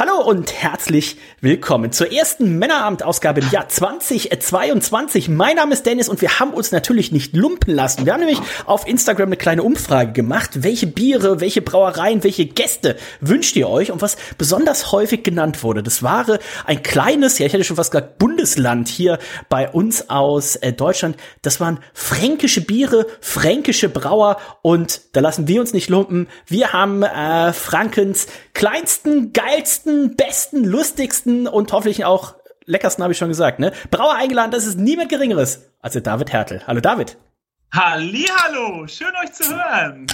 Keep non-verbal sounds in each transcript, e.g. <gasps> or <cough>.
Hallo und herzlich willkommen zur ersten Männeramt-Ausgabe im Jahr 2022. Mein Name ist Dennis und wir haben uns natürlich nicht lumpen lassen. Wir haben nämlich auf Instagram eine kleine Umfrage gemacht. Welche Biere, welche Brauereien, welche Gäste wünscht ihr euch? Und was besonders häufig genannt wurde, das war ein kleines, ja ich hätte schon fast gesagt Bundesland hier bei uns aus äh, Deutschland. Das waren fränkische Biere, fränkische Brauer und da lassen wir uns nicht lumpen. Wir haben äh, Frankens kleinsten, geilsten besten, besten, lustigsten und hoffentlich auch leckersten, habe ich schon gesagt, ne? Brauer eingeladen, das ist niemand Geringeres als der David Hertel. Hallo David. Hallihallo, schön euch zu hören.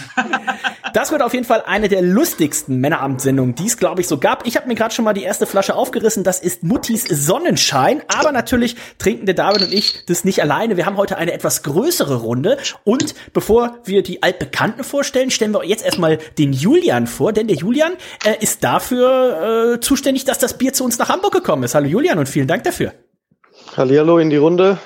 das wird auf jeden Fall eine der lustigsten Männeramt-Sendungen, die es, glaube ich, so gab. Ich habe mir gerade schon mal die erste Flasche aufgerissen. Das ist Muttis Sonnenschein. Aber natürlich trinken der David und ich das nicht alleine. Wir haben heute eine etwas größere Runde. Und bevor wir die Altbekannten vorstellen, stellen wir jetzt erstmal den Julian vor. Denn der Julian äh, ist dafür äh, zuständig, dass das Bier zu uns nach Hamburg gekommen ist. Hallo Julian und vielen Dank dafür. Hallihallo in die Runde.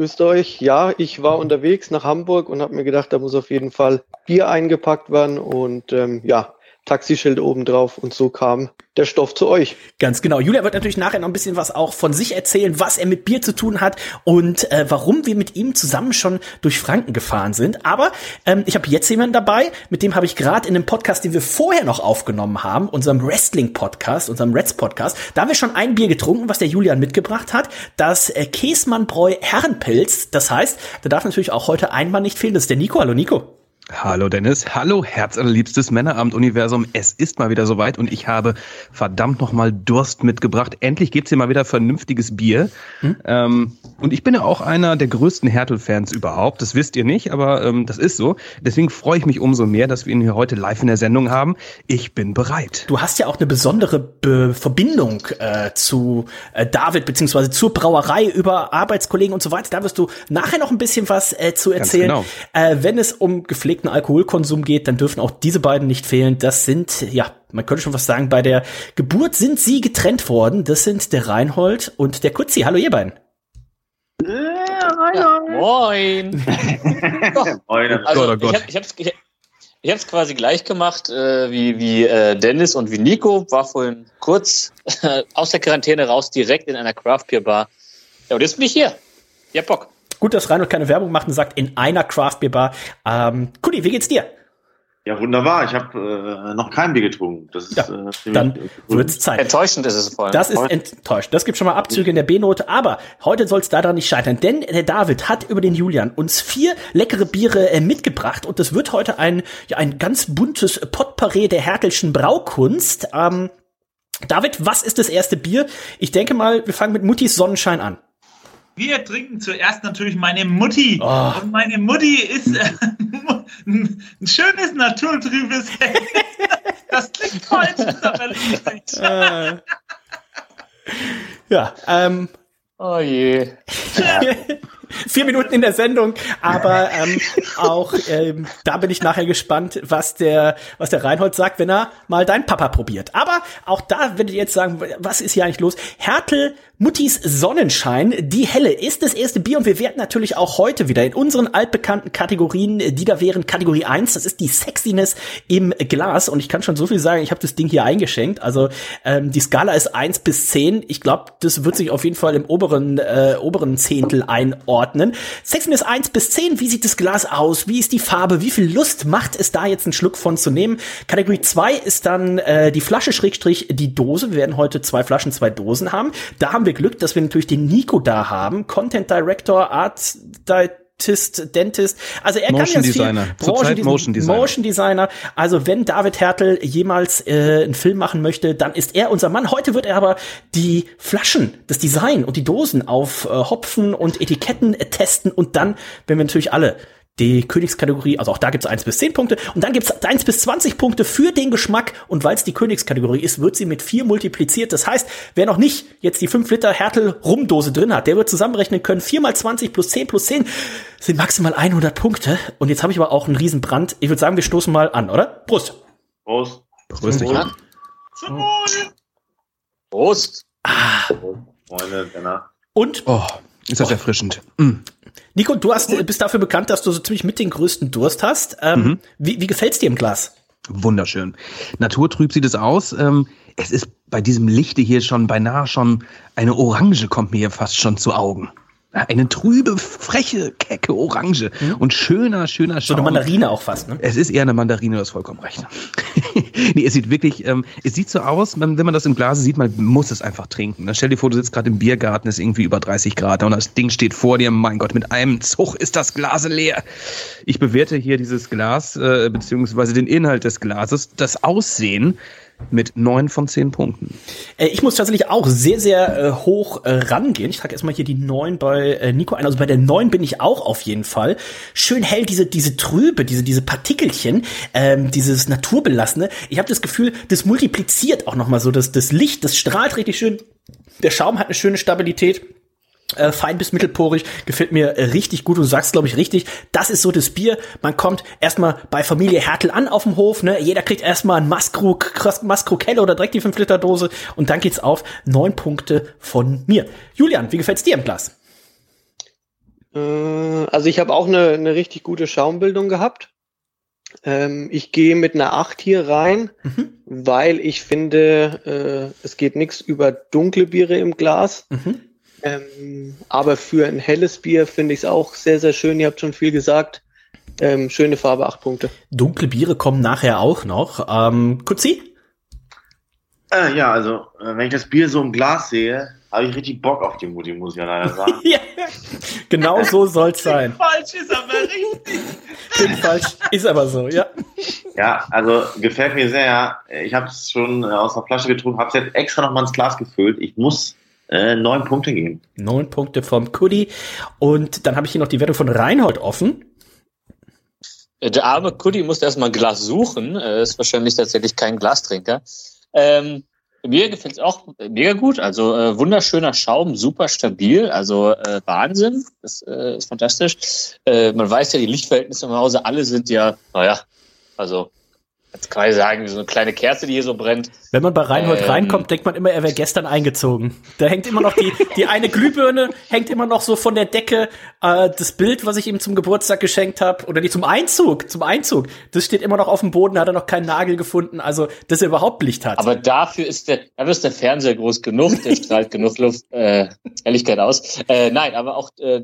Grüßt euch. Ja, ich war unterwegs nach Hamburg und habe mir gedacht, da muss auf jeden Fall Bier eingepackt werden und ähm, ja, Taxischild oben drauf und so kam der Stoff zu euch. Ganz genau. Julia wird natürlich nachher noch ein bisschen was auch von sich erzählen, was er mit Bier zu tun hat und äh, warum wir mit ihm zusammen schon durch Franken gefahren sind. Aber ähm, ich habe jetzt jemanden dabei, mit dem habe ich gerade in einem Podcast, den wir vorher noch aufgenommen haben, unserem Wrestling-Podcast, unserem Reds-Podcast, da haben wir schon ein Bier getrunken, was der Julian mitgebracht hat. Das äh, Käsmannbräu Herrenpilz. Das heißt, da darf natürlich auch heute ein Mann nicht fehlen. Das ist der Nico. Hallo Nico. Hallo Dennis, hallo herzallerliebstes Männeramt-Universum. Es ist mal wieder soweit und ich habe verdammt nochmal Durst mitgebracht. Endlich gibt's hier mal wieder vernünftiges Bier. Hm? Ähm, und ich bin ja auch einer der größten Härtel-Fans überhaupt. Das wisst ihr nicht, aber ähm, das ist so. Deswegen freue ich mich umso mehr, dass wir ihn hier heute live in der Sendung haben. Ich bin bereit. Du hast ja auch eine besondere Be Verbindung äh, zu äh, David beziehungsweise zur Brauerei über Arbeitskollegen und so weiter. Da wirst du nachher noch ein bisschen was äh, zu erzählen. Genau. Äh, wenn es um gepflegt gepflegten Alkoholkonsum geht, dann dürfen auch diese beiden nicht fehlen. Das sind, ja, man könnte schon was sagen, bei der Geburt sind sie getrennt worden. Das sind der Reinhold und der Kutzi. Hallo ihr beiden. Ja, moin. <laughs> moin. Also, oh Gott. Ich, hab, ich, hab's, ich hab's quasi gleich gemacht äh, wie, wie äh, Dennis und wie Nico. War vorhin kurz äh, aus der Quarantäne raus, direkt in einer Craft Beer Bar. Ja, und jetzt bin ich hier. Ihr habt Bock. Gut, dass Reinhold keine Werbung macht und sagt, in einer Craft Beer Bar. Ähm, Kudi, wie geht's dir? Ja, wunderbar. Ich habe äh, noch kein Bier getrunken. Das ist, ja, äh, dann wird's Zeit. Enttäuschend ist es voll. Das ist enttäuscht. Das gibt schon mal Abzüge in der B-Note. Aber heute soll es daran nicht scheitern, denn der David hat über den Julian uns vier leckere Biere äh, mitgebracht und das wird heute ein ja, ein ganz buntes Potpourri der Hertelschen Braukunst. Ähm, David, was ist das erste Bier? Ich denke mal, wir fangen mit Muttis Sonnenschein an. Wir trinken zuerst natürlich meine Mutti. Oh. Und meine Mutti ist äh, ein, schönes, naturtrübes Das klingt falsch, aber. Äh. ja, ähm. Oh je. <laughs> Vier Minuten in der Sendung, aber ähm, auch ähm, da bin ich nachher gespannt, was der, was der Reinhold sagt, wenn er mal deinen Papa probiert. Aber auch da werdet ihr jetzt sagen, was ist hier eigentlich los? Härtel Muttis Sonnenschein, die helle, ist das erste Bier. Und wir werden natürlich auch heute wieder in unseren altbekannten Kategorien, die da wären Kategorie 1, das ist die Sexiness im Glas. Und ich kann schon so viel sagen, ich habe das Ding hier eingeschenkt, also ähm, die Skala ist 1 bis 10, ich glaube, das wird sich auf jeden Fall im oberen, äh, oberen Zehntel einordnen. Sexiness 1 bis 10, wie sieht das Glas aus, wie ist die Farbe, wie viel Lust macht es da jetzt einen Schluck von zu nehmen? Kategorie 2 ist dann äh, die Flasche Schrägstrich die Dose, wir werden heute zwei Flaschen, zwei Dosen haben, da haben wir wir Glück, dass wir natürlich den Nico da haben. Content Director, Art Dentist, Dentist. Also er Motion kann jetzt Designer. viel Branchen, Motion Designer. Motion Designer. Also wenn David Hertel jemals äh, einen Film machen möchte, dann ist er unser Mann. Heute wird er aber die Flaschen, das Design und die Dosen auf äh, Hopfen und Etiketten testen und dann, wenn wir natürlich alle die Königskategorie, also auch da gibt's eins bis zehn Punkte und dann gibt's eins bis zwanzig Punkte für den Geschmack und weil es die Königskategorie ist, wird sie mit vier multipliziert. Das heißt, wer noch nicht jetzt die fünf Liter Härtel Rumdose drin hat, der wird zusammenrechnen können, vier mal zwanzig plus zehn plus zehn sind maximal 100 Punkte und jetzt habe ich aber auch einen riesen Brand. Ich würde sagen, wir stoßen mal an, oder? Prost. Prost. Prost. Prost. Prost. Ah. Freunde. Und? Oh, ist das Oh. erfrischend. Mm. Nico, du hast, bist dafür bekannt, dass du so ziemlich mit den größten Durst hast. Ähm, Mhm. Wie, wie gefällt's dir im Glas? Wunderschön. Naturtrüb sieht es aus. Ähm, es ist bei diesem Lichte hier schon beinahe schon eine Orange kommt mir hier fast schon zu Augen. Eine trübe, freche, kecke Orange und schöner, schöner Mhm. So Schaum. eine Mandarine auch fast, ne? Es ist eher eine Mandarine, du hast vollkommen recht. <laughs> nee, es sieht wirklich, ähm, es sieht so aus, man, wenn man das im Glas sieht, man muss es einfach trinken. Dann stell dir vor, du sitzt gerade im Biergarten, ist irgendwie über 30 Grad und das Ding steht vor dir, mein Gott, mit einem Zug ist das Glas leer. Ich bewerte hier dieses Glas, äh, beziehungsweise den Inhalt des Glases, das Aussehen mit neun von zehn Punkten. Äh, ich muss tatsächlich auch sehr, sehr äh, hoch äh, rangehen. Ich trage erstmal hier die 9 bei Nico ein. Also bei der 9 bin ich auch auf jeden Fall. Schön hell, diese, diese Trübe, diese, diese Partikelchen, ähm, dieses Naturbelassene. Ich habe das Gefühl, das multipliziert auch nochmal so das, das Licht, das strahlt richtig schön. Der Schaum hat eine schöne Stabilität. Äh, fein bis mittelporig, gefällt mir äh, richtig gut. Du sagst, glaube ich, richtig. Das ist so das Bier. Man kommt erstmal bei Familie Hertel an auf dem Hof. Ne? Jeder kriegt erstmal ein Maskrug, Maskrokelle oder direkt die 5-Liter-Dose. Und dann geht's auf. Neun Punkte von mir. Julian, wie gefällt's dir im Glas? Äh, also ich habe auch eine, eine richtig gute Schaumbildung gehabt. Ähm, ich gehe mit einer 8 hier rein, Mhm. weil ich finde, äh, es geht nichts über dunkle Biere im Glas. Mhm. Ähm, aber für ein helles Bier finde ich es auch sehr, sehr schön. Ihr habt schon viel gesagt. Ähm, schöne Farbe, 8 Punkte. Dunkle Biere kommen nachher auch noch. Ähm, Kutzi? Äh, ja, also, äh, wenn ich das Bier so im Glas sehe, habe ich richtig Bock auf die Mutti, muss ich ja leider sagen. <laughs> ja, genau so soll's sein. Falsch ist aber richtig. Klingt falsch, ist aber so, ja. Ja, also gefällt mir sehr. Ich habe es schon äh, aus der Flasche getrunken, habe es jetzt extra noch mal ins Glas gefüllt. Ich muss äh, neun Punkte geben. Neun Punkte vom Kuddy. Und dann habe ich hier noch die Wertung von Reinhold offen. Der arme Kuddy musste erstmal ein Glas suchen. Er ist wahrscheinlich tatsächlich kein Glastrinker. Ähm, mir gefällt es auch mega gut. Also äh, wunderschöner Schaum, super stabil. Also äh, Wahnsinn. Das äh, ist fantastisch. Äh, man weiß ja, die Lichtverhältnisse im Hause, alle sind ja, naja, also jetzt kann ich sagen, wie so eine kleine Kerze, die hier so brennt. Wenn man bei Reinhold Ähm. reinkommt, denkt man immer, er wäre gestern eingezogen. Da hängt immer noch die, die eine Glühbirne, hängt immer noch so von der Decke. Äh, das Bild, was ich ihm zum Geburtstag geschenkt habe, oder die zum Einzug, zum Einzug, das steht immer noch auf dem Boden, da hat er noch keinen Nagel gefunden, also dass er überhaupt Licht hat. Aber dafür ist der, dafür ist der Fernseher groß genug, der strahlt <laughs> genug Luft, äh, Ehrlichkeit aus. Äh, nein, aber auch äh,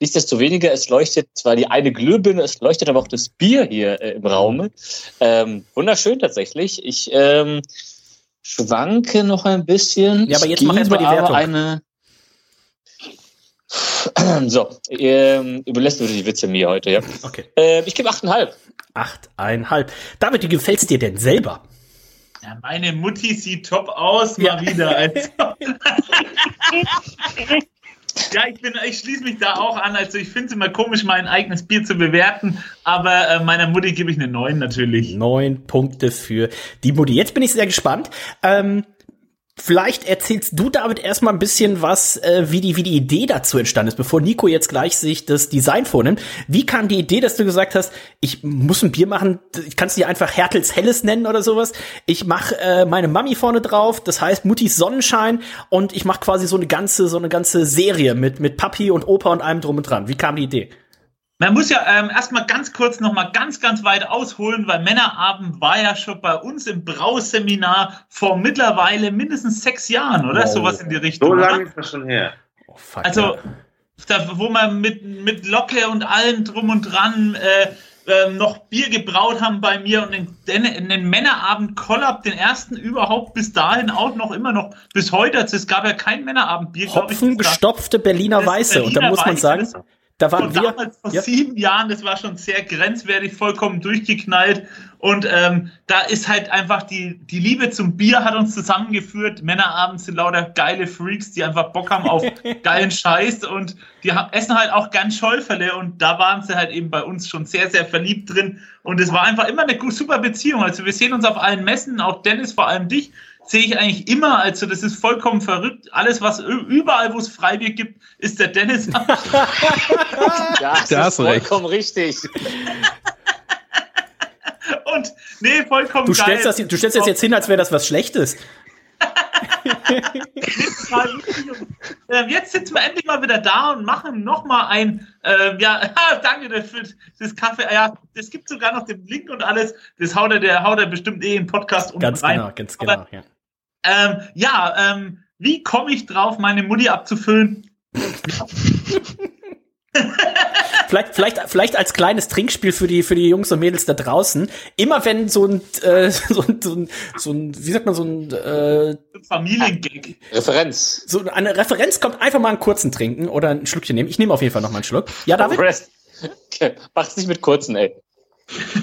nichtsdestoweniger, es leuchtet zwar die eine Glühbirne, es leuchtet aber auch das Bier hier äh, im Raume. Ähm, wunderschön tatsächlich. Ich ähm, schwanke noch ein bisschen. Ja, aber jetzt mach erst mal die Wertung. Eine <sniffs> so, ähm, überlässt du die Witze mir heute, ja? Okay. Äh, ich gebe 8,5. Achteinhalb. David, wie gefällt's dir denn selber? Ja, meine Mutti sieht top aus, mal wieder. <laughs> <laughs> Ja, ich, bin, ich schließe mich da auch an. Also ich finde es immer komisch, mein eigenes Bier zu bewerten, aber äh, meiner Mutti gebe ich eine 9 natürlich. Neun Punkte für die Mutti. Jetzt bin ich sehr gespannt. Ähm, vielleicht erzählst du, David, erstmal ein bisschen was, äh, wie, die, wie die Idee dazu entstanden ist, bevor Nico jetzt gleich sich das Design vornimmt. Wie kam die Idee, dass du gesagt hast, ich muss ein Bier machen, ich kann es dir einfach Hertels Helles nennen oder sowas. Ich mache äh, meine Mami vorne drauf, das heißt Muttis Sonnenschein und ich mache quasi so eine ganze, so eine ganze Serie mit, mit Papi und Opa und allem drum und dran. Wie kam die Idee? Man muss ja ähm, erstmal ganz kurz noch mal ganz, ganz weit ausholen, weil Männerabend war ja schon bei uns im Brauseminar vor mittlerweile mindestens sechs Jahren, oder? Wow. Sowas in die Richtung. So oder? lange ist das schon her. Oh, fuck, Also, da, wo man mit, mit Locke und allem drum und dran äh, äh, noch Bier gebraut haben bei mir und den, den, in den Männerabend Kollab, den ersten überhaupt bis dahin auch noch immer noch bis heute. Also, es gab ja kein Männerabendbier, glaube ich. Hopfen da- gestopfte Berliner Weiße. Und da Berliner muss man Weiße, sagen, da waren wir. Damals vor ja. sieben Jahren, das war schon sehr grenzwertig, vollkommen durchgeknallt. Und ähm, da ist halt einfach die, die Liebe zum Bier hat uns zusammengeführt. Männerabends sind lauter geile Freaks, die einfach Bock haben auf <laughs> geilen Scheiß und die haben, essen halt auch gern Schäufele und da waren sie halt eben bei uns schon sehr, sehr verliebt drin. Und es war einfach immer eine super Beziehung. Also wir sehen uns auf allen Messen, auch Dennis, vor allem dich sehe ich eigentlich immer. Also das ist vollkommen verrückt. Alles, was überall, wo es Freibier gibt, ist der Dennis. <laughs> das da ist vollkommen recht. richtig. Und nee, vollkommen du stellst geil. Das, du stellst das jetzt hin, als wäre das was Schlechtes. <laughs> Ähm, jetzt sitzen wir endlich mal wieder da und machen nochmal ein, äh, ja, <laughs> danke für das Kaffee. Ja, es gibt sogar noch den Link und alles. Das haut er, der haut er bestimmt eh im Podcast unten ganz rein. Genau, ganz genau, Aber, ja. Ähm, ja, ähm, wie komme ich drauf, meine Mutti abzufüllen? vielleicht, vielleicht, vielleicht als kleines Trinkspiel für die, für die Jungs und Mädels da draußen. Immer wenn so ein, äh, <laughs> so ein, so ein, so ein wie sagt man, so ein äh, Familiengag. Referenz. So eine Referenz kommt, einfach mal einen kurzen trinken oder ein Schlückchen nehmen. Ich nehme auf jeden Fall noch mal einen Schluck. Ja, David? Okay. Mach's nicht mit kurzen, ey.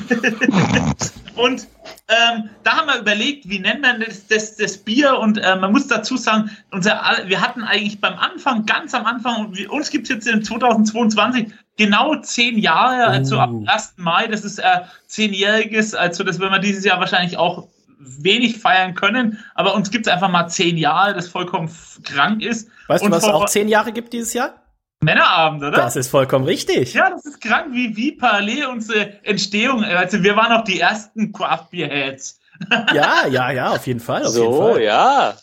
<laughs> und ähm, da haben wir überlegt, wie nennt man das, das, das Bier und äh, man muss dazu sagen, unser, wir hatten eigentlich beim Anfang, ganz am Anfang, und uns gibt es jetzt in 2022 genau zehn Jahre, also oh. ab 1. Mai, das ist äh, zehnjähriges, also das werden wir dieses Jahr wahrscheinlich auch wenig feiern können, aber uns gibt es einfach mal zehn Jahre, das vollkommen krank ist. Weißt und du, was es auch zehn Jahre gibt dieses Jahr? Männerabend, oder? Das ist vollkommen richtig. Ja, das ist krank, wie, wie parallel unsere Entstehung. Also wir waren auch die ersten Craft Beer Heads. <laughs> ja, ja, ja, auf jeden Fall. Auf so, jeden Fall. ja.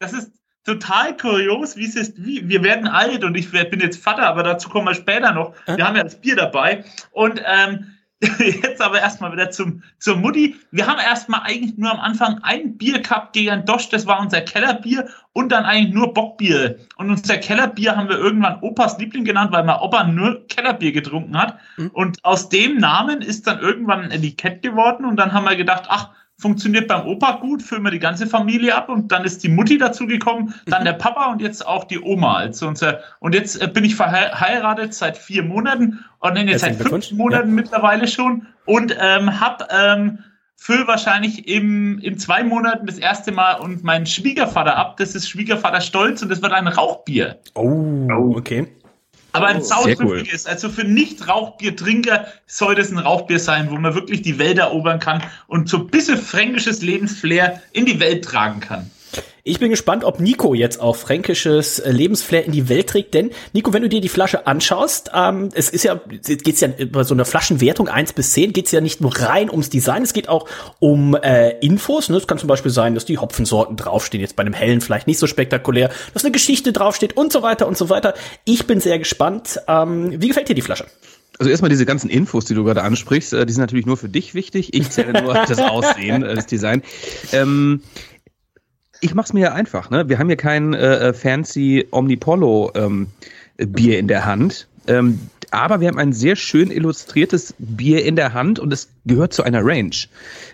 Das ist total kurios, wie es ist. Wie, wir werden alt und ich bin jetzt Vater, aber dazu kommen wir später noch. Wir haben ja das Bier dabei. Und ähm, <laughs> Jetzt aber erstmal wieder zum, zur Mutti. Wir haben erstmal eigentlich nur am Anfang ein Bier gehabt gegen Dosch, das war unser Kellerbier und dann eigentlich nur Bockbier. Und unser Kellerbier haben wir irgendwann Opas Liebling genannt, weil mein Opa nur Kellerbier getrunken hat. Mhm. Und aus dem Namen ist dann irgendwann ein Etikett geworden und dann haben wir gedacht, ach, funktioniert beim Opa gut, füllen wir die ganze Familie ab und dann ist die Mutti dazu gekommen, dann <laughs> der Papa und jetzt auch die Oma. Also unser, und jetzt äh, bin ich verheiratet seit vier Monaten und dann jetzt seit fünf Monaten ja. mittlerweile schon und ähm, habe ähm, fülle wahrscheinlich im, in zwei Monaten das erste Mal und meinen Schwiegervater ab. Das ist Schwiegervater Stolz und das wird ein Rauchbier. Oh, okay. Aber ein oh, sautrüffiges, cool. also für Nicht-Rauchbiertrinker soll das ein Rauchbier sein, wo man wirklich die Welt erobern kann und so ein bisschen fränkisches Lebensflair in die Welt tragen kann. Ich bin gespannt, ob Nico jetzt auch fränkisches äh, Lebensflair in die Welt trägt. Denn, Nico, wenn du dir die Flasche anschaust, ähm, es ist ja, geht's ja bei so einer Flaschenwertung eins bis zehn geht's ja nicht nur rein ums Design, es geht auch um äh, Infos. Ne? Es kann zum Beispiel sein, dass die Hopfensorten draufstehen, jetzt bei einem hellen vielleicht nicht so spektakulär, dass eine Geschichte draufsteht und so weiter und so weiter. Ich bin sehr gespannt. Ähm, wie gefällt dir die Flasche? Also erstmal diese ganzen Infos, die du gerade ansprichst, äh, die sind natürlich nur für dich wichtig. Ich zähle nur <laughs> das Aussehen, äh, das Design. Ähm, ich mach's mir ja einfach, ne? Wir haben hier kein äh, äh, fancy Omnipollo ähm, Bier in der Hand. Ähm, aber wir haben ein sehr schön illustriertes Bier in der Hand und es gehört zu einer Range.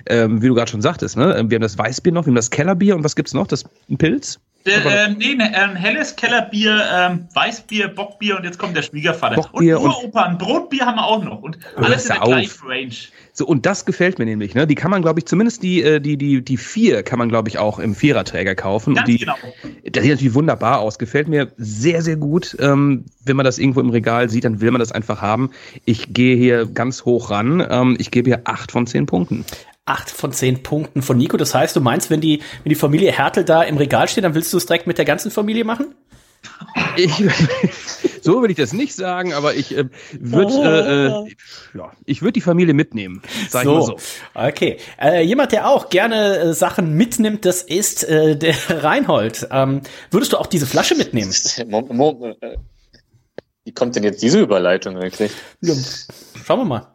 Ähm, wie du gerade schon sagtest, ne? Wir haben das Weißbier noch, wir haben das Kellerbier und was gibt's noch? Das Pilz? Äh, nee, ne, ein helles Kellerbier, ähm, Weißbier, Bockbier und jetzt kommt der Schwiegervater. Bockbier und Uropa, ein Brotbier haben wir auch noch und alles in der gleichen Range. So, und das gefällt mir nämlich, ne? Die kann man, glaube ich, zumindest die, äh, die, die, die vier kann man, glaube ich, auch im Viererträger kaufen. Ganz und die, genau. Das sieht natürlich wunderbar aus. Gefällt mir sehr, sehr gut. Ähm, wenn man das irgendwo im Regal sieht, dann will man das einfach haben. Ich gehe hier ganz hoch ran. Ähm, ich gebe hier acht von zehn Punkten acht von zehn Punkten von Nico. Das heißt, du meinst, wenn die, wenn die Familie Hertel da im Regal steht, dann willst du es direkt mit der ganzen Familie machen? Ich, <laughs> so würde ich das nicht sagen, aber ich äh, würde äh, äh, ja, ich würde die Familie mitnehmen. Sag so, ich mal so. Okay. Äh, jemand, der auch gerne äh, Sachen mitnimmt, das ist äh, der <laughs> Reinhold. Ähm, würdest du auch diese Flasche mitnehmen? Äh, wie kommt denn jetzt diese Überleitung eigentlich? Ja, schauen wir mal.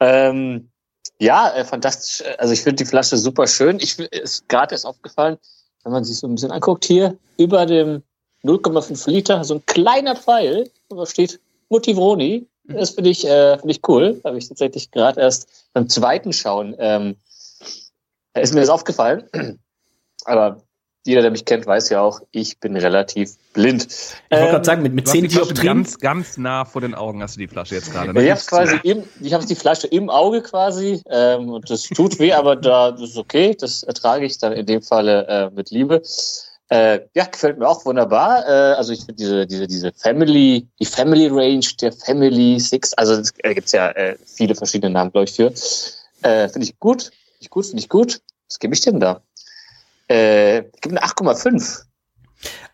Ähm, ja, äh, fantastisch. Also ich finde die Flasche super schön. Ich ist gerade erst aufgefallen, wenn man sich so ein bisschen anguckt, hier über dem 0,5 Liter, so ein kleiner Pfeil, da steht Motivroni. Das finde ich, äh, finde ich cool. Habe ich tatsächlich gerade erst beim zweiten Schauen, ähm, ist mir das aufgefallen. <clears throat> Aber jeder, der mich kennt, weiß ja auch, ich bin relativ blind. Ich wollte ähm, gerade sagen, mit, mit 10 Dioptrien. Ganz, ganz nah vor den Augen hast du die Flasche jetzt gerade. Ne? Ich habe quasi im, ich habe die Flasche im Auge quasi ähm, und das tut weh, aber da das ist okay, das ertrage ich dann in dem Falle äh, mit Liebe. Äh, ja, gefällt mir auch wunderbar. Äh, also ich finde diese, diese, diese Family, die Family Range der Family Six, also es äh, gibt's ja äh, viele verschiedene Namen, glaube ich, für. Äh, finde ich gut, finde ich gut, finde ich gut. Was gebe ich denn da? Äh, gebe eine 8,5.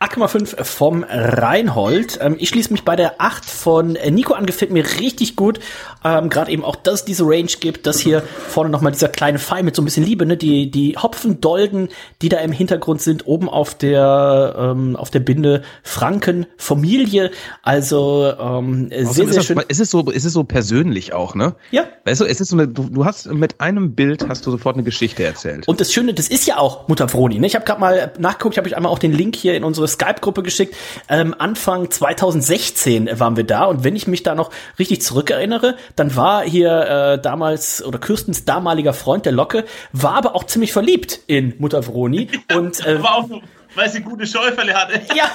8,5 vom Reinhold. Ähm, ich schließe mich bei der 8 von Nico an. Gefällt mir richtig gut. Ähm, Gerade eben auch, dass es diese Range gibt, dass hier vorne nochmal dieser kleine Pfeil mit so ein bisschen Liebe, ne? Die, die Hopfendolden, die da im Hintergrund sind, oben auf der, ähm, auf der Binde Franken Familie. Also ähm, sehr, sehr schön. Es ist so, es ist so persönlich auch, ne? Ja. Weißt du, es ist so eine, du, du hast mit einem Bild hast du sofort eine Geschichte erzählt. Und das Schöne, das ist ja auch Mutter Vroni, ne? Ich habe gerade mal nachgeguckt, ich habe euch einmal auch den Link hier in unsere Skype-Gruppe geschickt. Ähm, Anfang 2016 waren wir da und wenn ich mich da noch richtig zurückerinnere, dann war hier äh, damals oder Kirstens damaliger Freund der Locke, war aber auch ziemlich verliebt in Mutter Vroni <laughs> und äh, war auch, weil sie gute Schäuferle hatte. <laughs> Ja.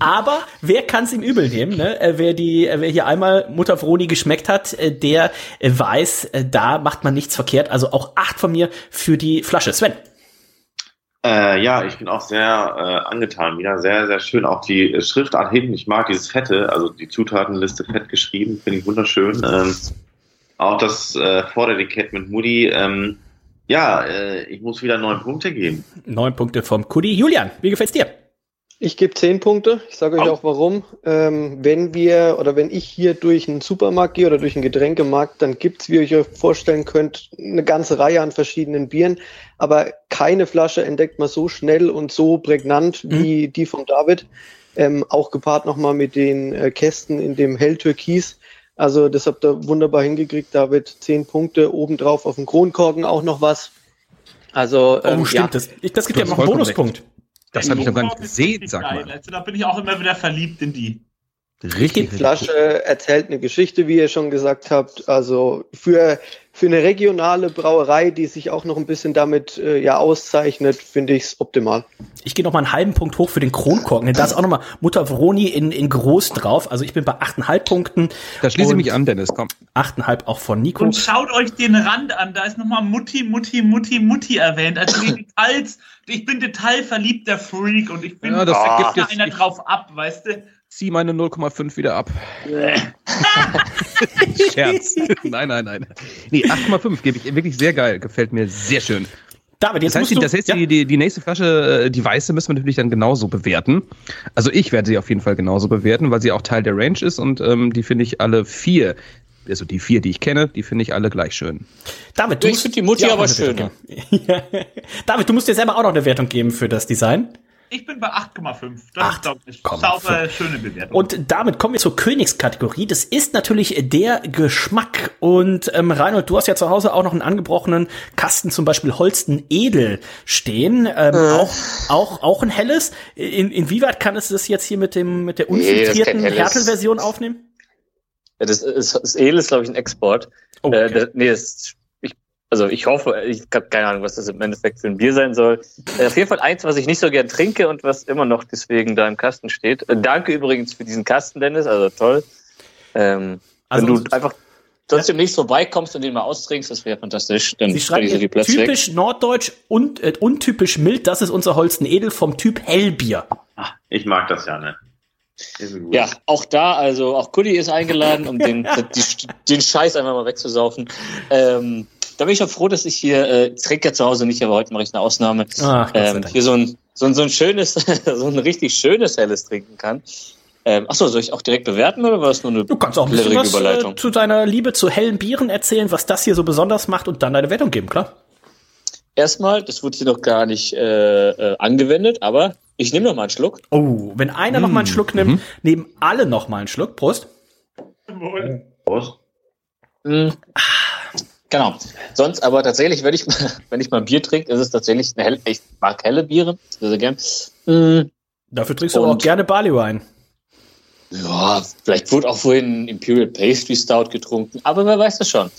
Aber wer kann es ihm übel nehmen? Ne? Äh, wer die, äh, wer hier einmal Mutter Vroni geschmeckt hat, äh, der weiß, da macht man nichts verkehrt. Also auch acht von mir für die Flasche. Sven. Äh, ja, ich bin auch sehr äh, angetan wieder. Sehr, sehr schön. Auch die Schriftart hinten. Ich mag dieses Fette, also die Zutatenliste fett geschrieben, finde ich wunderschön. Ähm, auch das äh, Vorderetikett mit Moody. Ähm, ja, äh, ich muss wieder neun Punkte geben. Neun Punkte vom Kudi. Julian, wie gefällt's dir? Ich gebe zehn Punkte. Ich sage euch auch warum. Ähm, wenn wir oder wenn ich hier durch einen Supermarkt gehe oder durch einen Getränkemarkt, dann gibt's, wie ihr euch vorstellen könnt, eine ganze Reihe an verschiedenen Bieren. Aber keine Flasche entdeckt man so schnell und so prägnant mhm. wie die von David. Ähm, auch gepaart nochmal mit den äh, Kästen in dem Hell Türkis. Also das habt ihr wunderbar hingekriegt, David. Zehn Punkte obendrauf auf dem Kronkorken auch noch was. Also, ähm, oh, stimmt. Ja. Das, das gibt ja noch einen Bonuspunkt. Recht. Das habe ich noch gar nicht gesehen, sag mal. Also, da bin ich auch immer wieder verliebt in die. Richtig. Die Flasche erzählt eine Geschichte, wie ihr schon gesagt habt. Also für, für eine regionale Brauerei, die sich auch noch ein bisschen damit äh, ja auszeichnet, finde ich es optimal. Ich gehe noch mal einen halben Punkt hoch für den Kronkorken. Da ist auch noch mal Mutter Vroni in, in groß drauf. Also ich bin bei 8,5 Punkten. Da schließe ich mich an, Dennis, komm. 8,5 auch von Nico. Und schaut euch den Rand an. Da ist noch mal Mutti, Mutti, Mutti, Mutti erwähnt. Also die Details. Ich bin detailverliebter Freak und ich bin ja, das oh, da einer drauf ab, weißt du? Zieh meine 0,5 wieder ab. <laughs> Scherz. nein, nein, nein. Nee, 8,5 gebe ich wirklich sehr geil. Gefällt mir sehr schön. David, jetzt das heißt, du, das heißt ja? die, die, die nächste Flasche, äh, die weiße, müssen wir natürlich dann genauso bewerten. Also ich werde sie auf jeden Fall genauso bewerten, weil sie auch Teil der Range ist und ähm, die finde ich alle vier, also die vier, die ich kenne, die finde ich alle gleich schön. David, du ich finde die Mutti aber schön. <laughs> David, du musst dir selber auch noch eine Wertung geben für das Design. Ich bin bei 8,5. Das 8, ist, glaube ich, sauber, schöne Bewertung. Und damit kommen wir zur Königskategorie. Das ist natürlich der Geschmack. Und ähm, Reinhold, du hast ja zu Hause auch noch einen angebrochenen Kasten, zum Beispiel Holsten Edel stehen. Ähm, äh. auch, auch, auch ein helles. In, inwieweit kann es das jetzt hier mit dem mit der unfiltrierten nee, Härtelversion aufnehmen? Ja, das, ist, das Edel ist, glaube ich, ein Export. Oh, okay. äh, das, nee, das also ich hoffe, ich habe keine Ahnung, was das im Endeffekt für ein Bier sein soll. Äh, auf jeden Fall eins, was ich nicht so gern trinke und was immer noch deswegen da im Kasten steht. Äh, danke übrigens für diesen Kasten, Dennis, also toll. Ähm, also, wenn du einfach trotzdem ja. demnächst vorbeikommst und den mal austrinkst, das wäre fantastisch. Dann Sie schreiben so viel Platz typisch weg. norddeutsch und äh, untypisch mild, das ist unser Holsten Edel vom Typ Hellbier. Ach, ich mag das ja, ne? Ja, auch da, also auch Kuli ist eingeladen, um den, <laughs> die, den Scheiß einfach mal wegzusaufen. Ähm, da bin ich auch froh, dass ich hier, äh, ich trinke ja zu Hause nicht, aber heute mache ich eine Ausnahme, Ach, ähm, hier so ein, so ein, so ein schönes, <laughs> so ein richtig schönes Helles trinken kann. Ähm, achso, soll ich auch direkt bewerten oder war es nur eine Du kannst auch ein bisschen was äh, zu deiner Liebe zu hellen Bieren erzählen, was das hier so besonders macht und dann deine Wertung geben, klar? Erstmal, das wurde hier noch gar nicht äh, äh, angewendet, aber ich nehme noch mal einen Schluck. Oh, wenn einer mmh. noch mal einen Schluck nimmt, mhm. nehmen alle noch mal einen Schluck. Prost. Prost. Mm. Genau. Sonst aber tatsächlich, wenn ich, <laughs> wenn ich mal Bier trinke, ist es tatsächlich eine helle, ich mag helle Biere, sehr, gern. Mhm. Dafür trinkst du auch gerne Barley Wine. Ja, vielleicht wurde auch vorhin Imperial Pastry Stout getrunken, aber wer weiß das schon.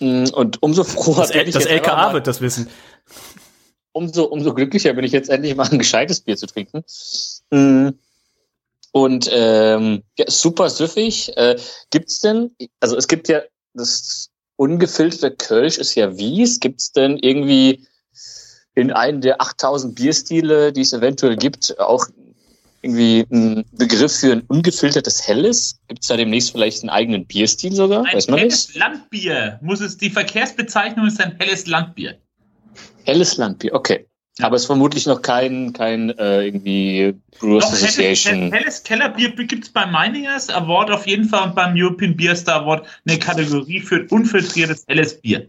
Mm, und umso froher das, bin ich Das LKA wird das wissen. umso, umso glücklicher bin ich jetzt endlich mal <laughs> ein gescheites Bier zu trinken. Mm. Und ähm, ja, super süffig. Äh, gibt's denn, also es gibt ja das ungefilterte Kölsch ist ja Wies. Gibt's denn irgendwie in einem der 8000 Bierstile, die es eventuell gibt, auch irgendwie einen Begriff für ein ungefiltertes Helles? Gibt es da demnächst vielleicht einen eigenen Bierstil sogar? Ein Weiß man helles das? Landbier muss es, die Verkehrsbezeichnung ist ein helles Landbier. Helles Landbier, okay. Aber es ist vermutlich noch kein, kein äh, irgendwie Brewers Doch, Association. Helles, Kellerbier gibt es beim Miningers Award auf jeden Fall und beim European Beer Star Award eine Kategorie für unfiltriertes helles Bier.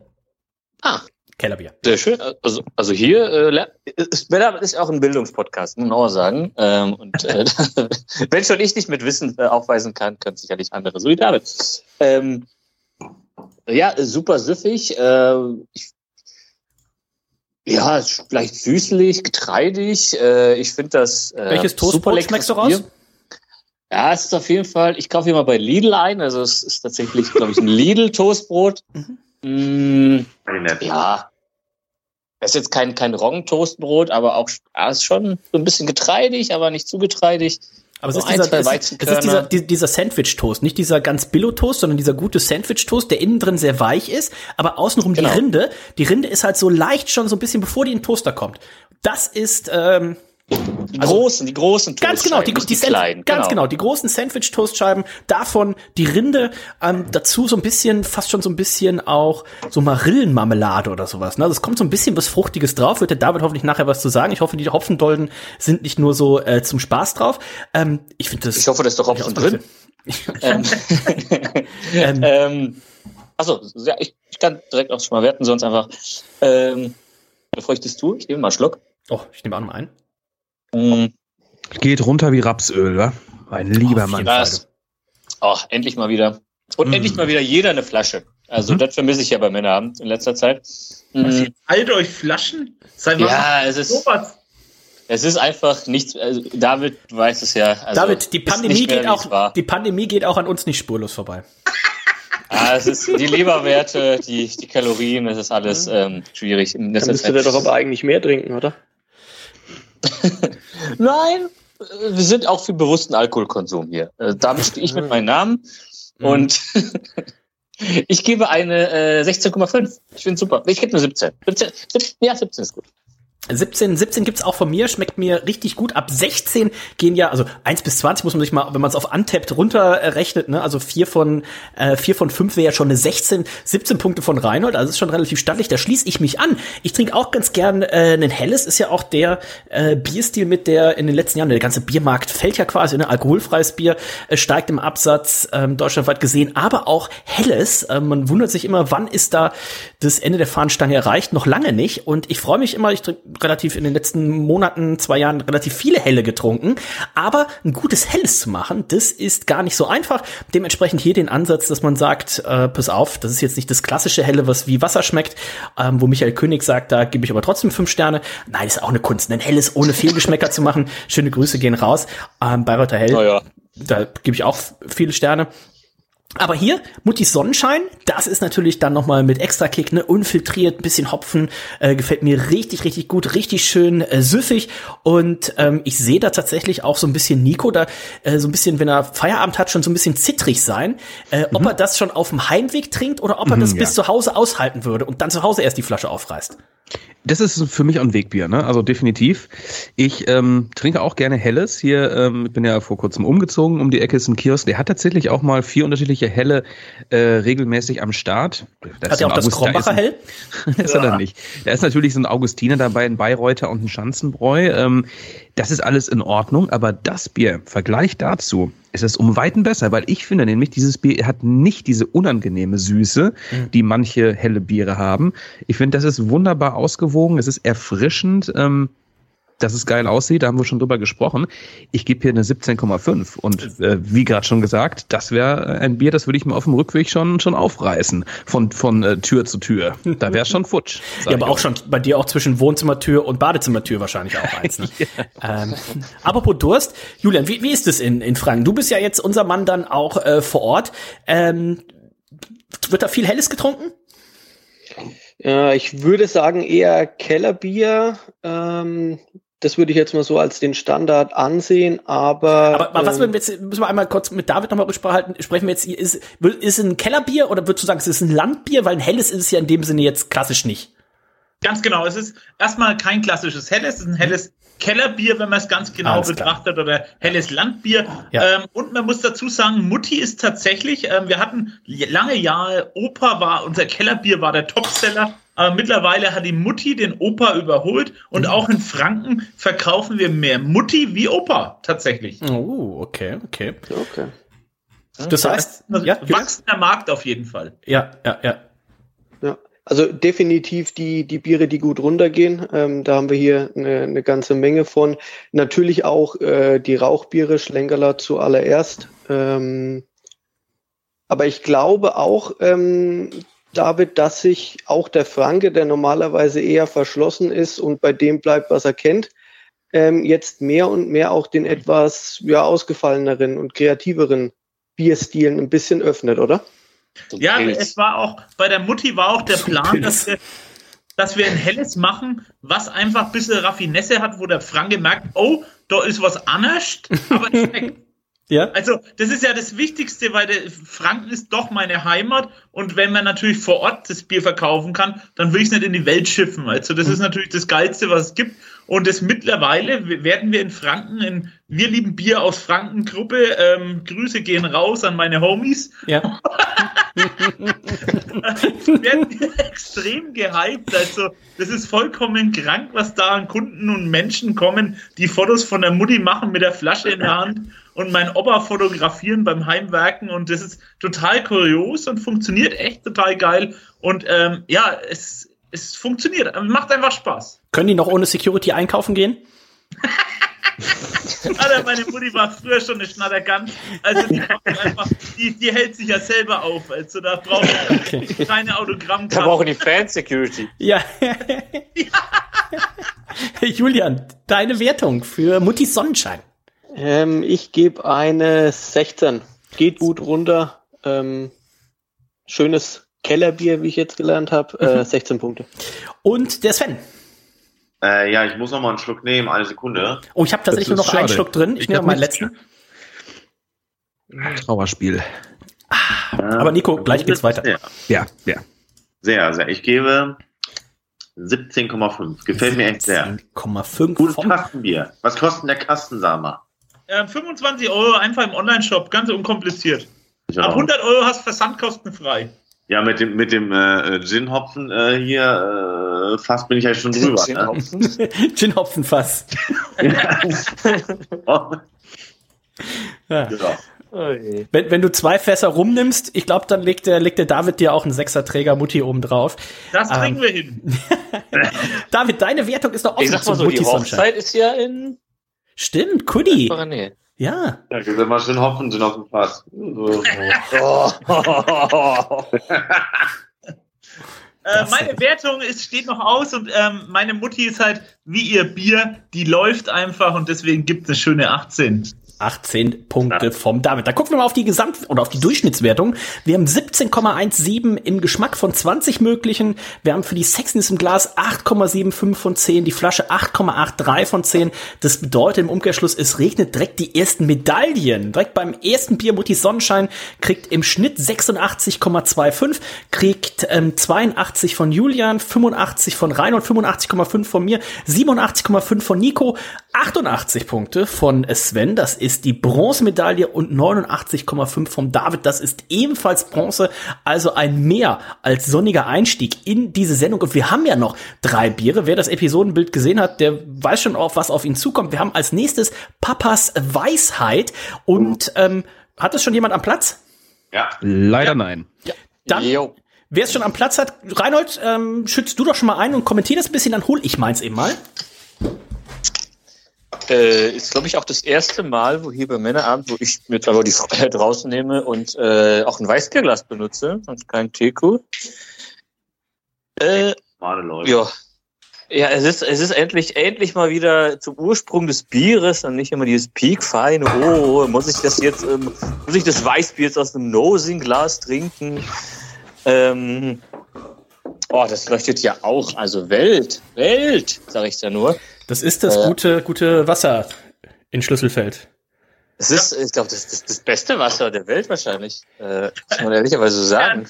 Ah, Kellerbier. Sehr schön. Also, also hier äh, ist, ist auch ein Bildungspodcast, muss man auch sagen. Ähm, und äh, <laughs> wenn schon ich nicht mit Wissen äh, aufweisen kann, können sicherlich andere. So wie David. Ähm, ja, super süffig. Äh, ich, ja, vielleicht süßlich, getreidig. Äh, ich finde das. Äh, Welches Toastbrot schmeckst du raus? Ja, es ist auf jeden Fall, ich kaufe hier mal bei Lidl ein. Also es ist tatsächlich, glaube ich, ein Lidl-Toastbrot. Mhm. Mm, ja. Das ist jetzt kein, kein Roggentoastbrot, aber auch ja, ist schon so ein bisschen getreidig, aber nicht zu getreidig. Aber es ist, dieser, es, ist, es ist dieser, dieser Sandwich-Toast, nicht dieser ganz Billo-Toast, sondern dieser gute Sandwich-Toast, der innen drin sehr weich ist, aber außenrum genau. die Rinde. Die Rinde ist halt so leicht schon so ein bisschen, bevor die in den Toaster kommt. Das ist, ähm, die also, großen, die großen Ganz genau, die, die, die kleinen. Ganz genau. genau, die großen Sandwich-Toastscheiben, davon die Rinde, ähm, dazu so ein bisschen, fast schon so ein bisschen auch so Marillenmarmelade oder sowas. Ne? Also es kommt so ein bisschen was Fruchtiges drauf, wird der David hoffentlich nachher was zu sagen. Ich hoffe, die Hopfendolden sind nicht nur so äh, zum Spaß drauf. Ähm, ich finde das. Ich hoffe, da ist doch Hopfen drin. <laughs> ähm, ähm, <laughs> ähm, achso, ja, ich, ich kann direkt auch schon mal werten, sonst einfach. Ähm, bevor ich das tue, ich nehme mal einen Schluck. Oh, ich nehme auch mal einen. Mhm. Geht runter wie Rapsöl, wa? Ein lieber oh, Mann. Oh, endlich mal wieder. Und mm. endlich mal wieder jeder eine Flasche. Also mhm. das vermisse ich ja bei Männerabend in letzter Zeit. Mhm. Alt euch Flaschen? Sei ja, es ist. Sowas. Es ist einfach nichts. Also David weiß es ja. Also David, die Pandemie geht auch. Die Pandemie geht auch an uns nicht spurlos vorbei. <laughs> Ah, es ist die Leberwerte, die, die Kalorien, das ist alles ähm, schwierig. Dann müsste der doch aber eigentlich mehr trinken, oder? <laughs> Nein, wir sind auch für bewussten Alkoholkonsum hier. Äh, da stehe ich mit <laughs> meinem Namen mhm. und <laughs> ich gebe eine äh, 16,5. Ich finde super. Ich gebe nur 17. 17. 17. Ja, 17 ist gut. 17, 17 gibt's auch von mir, schmeckt mir richtig gut. Ab 16 gehen ja, also 1 bis 20 muss man sich mal, wenn man es auf Untapped runterrechnet, ne, also 4 von, äh, 4 von 5 wäre ja schon eine 16, 17 Punkte von Reinhold, also ist schon relativ stattlich, da schließe ich mich an. Ich trinke auch ganz gern äh, einen Helles, ist ja auch der äh, Bierstil mit der in den letzten Jahren, der ganze Biermarkt fällt ja quasi, ne, alkoholfreies Bier äh, steigt im Absatz, ähm, deutschlandweit gesehen, aber auch Helles, äh, man wundert sich immer, wann ist da das Ende der Fahnenstange erreicht, noch lange nicht und ich freue mich immer, ich trinke relativ in den letzten Monaten, zwei Jahren relativ viele Helle getrunken. Aber ein gutes Helles zu machen, das ist gar nicht so einfach. Dementsprechend hier den Ansatz, dass man sagt, äh, pass auf, das ist jetzt nicht das klassische Helle, was wie Wasser schmeckt, ähm, wo Michael König sagt, da gebe ich aber trotzdem fünf Sterne. Nein, ist auch eine Kunst, ein Helles ohne Fehlgeschmäcker zu machen. Schöne Grüße gehen raus. Ähm, Bayreuther Hell. Oh ja. Da gebe ich auch viele Sterne. Aber hier, Muttis Sonnenschein, das ist natürlich dann nochmal mit extra Kick, ne, unfiltriert, ein bisschen Hopfen, äh, gefällt mir richtig, richtig gut, richtig schön äh, süffig und ähm, ich sehe da tatsächlich auch so ein bisschen Nico da, äh, so ein bisschen, wenn er Feierabend hat, schon so ein bisschen zittrig sein, äh, mhm. ob er das schon auf dem Heimweg trinkt oder ob er mhm, das ja. bis zu Hause aushalten würde und dann zu Hause erst die Flasche aufreißt. Das ist für mich ein Wegbier, ne? Also definitiv. Ich ähm, trinke auch gerne Helles. Hier, ähm, ich bin ja vor kurzem umgezogen, um die Ecke ist ein Kiosk. Der hat tatsächlich auch mal vier unterschiedliche Helle äh, regelmäßig am Start. Das hat er auch das Krombacher Hell? das ja. hat er nicht. Da ist natürlich so ein Augustiner dabei, ein Bayreuther und ein Schanzenbräu. Ähm, das ist alles in Ordnung, aber das Bier, im Vergleich dazu, ist es um Weiten besser, weil ich finde nämlich, dieses Bier hat nicht diese unangenehme Süße, mhm. die manche helle Biere haben. Ich finde, das ist wunderbar ausgewogen, es ist erfrischend. Ähm, dass es geil aussieht, da haben wir schon drüber gesprochen. Ich gebe hier eine 17,5 und äh, wie gerade schon gesagt, das wäre ein Bier, das würde ich mir auf dem Rückweg schon schon aufreißen von von äh, Tür zu Tür. Da wäre schon futsch. Ja, aber auch schon bei dir auch zwischen Wohnzimmertür und Badezimmertür wahrscheinlich auch eins. Ne? <laughs> ja. ähm, apropos Durst, Julian, wie, wie ist es in in Franken? Du bist ja jetzt unser Mann dann auch äh, vor Ort. Ähm, wird da viel Helles getrunken? Ja, ich würde sagen eher Kellerbier. Ähm, das würde ich jetzt mal so als den Standard ansehen, aber. Aber, aber was ähm, würden wir jetzt, müssen wir einmal kurz mit David nochmal Rücksprache halten, sprechen wir jetzt, ist, ist es ein Kellerbier oder würdest du sagen, es ist ein Landbier? Weil ein helles ist es ja in dem Sinne jetzt klassisch nicht. Ganz genau, es ist erstmal kein klassisches helles, es ist ein helles Kellerbier, wenn man es ganz genau Alles betrachtet, klar. oder helles Landbier. Ja. Ähm, und man muss dazu sagen, Mutti ist tatsächlich, ähm, wir hatten lange Jahre, Opa war, unser Kellerbier war der Topseller, aber mittlerweile hat die Mutti den Opa überholt und mhm. auch in Franken verkaufen wir mehr Mutti wie Opa, tatsächlich. Oh, okay, okay. Okay. Das heißt, ja, wachsender Markt auf jeden Fall. Ja, ja, ja. Also definitiv die, die Biere, die gut runtergehen. Ähm, da haben wir hier eine, eine ganze Menge von. Natürlich auch äh, die Rauchbiere, Schlenkerler zuallererst. Ähm, aber ich glaube auch, ähm, David, dass sich auch der Franke, der normalerweise eher verschlossen ist und bei dem bleibt, was er kennt, ähm, jetzt mehr und mehr auch den etwas ja, ausgefalleneren und kreativeren Bierstilen ein bisschen öffnet, oder? Ja, es war auch, bei der Mutti war auch der Plan, dass wir, dass wir ein helles machen, was einfach ein bisschen Raffinesse hat, wo der Franke merkt, oh, da ist was anders, aber es <laughs> schmeckt. Ja. Also, das ist ja das Wichtigste, weil der Franken ist doch meine Heimat und wenn man natürlich vor Ort das Bier verkaufen kann, dann will ich es nicht in die Welt schiffen. Also, das ist natürlich das Geilste, was es gibt. Und das mittlerweile werden wir in Franken, in Wir lieben Bier aus Franken Gruppe, ähm, Grüße gehen raus an meine Homies. Ja. <laughs> werden wir extrem gehypt. Also, das ist vollkommen krank, was da an Kunden und Menschen kommen, die Fotos von der Mutti machen mit der Flasche in der Hand und mein Opa fotografieren beim Heimwerken und das ist total kurios und funktioniert echt total geil. Und ähm, ja, es, es funktioniert, macht einfach Spaß. Können die noch ohne Security einkaufen gehen? <laughs> Alter, meine Mutti war früher schon eine Schnattergant. Also die, einfach, die, die, hält sich ja selber auf. Also da braucht <laughs> okay. keine Autogrammkarte. Da brauchen die Fan Security. Ja. ja. <laughs> Julian, deine Wertung für Mutti Sonnenschein. Ähm, ich gebe eine 16. Geht gut runter. Ähm, schönes Kellerbier, wie ich jetzt gelernt habe. Äh, 16 mhm. Punkte. Und der Sven. Äh, ja, ich muss noch mal einen Schluck nehmen, eine Sekunde. Oh, ich habe tatsächlich nur noch schade. einen Schluck drin. Ich, ich nehme meinen letzten. Trauerspiel. Ah, aber Nico, gleich geht's weiter. Sehr. Ja, ja. Sehr, sehr. Ich gebe 17,5. Gefällt mir echt sehr. 17,5. Gutes Kastenbier. Was kostet der Kasten, sag mal? Äh, 25 Euro einfach im Online-Shop, ganz unkompliziert. Ja. Ab 100 Euro hast du Versandkosten frei. Ja, mit dem, mit dem äh, Gin-Hopfen äh, hier äh, fast bin ich ja schon drüber. Gin-Hopfen ne? Gin Fass. ja. ja. Wenn, wenn du zwei Fässer rumnimmst, ich glaube, dann legt der, legt der David dir auch einen Sechser-Träger Mutti oben drauf. Das kriegen ähm, wir hin. <laughs> David, deine Wertung ist doch offen ich sag mal so, Mutti die Hochzeit ist ja in Stimmt, Kudi. Ja. Ja, gibt immer schön Hopfen sind auf dem Fass. <laughs> <laughs> Äh, meine Wertung ist, steht noch aus und ähm, meine Mutti ist halt wie ihr Bier, die läuft einfach und deswegen gibt es eine schöne 18. 18 Punkte vom David. Da gucken wir mal auf die Gesamt- oder auf die Durchschnittswertung. Wir haben 17,17 im Geschmack von 20 möglichen. Wir haben für die Sexiness im Glas 8,75 von 10, die Flasche 8,83 von 10. Das bedeutet im Umkehrschluss, es regnet direkt die ersten Medaillen. Direkt beim ersten Bier Mutti Sonnenschein kriegt im Schnitt 86,25, kriegt ähm, 82 von Julian, 85 von Reinhold, 85,5 von mir, 87,5 von Nico, 88 Punkte von Sven. Das ist ist die Bronzemedaille und 89,5 vom David. Das ist ebenfalls Bronze, also ein mehr als sonniger Einstieg in diese Sendung. Und wir haben ja noch drei Biere. Wer das Episodenbild gesehen hat, der weiß schon auch, was auf ihn zukommt. Wir haben als nächstes Papas Weisheit. Und ähm, hat es schon jemand am Platz? Ja. Leider ja. nein. Ja. Dann, wer es schon am Platz hat, Reinhold, ähm, schützt du doch schon mal ein und kommentier das ein bisschen, dann hol ich meins eben mal. Äh, ist, glaube ich, auch das erste Mal, wo hier beim Männerabend, wo ich mir aber die Freiheit rausnehme und äh, auch ein Weißbierglas benutze und kein Teeku. Äh, ja. Ja, es ist, es ist endlich, endlich mal wieder zum Ursprung des Bieres und nicht immer dieses piekfeine, oh, muss ich das jetzt, ähm, muss ich das Weißbier jetzt aus einem Nosing-Glas trinken? Ähm, Oh, das leuchtet ja auch. Also Welt, Welt, sage ich da nur. Das ist das äh, gute, gute Wasser in Schlüsselfeld. Das ist, ich glaube, das ist das beste Wasser der Welt wahrscheinlich. Äh, muss man ehrlicherweise so sagen.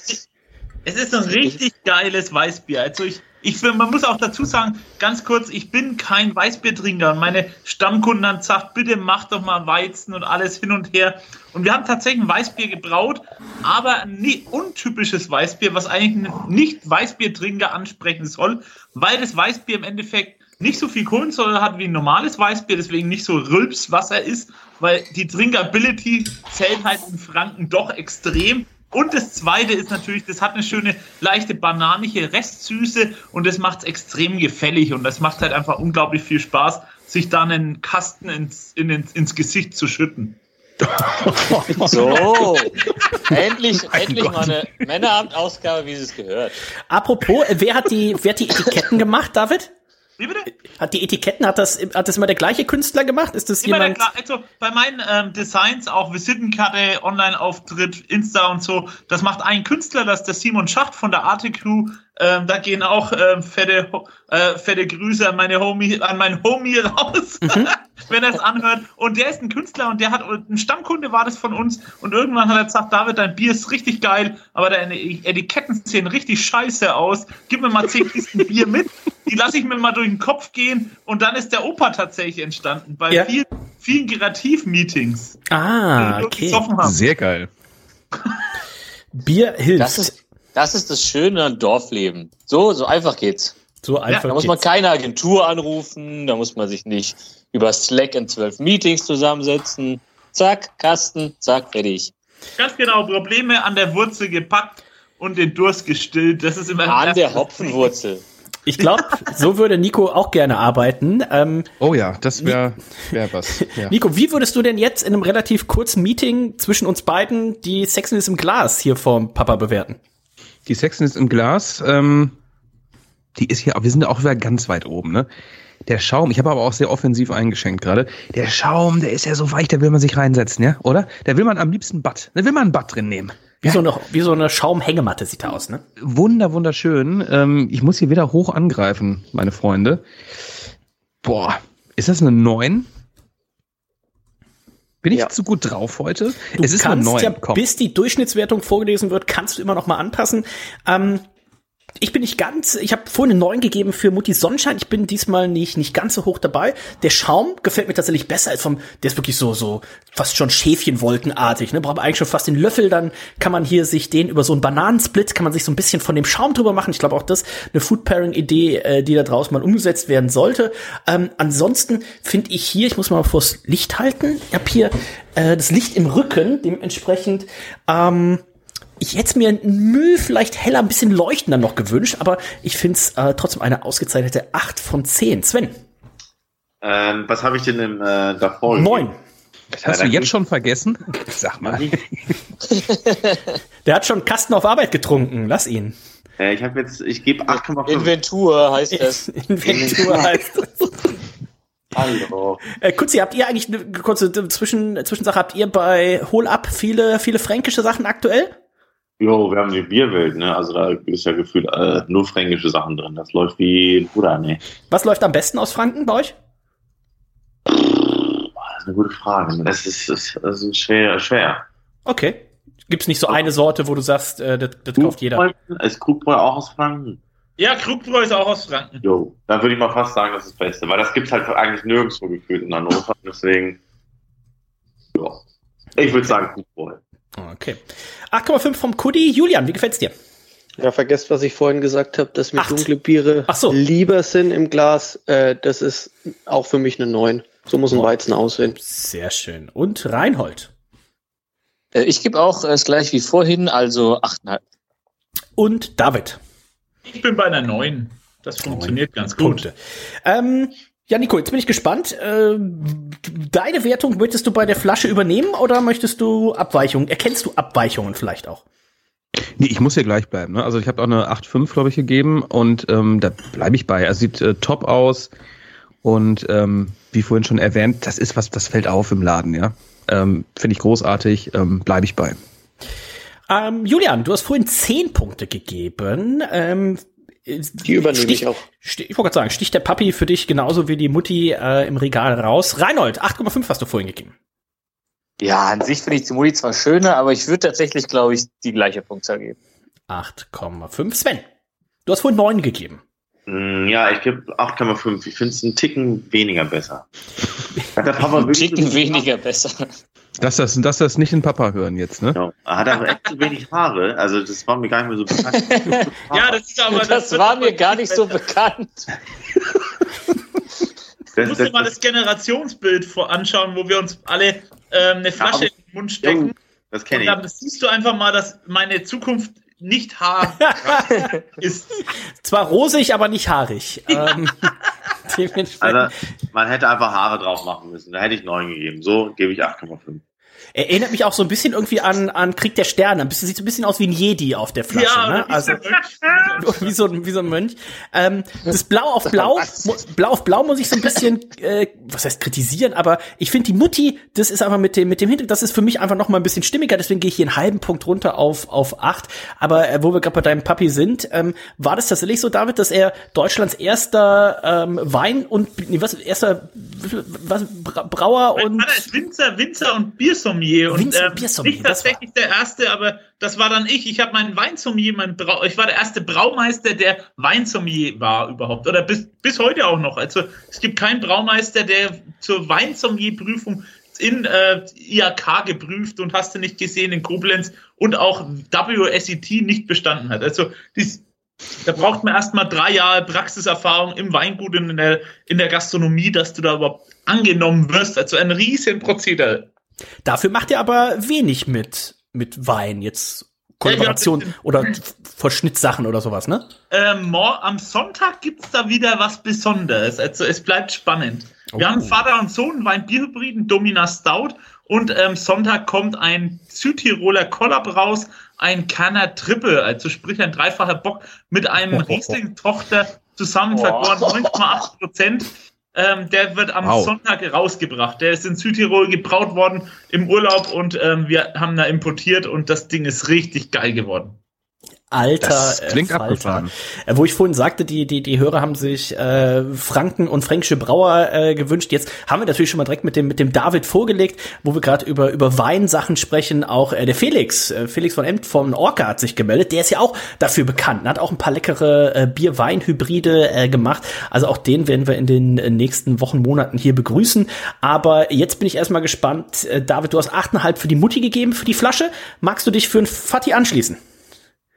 Es ist ein richtig geiles Weißbier. Also ich, ich man muss auch dazu sagen, ganz kurz, ich bin kein Weißbiertrinker. Und meine Stammkunden haben gesagt, bitte mach doch mal Weizen und alles hin und her. Und wir haben tatsächlich ein Weißbier gebraut, aber ein untypisches Weißbier, was eigentlich nicht Weißbiertrinker ansprechen soll, weil das Weißbier im Endeffekt nicht so viel Kohlensäure hat wie ein normales Weißbier, deswegen nicht so Rülpswasser ist, weil die Drinkability zählt halt in Franken doch extrem. Und das zweite ist natürlich, das hat eine schöne, leichte bananige Restsüße und das macht es extrem gefällig und das macht halt einfach unglaublich viel Spaß, sich da einen Kasten ins, in, ins, ins Gesicht zu schütten. <laughs> So, endlich, endlich Gott. mal eine Männeramt-Ausgabe, wie es gehört. Apropos, wer hat die, wer hat die Etiketten gemacht, David? Wie bitte? Hat die Etiketten, hat das, hat das immer der gleiche Künstler gemacht? Ist das immer jemand? also bei meinen ähm, Designs, auch Visitenkarte, Online-Auftritt, Insta und so, das macht ein Künstler, das ist der Simon Schacht von der Arte Crew. Ähm, da gehen auch ähm, fette, äh, fette Grüße an meine Homie, an meinen Homie raus, mhm. <laughs> wenn er es anhört. Und der ist ein Künstler und der hat ein Stammkunde war das von uns. Und irgendwann hat er gesagt, David, dein Bier ist richtig geil, aber deine Etiketten sehen richtig scheiße aus. Gib mir mal zehn Kisten Bier mit die lasse ich mir mal durch den Kopf gehen und dann ist der Opa tatsächlich entstanden bei ja. vielen, vielen Kreativ-Meetings. Ah, okay. Sehr geil. Bier hilft. Das ist, das ist das Schöne an Dorfleben. So, so einfach geht's. So einfach. Ja, da muss man keine Agentur anrufen, da muss man sich nicht über Slack in zwölf Meetings zusammensetzen. Zack, Kasten, zack, fertig. Ganz genau, Probleme an der Wurzel gepackt und den Durst gestillt. Das ist immer an der Hopfenwurzel. Ich glaube, <laughs> so würde Nico auch gerne arbeiten. Ähm, oh ja, das wäre wär was. <laughs> Ja. Nico, wie würdest du denn jetzt in einem relativ kurzen Meeting zwischen uns beiden die Sexiness im Glas hier vom Papa bewerten? Die Sexiness im Glas, ähm, die ist hier, wir sind auch wieder ganz weit oben, ne? Der Schaum, ich habe aber auch sehr offensiv eingeschenkt gerade. Der Schaum, der ist ja so weich, da will man sich reinsetzen, ja, oder? Da will man am liebsten Bad. Da will man ein Bad drin nehmen. Wie, ja. so eine, wie so eine Schaumhängematte sieht er aus, ne? Wunder, wunderschön. Ähm, ich muss hier wieder hoch angreifen, meine Freunde. Boah, ist das eine 9? Bin ich ja. zu gut drauf heute? Du es ist kannst 9. ja, bis die Durchschnittswertung vorgelesen wird, kannst du immer noch mal anpassen. Ähm, ich bin nicht ganz, ich habe vorhin einen neuen gegeben für Mutti Sonnenschein. Ich bin diesmal nicht, nicht ganz so hoch dabei. Der Schaum gefällt mir tatsächlich besser als vom, der ist wirklich so, so fast schon Schäfchenwolkenartig, ne? Braucht eigentlich schon fast den Löffel, dann kann man hier sich den über so einen Bananensplit, kann man sich so ein bisschen von dem Schaum drüber machen. Ich glaube auch das eine Food Pairing Idee, äh, die da draußen mal umgesetzt werden sollte. Ähm, ansonsten finde ich hier, ich muss mal vors Licht halten. Ich habe hier äh, das Licht im Rücken, dementsprechend, ähm, ich hätte mir ein Müll vielleicht heller, ein bisschen leuchtender noch gewünscht, aber ich finde es äh, trotzdem eine ausgezeichnete 8 von 10. Sven. Ähm, was habe ich denn im, äh, davor? 9. Das hast ja, du jetzt schon vergessen? Sag mal. <laughs> Der hat schon Kasten auf Arbeit getrunken. Lass ihn. Äh, ich habe jetzt, ich gebe 8,5. Inventur heißt es. <laughs> Inventur heißt es. Hallo. Äh, Kutzi, habt ihr eigentlich eine kurze Zwischen Zwischensache? Habt ihr bei Hol Up viele, viele fränkische Sachen aktuell? Jo, wir haben die Bierwelt, ne? Also da ist ja gefühlt äh, nur fränkische Sachen drin. Das läuft wie ein Bruder, ne? Was läuft am besten aus Franken bei euch? Das ist eine gute Frage. Das ist, das ist schwer, schwer. Okay. Gibt es nicht so eine Sorte, wo du sagst, äh, das, das kauft jeder? Ist Krugbräu auch aus Franken? Ja, Krugbräu ist auch aus Franken. Jo, da würde ich mal fast sagen, das ist das Beste. Weil das gibt es halt eigentlich nirgendwo gefühlt in Hannover. Deswegen, ja. Ich würde sagen Krugbräu. Okay. 8,5 vom Kudi. Julian, wie gefällt's dir? Ja, vergesst, was ich vorhin gesagt habe, dass mir Acht. dunkle Biere so. lieber sind im Glas. Äh, das ist auch für mich eine 9. So muss ein Weizen aussehen. Sehr schön. Und Reinhold? Äh, ich gebe auch äh, das gleich wie vorhin, also 8,5. Und David? Ich bin bei einer 9. Das funktioniert 9 ganz gut. Punkte. Ähm, ja, Nico, jetzt bin ich gespannt. Äh, deine Wertung möchtest du bei der Flasche übernehmen oder möchtest du Abweichungen? Erkennst du Abweichungen vielleicht auch? Nee, ich muss hier gleich bleiben. Ne? Also ich habe auch eine 8,5, glaube ich, gegeben und ähm, da bleibe ich bei. Er sieht äh, top aus und ähm, wie vorhin schon erwähnt, das ist was, das fällt auf im Laden, ja. Ähm, Finde ich großartig, ähm, bleibe ich bei. Ähm, Julian, du hast vorhin 10 Punkte gegeben. Ähm, Die übernehme Stich, ich auch. Stich, ich wollte gerade sagen, sticht der Papi für dich genauso wie die Mutti äh, im Regal raus. Reinhold, 8,5 hast du vorhin gegeben. Ja, an sich finde ich die Mutti zwar schöner, aber ich würde tatsächlich, glaube ich, die gleiche Punktzahl geben. 8,5. Sven, du hast vorhin 9 gegeben. Mm, Ja, ich gebe 8,5. Ich finde es einen Ticken weniger besser. Hat der Papa Ein wirklich Ticken weniger besser. Dass das, dass das nicht den Papa hören jetzt, ne? Ja. Er hat aber echt zu wenig Haare. Also das war mir gar nicht mehr so bekannt. <laughs> Ja, das ist aber. Das wird war mir gar nicht so bekannt. <laughs> Du musst dir mal das Generationsbild vor anschauen, wo wir uns alle ähm, eine Flasche in den Mund stecken. Das Und kenne ich. dann siehst du einfach mal, dass meine Zukunft nicht Haar <laughs> ist. Zwar rosig, aber nicht haarig. Ähm, dementsprechend Also man hätte einfach Haare drauf machen müssen. Da hätte ich 9 gegeben. So gebe ich 8,5. Erinnert mich auch so ein bisschen irgendwie an, an Krieg der Sterne. Ein bisschen, sieht so ein bisschen aus wie ein Jedi auf der Flasche. Ja, ne? wie Also so ein Mönch. wie so, ein- wie so ein Mönch. Ähm, das Blau auf <laughs> Blau, Blau auf Blau muss ich so ein bisschen, äh, was heißt kritisieren, aber ich finde die Mutti, das ist einfach mit dem, mit dem Hintergrund, das ist für mich einfach noch mal ein bisschen stimmiger, deswegen gehe ich hier einen halben Punkt runter auf, auf acht. Aber äh, wo wir gerade bei deinem Papi sind, ähm, war das tatsächlich so, David, dass er Deutschlands erster ähm, Wein und, nee, was, erster, was, Bra- Brauer Mein und, Vater ist Winzer, Winzer und Biersommelier. Winzer und ähm, Biersommelier, Nicht tatsächlich der erste, aber das war dann ich. Ich habe meinen Weinsommelier, mein Brau ich war der erste Braumeister, der Weinsommelier war überhaupt. Oder bis, bis heute auch noch. Also es gibt keinen Braumeister, der zur Weinsommelier-Prüfung in äh, IAK geprüft und hast du nicht gesehen in Koblenz und auch WSET nicht bestanden hat. Also dies, da braucht man erstmal drei Jahre Praxiserfahrung im Weingut und in der, in der Gastronomie, dass du da überhaupt angenommen wirst. Also ein riesen Prozedere. Dafür macht er aber wenig mit, mit Wein, jetzt Kollaboration Ja, oder Verschnittsachen oder sowas, ne? Ähm, mor- am Sonntag gibt's da wieder was Besonderes. Also es bleibt spannend. Wir Oh. haben Vater und Sohn, Wein-Bierhybriden, Domina Stout. Und ähm, Sonntag kommt ein Südtiroler Collab raus, ein Kerner Triple, also sprich ein dreifacher Bock mit einem <laughs> Riesling-Tochter zusammen vergoren, 9,8 Prozent. Ähm, der wird am Wow. Sonntag rausgebracht. Der ist in Südtirol gebraut worden im Urlaub und ähm, wir haben da importiert und das Ding ist richtig geil geworden. Alter Das klingt äh, Falter. abgefahren. Äh, wo ich vorhin sagte, die, die, die Hörer haben sich äh, Franken und fränkische Brauer äh, gewünscht. Jetzt haben wir natürlich schon mal direkt mit dem, mit dem David vorgelegt, wo wir gerade über, über Weinsachen sprechen. Auch äh, der Felix, äh, Felix von Emt von Orca hat sich gemeldet. Der ist ja auch dafür bekannt. Hat auch ein paar leckere äh, Bier-Wein-Hybride äh, gemacht. Also auch den werden wir in den äh, nächsten Wochen, Monaten hier begrüßen. Aber jetzt bin ich erstmal gespannt. Äh, David, du hast 8,5 für die Mutti gegeben, für die Flasche. Magst du dich für ein Fatih anschließen?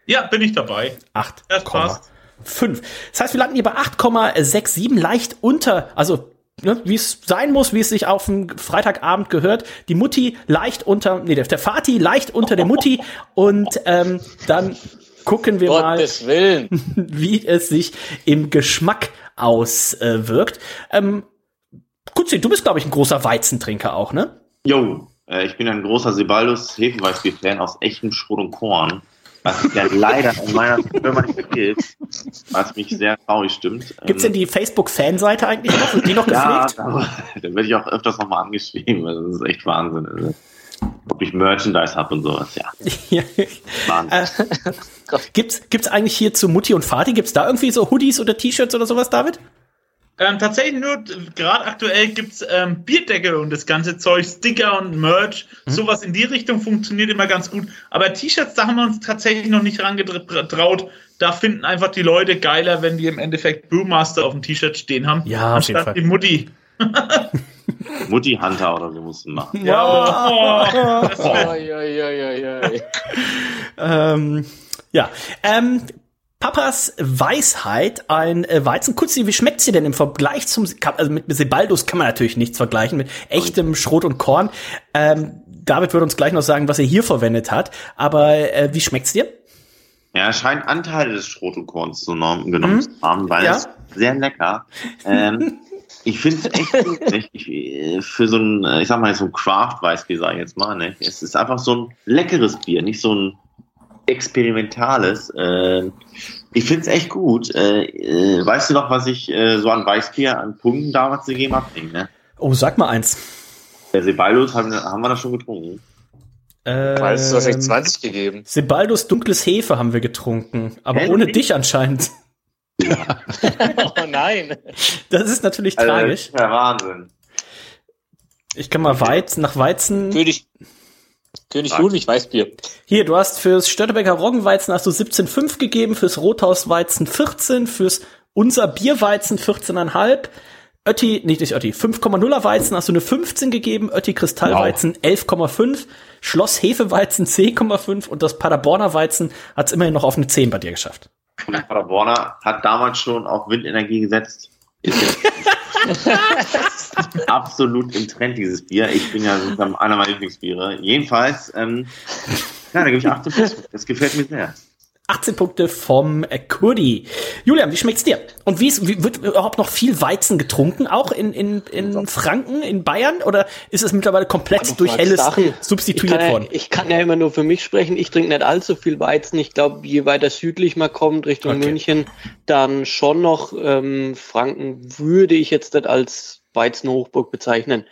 Ja, bin ich dabei. 8. Das passt. 5. Das heißt, wir landen hier bei 8,67, leicht unter, also ne, wie es sein muss, wie es sich auf einen Freitagabend gehört. Die Mutti leicht unter, nee, der, der Vati leicht unter der Mutti und ähm, dann gucken wir mal, Gottes Willen. <laughs> wie es sich im Geschmack auswirkt. Ähm, Kutzi, du bist, glaube ich, ein großer Weizentrinker auch, ne? Jo, äh, ich bin ein großer Sebaldus Hefeweißbier-Fan aus echtem Schrot und Korn. Was es ja leider in meiner Firma nicht gibt, was mich sehr traurig stimmt. Gibt's denn die Facebook-Fanseite eigentlich noch? Wird die noch Ja, gepflegt? da, da werde ich auch öfters nochmal angeschrieben. Das ist echt Wahnsinn. Also, ob ich Merchandise habe und sowas, ja. <laughs> Ja. Wahnsinn. Äh, <laughs> gibt's, gibt's eigentlich hier zu Mutti und Vati, gibt's da irgendwie so Hoodies oder T-Shirts oder sowas, David? Ähm, tatsächlich nur, gerade aktuell gibt's ähm, Bierdeckel und das ganze Zeug, Sticker und Merch. Sowas in die Richtung funktioniert immer ganz gut. Aber T-Shirts, da haben wir uns tatsächlich noch nicht rangetraut. Da finden einfach die Leute geiler, wenn die im Endeffekt Brewmaster auf dem T-Shirt stehen haben. Ja, auf jeden Fall. Die Mutti. Mutti Hunter oder so mussten machen. Ja. Oh, oi, oi. <laughs> Ähm, ja. Ähm, Papas Weisheit, ein äh, Weizenkutzi, wie schmeckt's dir denn im Vergleich zum, also mit Sebaldus kann man natürlich nichts vergleichen, mit echtem Schrot und Korn. Ähm, David wird uns gleich noch sagen, was er hier verwendet hat, aber äh, wie schmeckt's dir? Ja, er scheint Anteile des Schrot und Korns zu genommen, genommen zu haben, weil Ja. es sehr lecker. Ähm, <laughs> ich finde es echt gut? Ich, äh, für so ein, äh, ich sag mal, so ein Craft-Weißbier, sag ich jetzt mal, ne? Es ist einfach so ein leckeres Bier, nicht so ein experimentales. Ähm, ich finde es echt gut. Äh, äh, weißt du noch, was ich äh, so an Weißbier an Punkten damals gegeben habe? Ne? Oh, sag mal eins. Der Sebaldus haben, haben wir das schon getrunken. Ähm, Weißt du, wahrscheinlich 20 gegeben. Sebaldus dunkles Hefe haben wir getrunken, aber Hä? ohne dich anscheinend. <laughs> oh nein. Das ist natürlich Also, tragisch. Ja, Wahnsinn. Ich kann mal Weizen nach Weizen. König, König Ludwig Weißbier. Hier, du hast fürs Störtebecker Roggenweizen hast du 17,5 gegeben, fürs Rothausweizen 14, fürs unser Bierweizen 14,5. Ötti, nicht, nicht Ötti, 5,0er Weizen hast du eine 15 gegeben, Ötti Kristallweizen 11,5, Schloss Hefeweizen 10,5 und das Paderborner Weizen hat es immerhin noch auf eine 10 bei dir geschafft. Und der Paderborner hat damals schon auf Windenergie gesetzt. Ist jetzt <laughs> <laughs> absolut im Trend, dieses Bier. Ich bin ja sozusagen einer meiner Lieblingsbiere. Jedenfalls, ähm, ja, da gebe ich 18 Punkte. Das gefällt mir sehr. 18 Punkte vom Kurdi. Julian, wie schmeckt's dir? Und wie, ist, wie wird überhaupt noch viel Weizen getrunken? Auch in, in, in Franken, in Bayern? Oder ist es mittlerweile komplett durch helles Sachen. substituiert worden? Ja, ich kann ja immer nur für mich sprechen. Ich trinke nicht allzu viel Weizen. Ich glaube, je weiter südlich man kommt, Richtung Okay. München, dann schon noch ähm, Franken würde ich jetzt nicht als Weizenhochburg bezeichnen.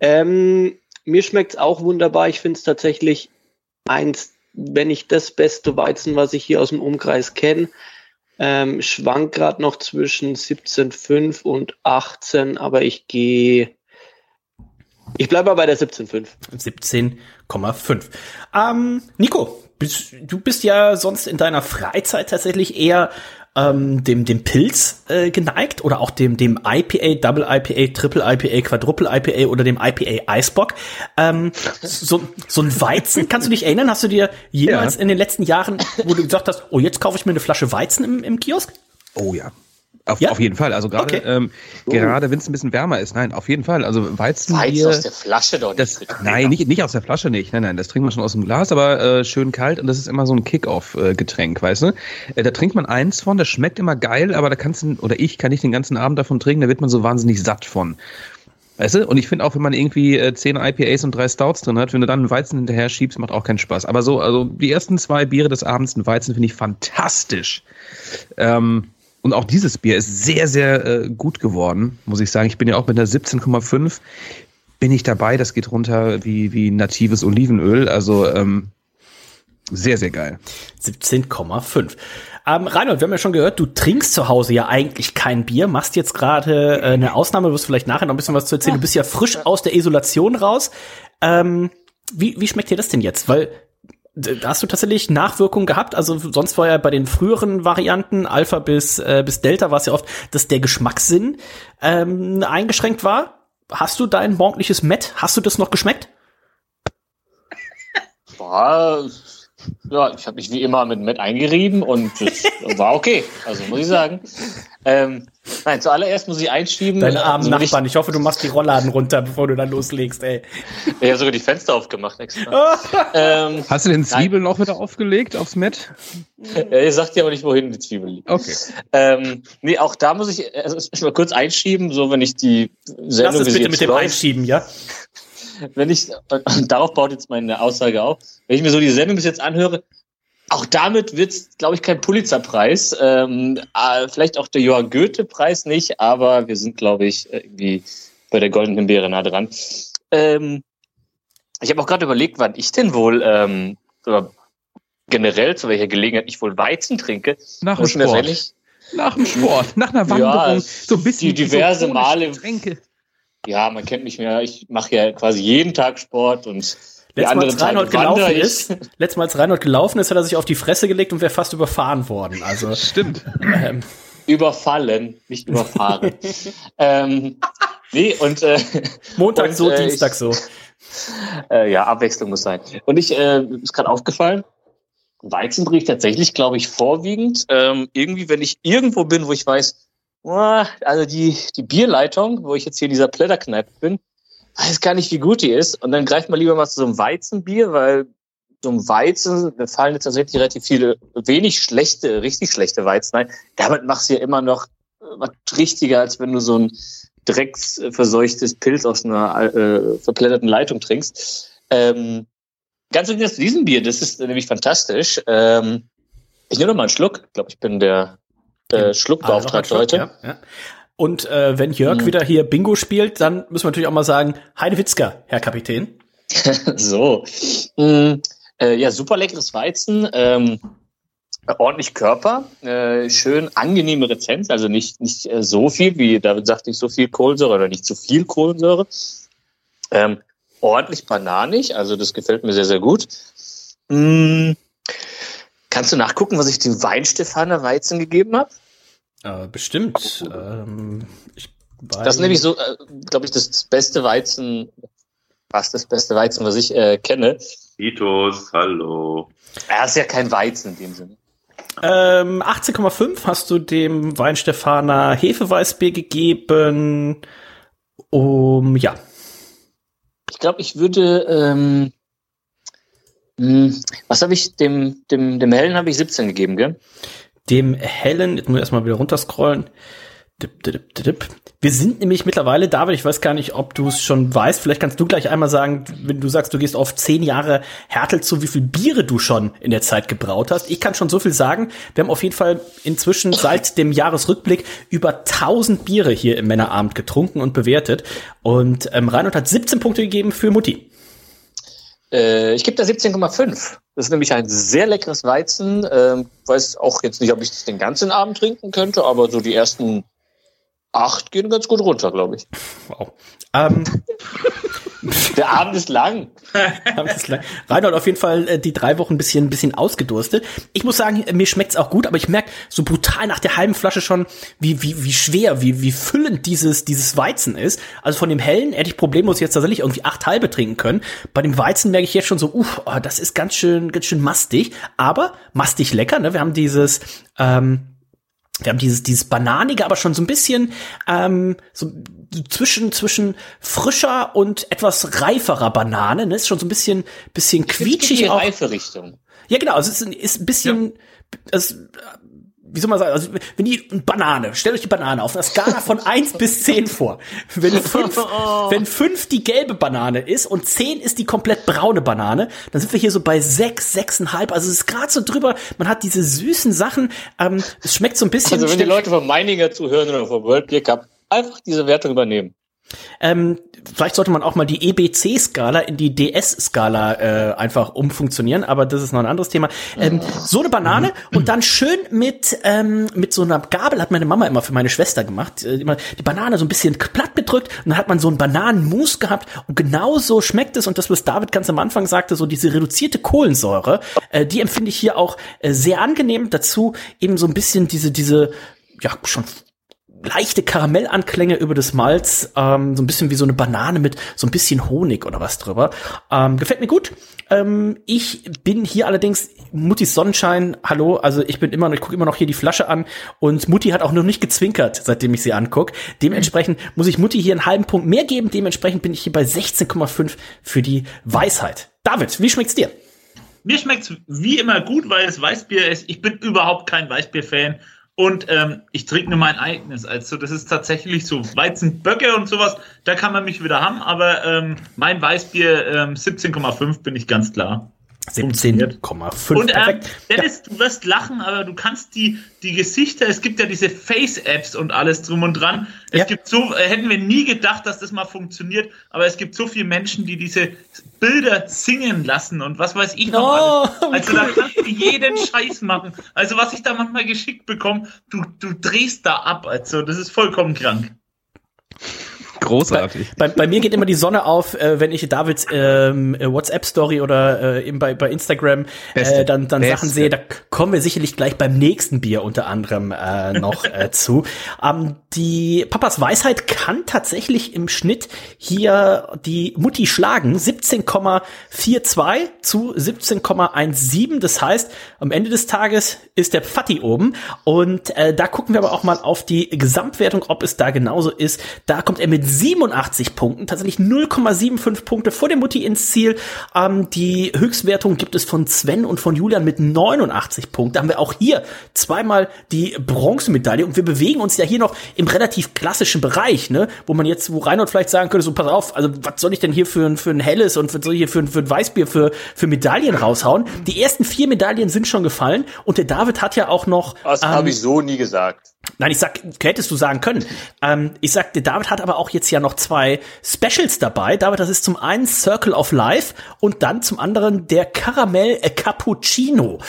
Ähm, mir schmeckt's auch wunderbar. Ich finde es tatsächlich eins, wenn nicht das beste Weizen, was ich hier aus dem Umkreis kenne. Ähm, schwankt gerade noch zwischen 17,5 und 18, aber ich gehe. Ich bleibe bei der 17,5. 17,5. Ähm, Nico, bist, du bist ja sonst in deiner Freizeit tatsächlich eher ähm, dem, dem Pilz äh, geneigt oder auch dem, dem IPA, Double IPA, Triple IPA, Quadruple IPA oder dem IPA Eisbock. Ähm, so, so ein Weizen, kannst du dich erinnern? Hast du dir jemals Ja. in den letzten Jahren, wo du gesagt hast, oh, jetzt kaufe ich mir eine Flasche Weizen im, im Kiosk? Oh ja. Auf, Ja? auf jeden Fall. Also gerade Okay. ähm, gerade wenn es ein bisschen wärmer ist. Nein, auf jeden Fall. Also Weizenbier. Weizen aus der Flasche doch Das, nicht. nein, nicht, nicht aus der Flasche nicht. Nein, nein, das trinkt man schon aus dem Glas, aber äh, schön kalt und das ist immer so ein Kick-Off-Getränk, weißt du? Äh, da trinkt man eins von, das schmeckt immer geil, aber da kannst du, oder ich kann nicht den ganzen Abend davon trinken, da wird man so wahnsinnig satt von. Weißt du? Und ich finde auch, wenn man irgendwie äh, 10 IPAs und drei Stouts drin hat, wenn du dann einen Weizen hinterher schiebst, macht auch keinen Spaß. Aber so, also die ersten zwei Biere des Abends, ein Weizen, finde ich fantastisch. Ähm, und auch dieses Bier ist sehr, sehr äh, gut geworden, muss ich sagen. Ich bin ja auch mit einer 17,5 bin ich dabei. Das geht runter wie, wie natives Olivenöl. Also ähm, sehr, sehr geil. 17,5. Ähm, Reinhold, wir haben ja schon gehört, du trinkst zu Hause ja eigentlich kein Bier, machst jetzt gerade äh, eine Ausnahme, du wirst vielleicht nachher noch ein bisschen was zu erzählen. Du bist ja frisch aus der Isolation raus. Ähm, wie, wie schmeckt dir das denn jetzt? Weil hast du tatsächlich Nachwirkungen gehabt. Also sonst war ja bei den früheren Varianten, Alpha bis, äh, bis Delta, war es ja oft, dass der Geschmackssinn ähm, eingeschränkt war. Hast du dein morgendliches Met, hast du das noch geschmeckt? War, ja, ich habe mich wie immer mit Matt eingerieben und das war okay. Also muss ich sagen. <laughs> Ähm, nein, zuallererst muss ich einschieben. Deine armen also Nachbarn. Ich hoffe, du machst die Rollladen runter, bevor du dann loslegst, ey. Ich habe sogar die Fenster aufgemacht extra. <laughs> ähm, Hast du den Zwiebeln auch wieder aufgelegt aufs Met? ja, ihr sagt ja aber nicht, wohin die Zwiebel liegt. Okay. Ähm, nee, auch da muss ich also mal kurz einschieben, so wenn ich die Lass Sendung es wie sie bitte mit dem läuft, Einschieben, ja? wenn ich, und darauf baut jetzt meine Aussage auf, wenn ich mir so die Sendung bis jetzt anhöre, auch damit wird es, glaube ich, kein Pulitzerpreis. Ähm, äh, vielleicht auch der Johann Goethe-Preis nicht, aber wir sind, glaube ich, irgendwie bei der Goldenen Himbeere nah dran. Ähm, ich habe auch gerade überlegt, wann ich denn wohl ähm, oder generell zu welcher Gelegenheit ich wohl Weizen trinke. Nach dem Sport. Nach dem Sport, nach einer Ja, Wanderung, es- so ein bisschen die diverse isotonische Male- Getränke. Ja, man kennt mich mehr. Ich mache ja quasi jeden Tag Sport und Letztes Mal, als Reinhold gelaufen ich. ist, letztes Mal, als Reinhold gelaufen ist, hat er sich auf die Fresse gelegt und wäre fast überfahren worden. Also, Stimmt. ähm, Überfallen, nicht überfahren. <laughs> ähm, nee, und äh, Montag Und, so, äh, Dienstag ich- so. äh, ja, Abwechslung muss sein. Und ich äh, ist gerade aufgefallen, Weizen trinke ich tatsächlich, glaube ich, vorwiegend. Ähm, irgendwie, wenn ich irgendwo bin, wo ich weiß, ah, also die, die Bierleitung, wo ich jetzt hier in dieser Plätterkneipe bin, weiß gar nicht, wie gut die ist. Und dann greift man lieber mal zu so einem Weizenbier, weil so einem Weizen, mir fallen jetzt tatsächlich relativ viele, wenig schlechte, richtig schlechte Weizen ein. Damit machst du ja immer noch äh, was richtiger, als wenn du so ein drecksverseuchtes Pilz aus einer äh, verplätterten Leitung trinkst. Ähm, ganz im Gegensatz zu diesem Bier, das ist nämlich fantastisch. Ähm, ich nehme noch mal einen Schluck. Ich glaube, ich bin der äh, Schluckbeauftragte heute. Ja, ja. Und äh, wenn Jörg Mhm. wieder hier Bingo spielt, dann müssen wir natürlich auch mal sagen, Heide Witzka, Herr Kapitän. <laughs> so. Mm, äh, ja, super leckeres Weizen. Ähm, ordentlich Körper, äh, schön angenehme Rezenz, also nicht, nicht äh, so viel, wie David sagt, nicht so viel Kohlensäure oder nicht zu viel Kohlensäure. Ähm, ordentlich bananig, also das gefällt mir sehr, sehr gut. Hm, kannst du nachgucken, was ich dem Weinstefaner Weizen gegeben habe? Äh, bestimmt. Ähm, ich das ist nämlich so, äh, glaube ich, das, das, beste Weizen, fast das beste Weizen, was ich äh, kenne. Vitos, hallo. Er ist ja kein Weizen in dem Sinne. Ähm, 18,5 hast du dem Weinstefaner Hefeweißbier gegeben. Um, ja. Ich glaube, ich würde, ähm, mh, hm, was habe ich, dem, dem, dem Hellen habe ich 17 gegeben, gell? Dem Hellen, jetzt muss ich erstmal wieder runterscrollen. Wir sind nämlich mittlerweile, David, ich weiß gar nicht, ob du es schon weißt, vielleicht kannst du gleich einmal sagen, wenn du sagst, du gehst auf zehn Jahre Härtel zu, wie viel Biere du schon in der Zeit gebraut hast. Ich kann schon so viel sagen, wir haben auf jeden Fall inzwischen seit dem Jahresrückblick über 1000 Biere hier im Männerabend getrunken und bewertet. Und ähm, Reinhold hat 17 Punkte gegeben für Mutti. Äh, ich gebe da 17,5. Das ist nämlich ein sehr leckeres Weizen. Ähm, weiß auch jetzt nicht, ob ich das den ganzen Abend trinken könnte, aber so die ersten acht gehen ganz gut runter, glaube ich. Wow. Ähm, <laughs> Der Abend ist lang. Abend ist lang. Reinhold auf jeden Fall äh, die drei Wochen ein bisschen, ein bisschen ausgedurstet. Ich muss sagen, mir schmeckt's auch gut, aber ich merk so brutal nach der halben Flasche schon, wie, wie, wie schwer, wie, wie füllend dieses, dieses Weizen ist. Also von dem hellen hätte ich problemlos jetzt tatsächlich irgendwie acht halbe trinken können. Bei dem Weizen merke ich jetzt schon so, uff, oh, das ist ganz schön, ganz schön mastig, aber mastig lecker, ne? Wir haben dieses, ähm, wir haben dieses, dieses bananige, aber schon so ein bisschen ähm, so zwischen zwischen frischer und etwas reiferer Banane. Ne? Ist schon so ein bisschen bisschen quietschig. Die reife Richtung. Ja, genau. Also es ist, ist ein bisschen. Ja. Es, wie soll man sagen, also wenn die Banane, stellt euch die Banane auf einer Skala von <laughs> eins bis zehn vor. Wenn fünf, <laughs> wenn fünf die gelbe Banane ist und zehn ist die komplett braune Banane, dann sind wir hier so bei sechs, sechseinhalb. Also es ist gerade so drüber, man hat diese süßen Sachen, ähm, es schmeckt so ein bisschen. Also wenn die Leute von Meininger zuhören oder vom World Beer Cup, einfach diese Wertung übernehmen. Ähm, vielleicht sollte man auch mal die EBC-Skala in die DS-Skala äh, einfach umfunktionieren, aber das ist noch ein anderes Thema. Ähm, so eine Banane und dann schön mit ähm, mit so einer Gabel hat meine Mama immer für meine Schwester gemacht, äh, immer die Banane so ein bisschen platt bedrückt und dann hat man so einen Bananenmus gehabt und genau so schmeckt es und das was David ganz am Anfang sagte, so diese reduzierte Kohlensäure, äh, die empfinde ich hier auch äh, sehr angenehm. Dazu eben so ein bisschen diese diese ja schon leichte Karamellanklänge über das Malz, ähm, so ein bisschen wie so eine Banane mit so ein bisschen Honig oder was drüber. Ähm, gefällt mir gut. Ähm, ich bin hier allerdings Muttis Sonnenschein. Hallo, also ich bin immer, ich gucke immer noch hier die Flasche an und Mutti hat auch noch nicht gezwinkert, seitdem ich sie anguck. Dementsprechend muss ich Mutti hier einen halben Punkt mehr geben. Dementsprechend bin ich hier bei 16,5 für die Weisheit. David, wie schmeckt's dir? Mir schmeckt's wie immer gut, weil es Weißbier ist. Ich bin überhaupt kein Weißbier-Fan. Und ähm, ich trinke nur mein eigenes. Also das ist tatsächlich so Weizenböcke und sowas, da kann man mich wieder haben, aber ähm, mein Weißbier ähm, 17,5 bin ich ganz klar. 17,5. Und ähm, Dennis, ja. du wirst lachen, aber du kannst die, die Gesichter, es gibt ja diese Face-Apps und alles drum und dran. Es ja. gibt so, äh, hätten wir nie gedacht, dass das mal funktioniert, aber es gibt so viele Menschen, die diese Bilder singen lassen und was weiß ich noch oh, alles. Also da kannst du jeden Scheiß machen. Also was ich da manchmal geschickt bekomme, du, du drehst da ab. Also das ist vollkommen krank. Großartig. Bei, bei, bei, mir geht immer die Sonne auf, äh, wenn ich Davids ähm, äh, WhatsApp-Story oder äh, eben bei, bei Instagram äh, dann, dann Sachen sehe. Da kommen wir sicherlich gleich beim nächsten Bier unter anderem äh, noch äh, <laughs> zu. Ähm, die Papas Weisheit kann tatsächlich im Schnitt hier die Mutti schlagen. 17,42 zu 17,17. Das heißt, am Ende des Tages ist der Pfatti oben. Und äh, da gucken wir aber auch mal auf die Gesamtwertung, ob es da genauso ist. Da kommt er mit 87 Punkten, tatsächlich 0,75 Punkte vor der Mutti ins Ziel. Ähm, die Höchstwertung gibt es von Sven und von Julian mit 89 Punkten. Da haben wir auch hier zweimal die Bronzemedaille und wir bewegen uns ja hier noch im relativ klassischen Bereich, ne, wo man jetzt, wo Reinhold vielleicht sagen könnte, so pass auf, also was soll ich denn hier für ein, für ein helles und was soll ich hier für ein, für ein Weißbier für, für Medaillen raushauen? Die ersten vier Medaillen sind schon gefallen und der David hat ja auch noch. Das ähm, habe ich so nie gesagt. Nein, ich sag, hättest du sagen können. Ähm, ich sagte, David hat aber auch jetzt ja noch zwei Specials dabei. David, das ist zum einen Circle of Life und dann zum anderen der Caramel Cappuccino.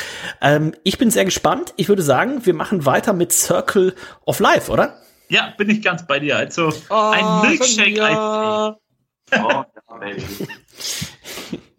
Ähm, ich bin sehr gespannt. Ich würde sagen, wir machen weiter mit Circle of Life, oder? Ja, bin ich ganz bei dir. Also oh, ein Milkshake. Ja. <laughs> Oh,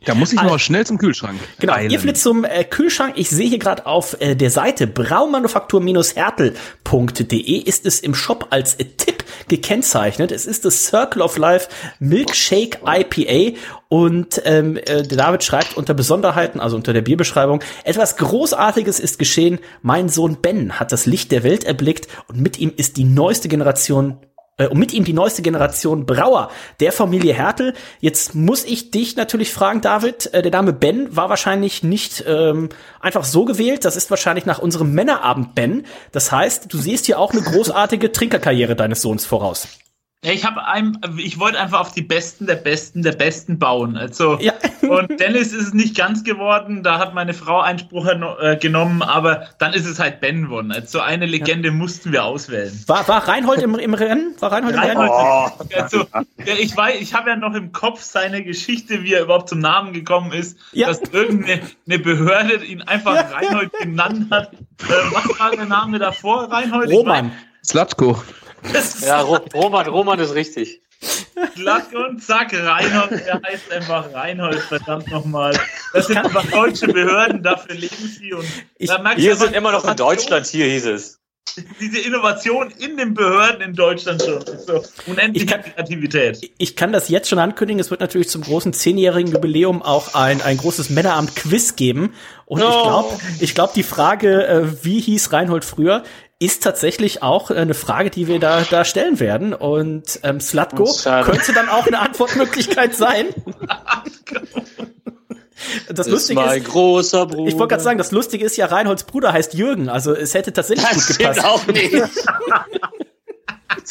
Da muss ich noch schnell zum Kühlschrank. Genau, eilen. ihr flitzt zum äh, Kühlschrank. Ich sehe hier gerade auf äh, der Seite braumanufaktur-hertel.de ist es im Shop als äh, Tipp gekennzeichnet. Es ist das Circle of Life Milkshake IPA und ähm, äh, David schreibt unter Besonderheiten, also unter der Bierbeschreibung, etwas Großartiges ist geschehen. Mein Sohn Ben hat das Licht der Welt erblickt und mit ihm ist die neueste Generation äh, und mit ihm die neueste Generation Brauer der Familie Hertel. Jetzt muss ich dich natürlich fragen, David, äh, der Name Ben war wahrscheinlich nicht ähm, einfach so gewählt, das ist wahrscheinlich nach unserem Männerabend Ben. Das heißt, du siehst hier auch eine großartige Trinkerkarriere deines Sohns voraus. Ja, ich habe einem, ich wollte einfach auf die Besten der Besten der Besten bauen. Also ja. und Dennis ist es nicht ganz geworden. Da hat meine Frau Einspruch äh, genommen, aber dann ist es halt Ben geworden. Also eine Legende ja. mussten wir auswählen. War, war Reinhold im, im Rennen? War Reinhold, Reinhold im Rennen? Oh. Also, ich weiß, ich habe ja noch im Kopf seine Geschichte, wie er überhaupt zum Namen gekommen ist, ja. dass irgendeine Behörde ihn einfach Reinhold genannt hat. Äh, was war der Name davor, Reinhold? Roman. Slatko. Ja, Roman, Roman ist richtig. Klack und zack, Reinhold, der heißt einfach Reinhold, verdammt nochmal. Das sind einfach deutsche Behörden, dafür leben sie. Und ich, wir sind immer noch in Deutschland, hier hieß es. Diese Innovation in den Behörden in Deutschland schon. So unendliche ich kann, Kreativität. Ich kann das jetzt schon ankündigen. Es wird natürlich zum großen zehnjährigen Jubiläum auch ein, ein großes Männeramt-Quiz geben. Und no. ich glaube, ich glaub, die Frage, äh, wie hieß Reinhold früher, ist tatsächlich auch eine Frage, die wir da, da stellen werden. Und ähm, Slatko könnte dann auch eine Antwortmöglichkeit sein. <laughs> Das ist Lustige mein ist, großer Bruder. Ich wollte gerade sagen, das Lustige ist ja, Reinholds Bruder heißt Jürgen, also es hätte tatsächlich das gut gepasst. auch nicht.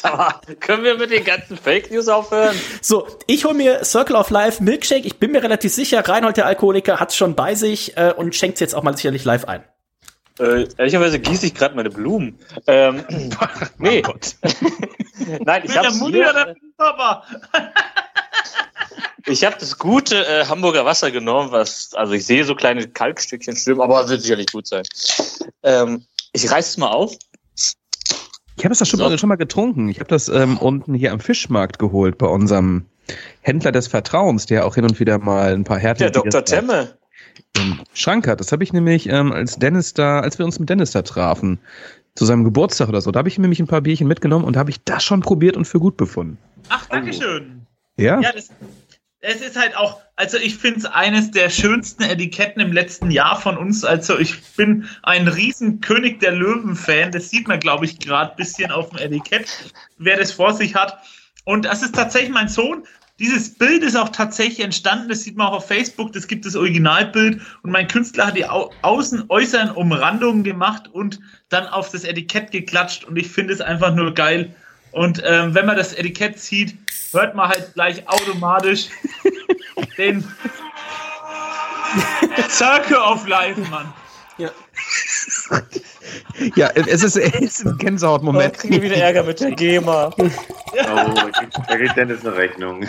Aber können wir mit den ganzen Fake News aufhören? So, ich hole mir Circle of Life Milkshake. Ich bin mir relativ sicher, Reinhold der Alkoholiker hat es schon bei sich äh, und schenkt es jetzt auch mal sicherlich live ein. Äh, ehrlicherweise gieße ich gerade meine Blumen. Ähm, <laughs> <laughs> nee. Oh <laughs> Nein, ich habe hier, Ich habe das gute äh, Hamburger Wasser genommen, was also ich sehe so kleine Kalkstückchen schwimmen, aber wird sicherlich gut sein. Ähm, ich reiß es mal auf. Ich habe es das schon, so. schon mal getrunken. Ich habe das ähm, unten hier am Fischmarkt geholt bei unserem Händler des Vertrauens, der auch hin und wieder mal ein paar Härten. Der Dr. Temme im Schrank hat. Das habe ich nämlich, ähm, als Dennis da, als wir uns mit Dennis da trafen, zu seinem Geburtstag oder so, da habe ich nämlich ein paar Bierchen mitgenommen und habe ich das schon probiert und für gut befunden. Ach, Dankeschön. Ja. Ja, das, es ist halt auch, also ich finde es eines der schönsten Etiketten im letzten Jahr von uns. Also ich bin ein riesen König der Löwen-Fan. Das sieht man, glaube ich, gerade ein bisschen auf dem Etikett, wer das vor sich hat. Und das ist tatsächlich mein Sohn. Dieses Bild ist auch tatsächlich entstanden, das sieht man auch auf Facebook, das gibt das Originalbild und mein Künstler hat die au außen äußeren Umrandungen gemacht und dann auf das Etikett geklatscht und ich finde es einfach nur geil. Und ähm, wenn man das Etikett sieht, hört man halt gleich automatisch <laughs> den Circle of Life, Mann. Ja. <laughs> ja, es ist, es ist ein Gänsehautmoment. Ich kriege wieder Ärger mit der GEMA. Oh, <laughs> da geht Dennis eine Rechnung.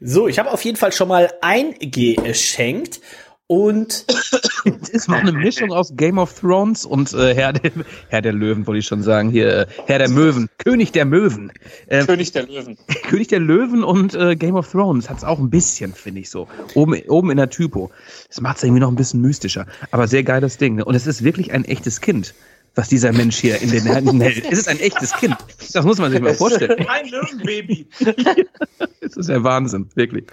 So, ich habe auf jeden Fall schon mal eingeschenkt und <laughs> es ist noch eine Mischung aus Game of Thrones und äh, Herr, der, Herr der Löwen, wollte ich schon sagen. Hier, äh, Herr der Möwen, König der Möwen. Äh, König der Löwen. <laughs> König der Löwen und äh, Game of Thrones hat es auch ein bisschen, finde ich so. Oben, oben in der Typo. Das macht es irgendwie noch ein bisschen mystischer. Aber sehr geiles Ding. Ne? Und es ist wirklich ein echtes Kind was dieser Mensch hier in den Händen hält. Es ist ein echtes Kind. Das muss man sich mal vorstellen. Ein Löwenbaby. <laughs> das ist der Wahnsinn, wirklich.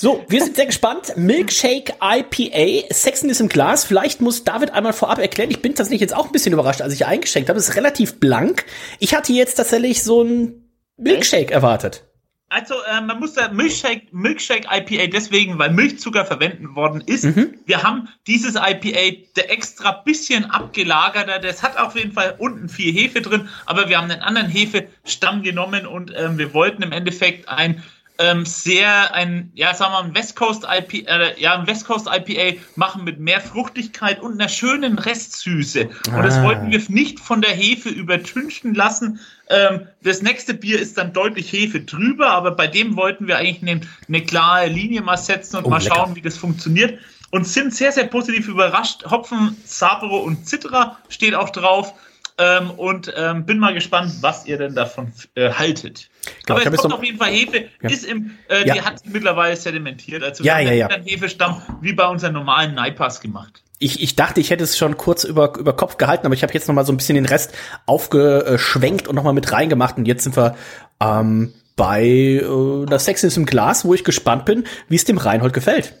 So, wir sind sehr gespannt. Milkshake IPA, Sexen ist im Glas. Vielleicht muss David einmal vorab erklären. Ich bin tatsächlich jetzt auch ein bisschen überrascht, als ich eingeschenkt habe. Es ist relativ blank. Ich hatte jetzt tatsächlich so ein Milkshake erwartet. Also äh, man muss da Milkshake, Milkshake IPA deswegen, weil Milchzucker verwenden worden ist. Mhm. Wir haben dieses IPA der extra bisschen abgelagerter. Das hat auf jeden Fall unten viel Hefe drin, aber wir haben einen anderen Hefestamm genommen und ähm, wir wollten im Endeffekt ein ähm, sehr ein, ja, sagen wir mal, ein West Coast IPA, äh, ja, ein West Coast IPA machen mit mehr Fruchtigkeit und einer schönen Restsüße. Und das Ah. wollten wir nicht von der Hefe übertünchen lassen. Ähm, das nächste Bier ist dann deutlich Hefe drüber, aber bei dem wollten wir eigentlich eine, eine klare Linie mal setzen und Oh, mal lecker. schauen, wie das funktioniert. Und sind sehr, sehr positiv überrascht. Hopfen, Sabro und Citra steht auch drauf. Ähm, und ähm, bin mal gespannt, was ihr denn davon äh, haltet. Genau, ich Aber es kommt noch- auf jeden Fall Hefe, Ja. ist im, äh, Ja. die hat sich mittlerweile sedimentiert. Also Ja, ja, ja. einen Hefestamm wie bei unseren normalen Naipas gemacht. Ich, ich dachte, ich hätte es schon kurz über, über Kopf gehalten, aber ich habe jetzt noch mal so ein bisschen den Rest aufgeschwenkt und noch mal mit reingemacht. Und jetzt sind wir ähm, bei äh, das Sex ist im Glas, wo ich gespannt bin, wie es dem Reinhold gefällt.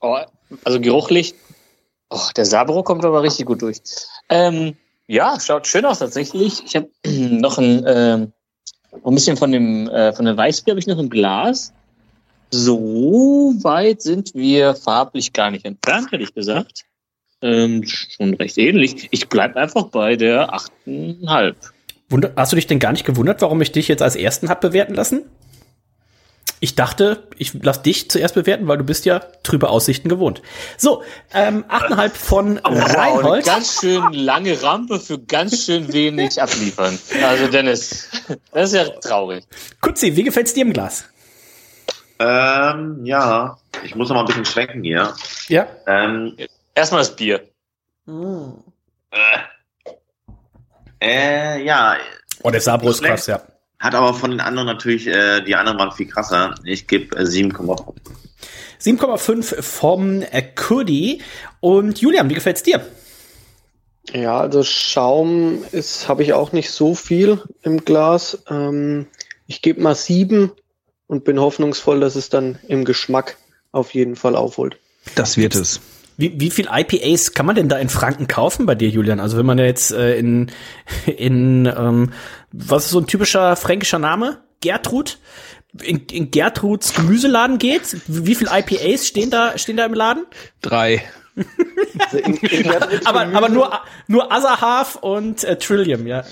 Oh, also geruchlich. Oh, der Sabro kommt aber richtig gut durch. Ähm, ja, schaut schön aus tatsächlich. Ich habe <clears throat> noch ein, ähm, ein bisschen von dem äh, von der Weißbier habe ich noch im Glas. So weit sind wir farblich gar nicht entfernt, hätte ich gesagt. Ähm, schon recht ähnlich. Ich bleib einfach bei der 8,5. Wunder Hast du dich denn gar nicht gewundert, warum ich dich jetzt als ersten hab bewerten lassen? Ich dachte, ich lass dich zuerst bewerten, weil du bist ja trübe Aussichten gewohnt. So, ähm, 8,5 von Wow, eine Reinhold. ganz schön lange Rampe für ganz schön wenig abliefern. Also Dennis, das ist ja traurig. Kutzi, wie gefällt's dir im Glas? Ähm, ja, ich muss noch mal ein bisschen schwenken hier. Ja. Ähm, Erstmal das Bier. äh, äh, ja, Oh, der Sabro ist krass, ja. Hat aber von den anderen natürlich, äh, die anderen waren viel krasser. Ich gebe äh, 7,5. 7,5 vom äh, Kudi. Und Julian, wie gefällt's dir? Ja, also Schaum ist, habe ich auch nicht so viel im Glas. Ähm, ich gebe mal sieben und bin hoffnungsvoll, dass es dann im Geschmack auf jeden Fall aufholt. Das wird es. Wie, wie viel IPAs kann man denn da in Franken kaufen bei dir, Julian? Also wenn man jetzt äh, in, in ähm, was ist so ein typischer fränkischer Name? Gertrud? In, in Gertruds Gemüseladen geht? Wie viel IPAs stehen da, stehen da im Laden? Drei. Also in, in <laughs> Gertruds Aber, aber nur, nur Azahaf und äh, Trillium, ja.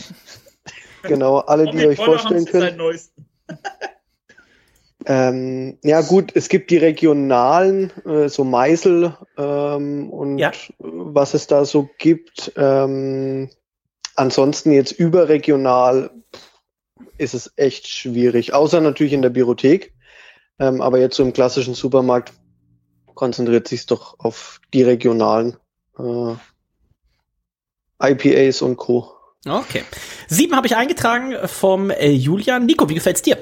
Genau, alle, die ihr euch vorstellen können. neuesten. Ähm, ja gut, es gibt die regionalen, äh, so Meisel ähm, und Ja. was es da so gibt. Ähm, ansonsten jetzt überregional ist es echt schwierig, außer natürlich in der Biothek. Ähm, aber jetzt so im klassischen Supermarkt konzentriert sich doch auf die regionalen äh, IPAs und Co. Okay. Sieben habe ich eingetragen vom äh, Julian. Nico, wie gefällt's dir?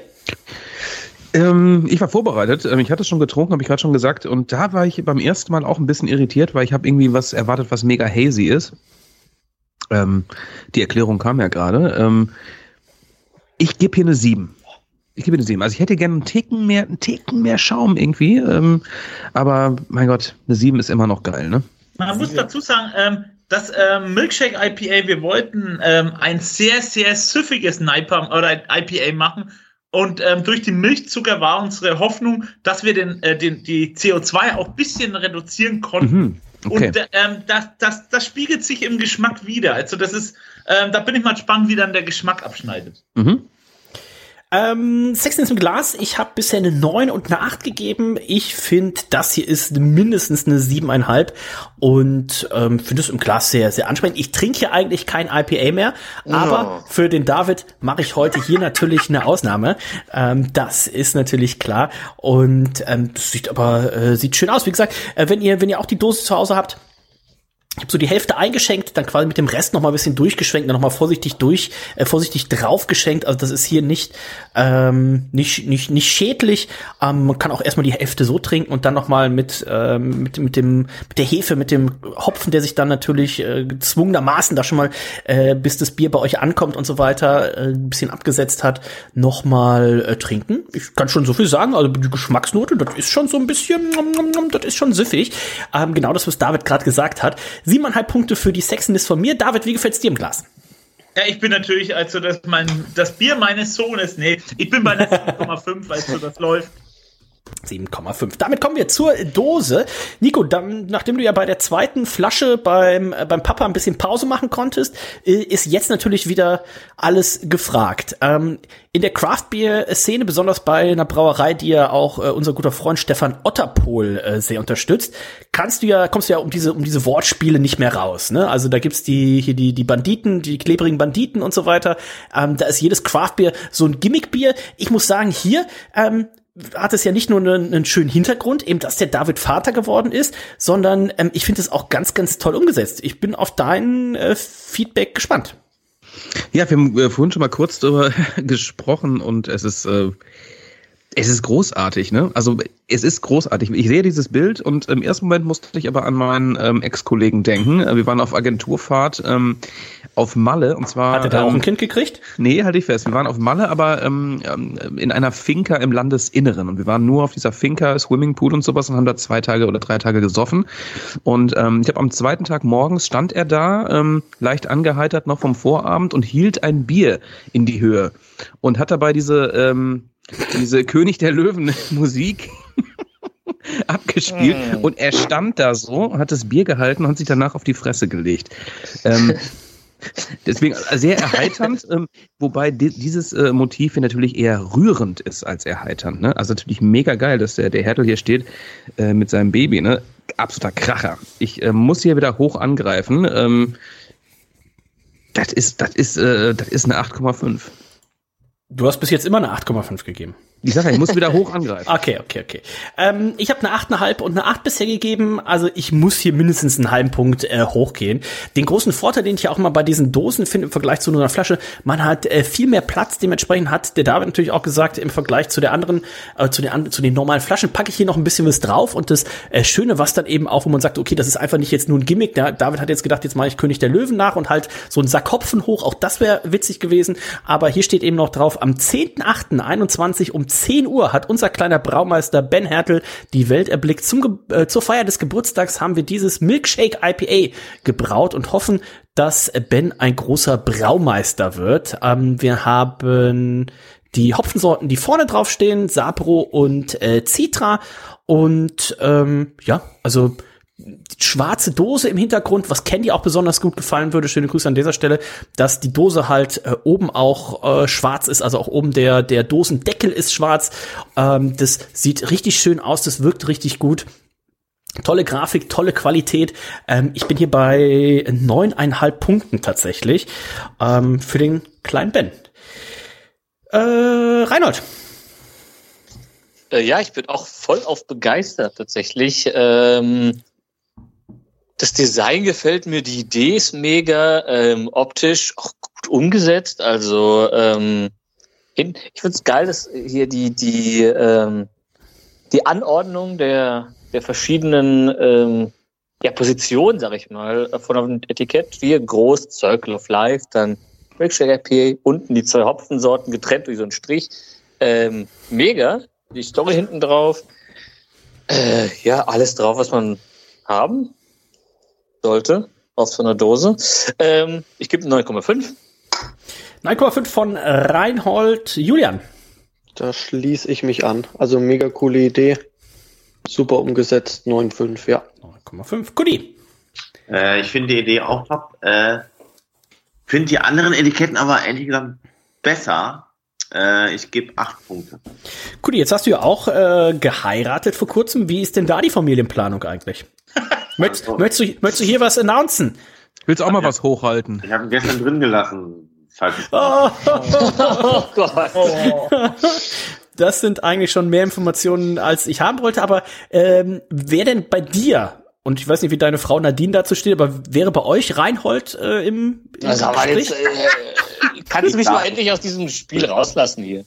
Ähm, ich war vorbereitet. Ähm, Ich hatte schon getrunken, habe ich gerade schon gesagt. Und da war ich beim ersten Mal auch ein bisschen irritiert, weil ich habe irgendwie was erwartet, was mega hazy ist. Ähm, die Erklärung kam ja gerade. Ähm, ich gebe hier eine 7. Ich gebe eine 7. Also ich hätte gerne einen Ticken mehr, einen Ticken mehr Schaum irgendwie. Ähm, aber mein Gott, eine 7 ist immer noch geil, ne? Man muss dazu sagen, ähm, das ähm, Milkshake IPA, wir wollten ähm, ein sehr, sehr süffiges Naipa oder IPA machen. Und ähm, durch den Milchzucker war unsere Hoffnung, dass wir den, äh, den, die CO2 auch ein bisschen reduzieren konnten. Mhm. Okay. Und ähm, das, das, das spiegelt sich im Geschmack wieder. Also das ist, ähm, da bin ich mal gespannt, wie dann der Geschmack abschneidet. Mhm. Ähm, Sextens im Glas, ich habe bisher eine 9 und eine 8 gegeben. Ich finde, das hier ist mindestens eine 7,5 und ähm, finde es im Glas sehr, sehr ansprechend. Ich trinke hier eigentlich kein IPA mehr, aber für den David mache ich heute hier natürlich eine Ausnahme. Ähm, das ist natürlich klar und ähm, das sieht aber äh, sieht schön aus. Wie gesagt, äh, wenn ihr wenn ihr auch die Dose zu Hause habt, ich habe so die Hälfte eingeschenkt, dann quasi mit dem Rest noch mal ein bisschen durchgeschwenkt, dann noch mal vorsichtig durch, äh, vorsichtig draufgeschenkt. Also das ist hier nicht ähm, nicht nicht nicht schädlich. Ähm, man kann auch erstmal die Hälfte so trinken und dann noch mal mit ähm, mit mit dem mit der Hefe, mit dem Hopfen, der sich dann natürlich äh, gezwungenermaßen da schon mal äh, bis das Bier bei euch ankommt und so weiter äh, ein bisschen abgesetzt hat, noch mal äh, trinken. Ich kann schon so viel sagen. Also die Geschmacksnote, das ist schon so ein bisschen, das ist schon süffig. Ähm, genau das, was David gerade gesagt hat. Siebeneinhalb Punkte für die Sexiness von mir. David, wie gefällt's dir im Glas? Ja, ich bin natürlich, also das, mein, das Bier meines Sohnes, nee, ich bin bei einer <laughs> 7,5, also das läuft. 7,5. Damit kommen wir zur Dose. Nico, dann, nachdem du ja bei der zweiten Flasche beim, äh, beim Papa ein bisschen Pause machen konntest, äh, ist jetzt natürlich wieder alles gefragt. Ähm, in der Craft Beer Szene, besonders bei einer Brauerei, die ja auch äh, unser guter Freund Stefan Otterpohl äh, sehr unterstützt, kannst du ja, kommst du ja um diese, um diese Wortspiele nicht mehr raus, ne? Also da gibt's die, hier die, die Banditen, die klebrigen Banditen und so weiter. Ähm, da ist jedes Craft Beer so ein Gimmick-Bier. Ich muss sagen, hier, ähm, hat es ja nicht nur einen, einen, schönen Hintergrund, eben dass der David Vater geworden ist, sondern ähm, ich finde es auch ganz, ganz toll umgesetzt. Ich bin auf dein äh, Feedback gespannt. Ja, wir haben äh, vorhin schon mal kurz darüber <laughs> gesprochen und es ist äh, es ist großartig, ne? Also es ist großartig. Ich sehe dieses Bild und im ersten Moment musste ich aber an meinen ähm, Ex-Kollegen denken. Äh, wir waren auf Agenturfahrt ähm, auf Malle und zwar. Hat er da ähm, auch ein Kind gekriegt? Nee, halte ich fest. Wir waren auf Malle, aber ähm, ähm, in einer Finca im Landesinneren und wir waren nur auf dieser Finca, Swimmingpool und sowas und haben da zwei Tage oder drei Tage gesoffen. Und ähm, ich habe am zweiten Tag morgens stand er da, ähm, leicht angeheitert noch vom Vorabend und hielt ein Bier in die Höhe und hat dabei diese ähm, diese König der Löwen <laughs> Musik <laughs> abgespielt mm. und er stand da so, hat das Bier gehalten und hat sich danach auf die Fresse gelegt. Ähm, <laughs> deswegen sehr erheiternd, ähm, wobei di dieses äh, Motiv hier natürlich eher rührend ist als erheiternd. Ne? Also natürlich mega geil, dass der, der Hertel hier steht äh, mit seinem Baby. Ne? Absoluter Kracher. Ich äh, muss hier wieder hoch angreifen. Ähm, das ist, das ist, äh, das ist eine 8,5. Du hast bis jetzt immer eine 8,5 gegeben. Ich sag ich muss wieder hoch angreifen. <laughs> Okay, okay, okay. Ähm, ich habe eine 8,5 und eine 8 bisher gegeben. Also ich muss hier mindestens einen halben Punkt äh, hochgehen. Den großen Vorteil, den ich ja auch mal bei diesen Dosen finde im Vergleich zu einer Flasche, man hat äh, viel mehr Platz. Dementsprechend hat der David natürlich auch gesagt, im Vergleich zu der anderen, äh, zu, den, zu den normalen Flaschen packe ich hier noch ein bisschen was drauf. Und das äh, Schöne, was dann eben auch, wo man sagt, okay, das ist einfach nicht jetzt nur ein Gimmick. Der David hat jetzt gedacht, jetzt mache ich König der Löwen nach und halt so ein Sack hoch. Auch das wäre witzig gewesen. Aber hier steht eben noch drauf, am 10.8.21 um 10 Uhr hat unser kleiner Braumeister Ben Hertel die Welt erblickt. Zum, äh, zur Feier des Geburtstags haben wir dieses Milkshake IPA gebraut und hoffen, dass Ben ein großer Braumeister wird. Ähm, wir haben die Hopfensorten, die vorne draufstehen, Sapro und äh, Citra. Und ähm, ja, also schwarze Dose im Hintergrund, was Candy auch besonders gut gefallen würde, schöne Grüße an dieser Stelle, dass die Dose halt äh, oben auch äh, schwarz ist, also auch oben der, der Dosendeckel ist schwarz. Ähm, das sieht richtig schön aus, das wirkt richtig gut. Tolle Grafik, tolle Qualität. Ähm, ich bin hier bei neuneinhalb Punkten tatsächlich ähm, für den kleinen Ben. Äh, Reinhold. Äh, ja, ich bin auch voll auf begeistert tatsächlich. Ähm, das Design gefällt mir, die Idee ist mega, ähm, optisch auch gut umgesetzt. Also ähm, ich finde es geil, dass hier die die ähm, die Anordnung der der verschiedenen ähm, ja, Positionen, sag ich mal, von einem Etikett, wie groß Circle of Life, dann Milkshake IPA, unten die zwei Hopfensorten getrennt durch so einen Strich. Ähm, mega, die Story hinten drauf. Äh, ja, alles drauf, was man haben sollte aus so einer Dose. Ähm, ich gebe 9,5. 9,5 von Reinhold Julian. Da schließe ich mich an. Also mega coole Idee. Super umgesetzt. 9,5, ja. 9,5. Goodie. Äh, ich finde die Idee auch top. Äh, finde die anderen Etiketten aber ehrlich gesagt besser. Äh, ich gebe 8 Punkte. Goodie, jetzt hast du ja auch äh, geheiratet vor kurzem. Wie ist denn da die Familienplanung eigentlich? Möchtest, also, möchtest, du, möchtest du hier was announcen? Willst du auch mal ja, was hochhalten? Ich habe ihn gestern drin gelassen. Oh, oh Gott. Oh. Das sind eigentlich schon mehr Informationen, als ich haben wollte. Aber ähm, wer denn bei dir, und ich weiß nicht, wie deine Frau Nadine dazu steht, aber wäre bei euch Reinhold äh, im, im also, aber jetzt, äh, Kannst du mich mal endlich aus diesem Spiel rauslassen hier?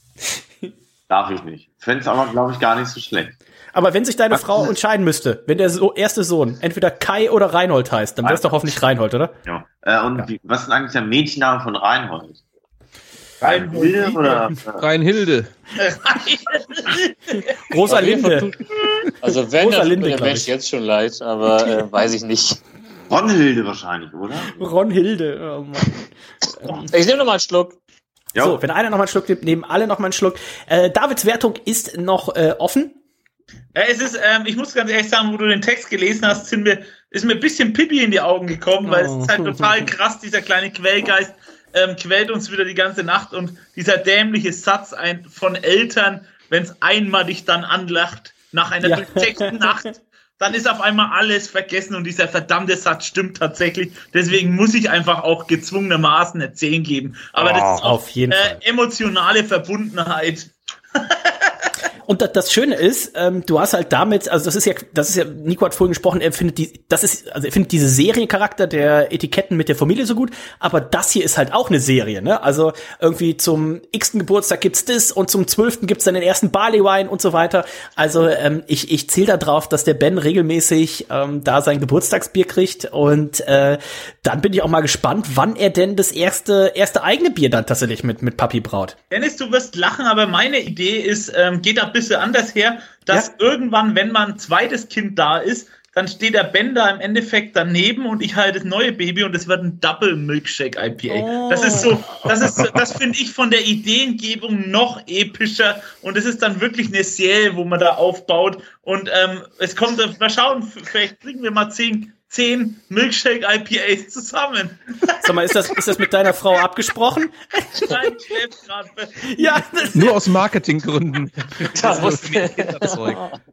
Darf ich nicht. Fände es aber, glaube ich, gar nicht so schlecht. Aber wenn sich deine Frau entscheiden müsste, wenn der so erste Sohn entweder Kai oder Reinhold heißt, dann wäre es doch hoffentlich Reinhold, oder? Ja. Äh, und ja. Wie, was ist eigentlich der Mädchenname von Reinhold? Reinhilde oder? Reinhilde. <laughs> Rosa Linde. Also wenn, Rosa Linde, der Mensch jetzt schon leid, aber äh, weiß ich nicht. Ronhilde wahrscheinlich, oder? Ronhilde, oh Mann. Ich nehme noch mal einen Schluck. So, wenn einer noch mal einen Schluck nimmt, nehmen alle noch mal einen Schluck. Äh, Davids Wertung ist noch äh, offen. Es ist, ähm, ich muss ganz ehrlich sagen, wo du den Text gelesen hast, sind mir, ist mir ein bisschen Pipi in die Augen gekommen, weil oh. es ist halt total krass, dieser kleine Quellgeist ähm, quält uns wieder die ganze Nacht und dieser dämliche Satz ein, von Eltern, wenn es einmal dich dann anlacht, nach einer ja. durchzechten <laughs> Nacht, dann ist auf einmal alles vergessen und dieser verdammte Satz stimmt tatsächlich. Deswegen muss ich einfach auch gezwungenermaßen eine 10 geben. Aber oh, das ist auch, auf jeden äh, Fall. emotionale Verbundenheit. <laughs> Und das Schöne ist, ähm, du hast halt damit, also das ist ja, das ist ja, Nico hat vorhin gesprochen, er findet die, das ist, also er findet diese Seriencharakter der Etiketten mit der Familie so gut, aber das hier ist halt auch eine Serie, ne? Also irgendwie zum x-ten Geburtstag gibt's das und zum zwölften gibt's dann den ersten Barley Wine und so weiter. Also ähm, ich, ich zähle da drauf, dass der Ben regelmäßig ähm, da sein Geburtstagsbier kriegt und äh, dann bin ich auch mal gespannt, wann er denn das erste, erste eigene Bier dann tatsächlich mit, mit Papi braut. Dennis, du wirst lachen, aber meine Idee ist, ähm, geht ab bisschen anders her, dass ja. irgendwann, wenn man ein zweites Kind da ist, dann steht der Ben da im Endeffekt daneben und ich halte das neue Baby und es wird ein Double Milkshake IPA. Oh. Das ist so, das ist, das finde ich von der Ideengebung noch epischer und es ist dann wirklich eine Serie, wo man da aufbaut und ähm, es kommt, mal schauen, vielleicht kriegen wir mal zehn zehn Milkshake IPAs zusammen. Sag mal, ist das, ist das mit deiner Frau abgesprochen? Nein, schläft gerade. Ja, Nur aus Marketinggründen.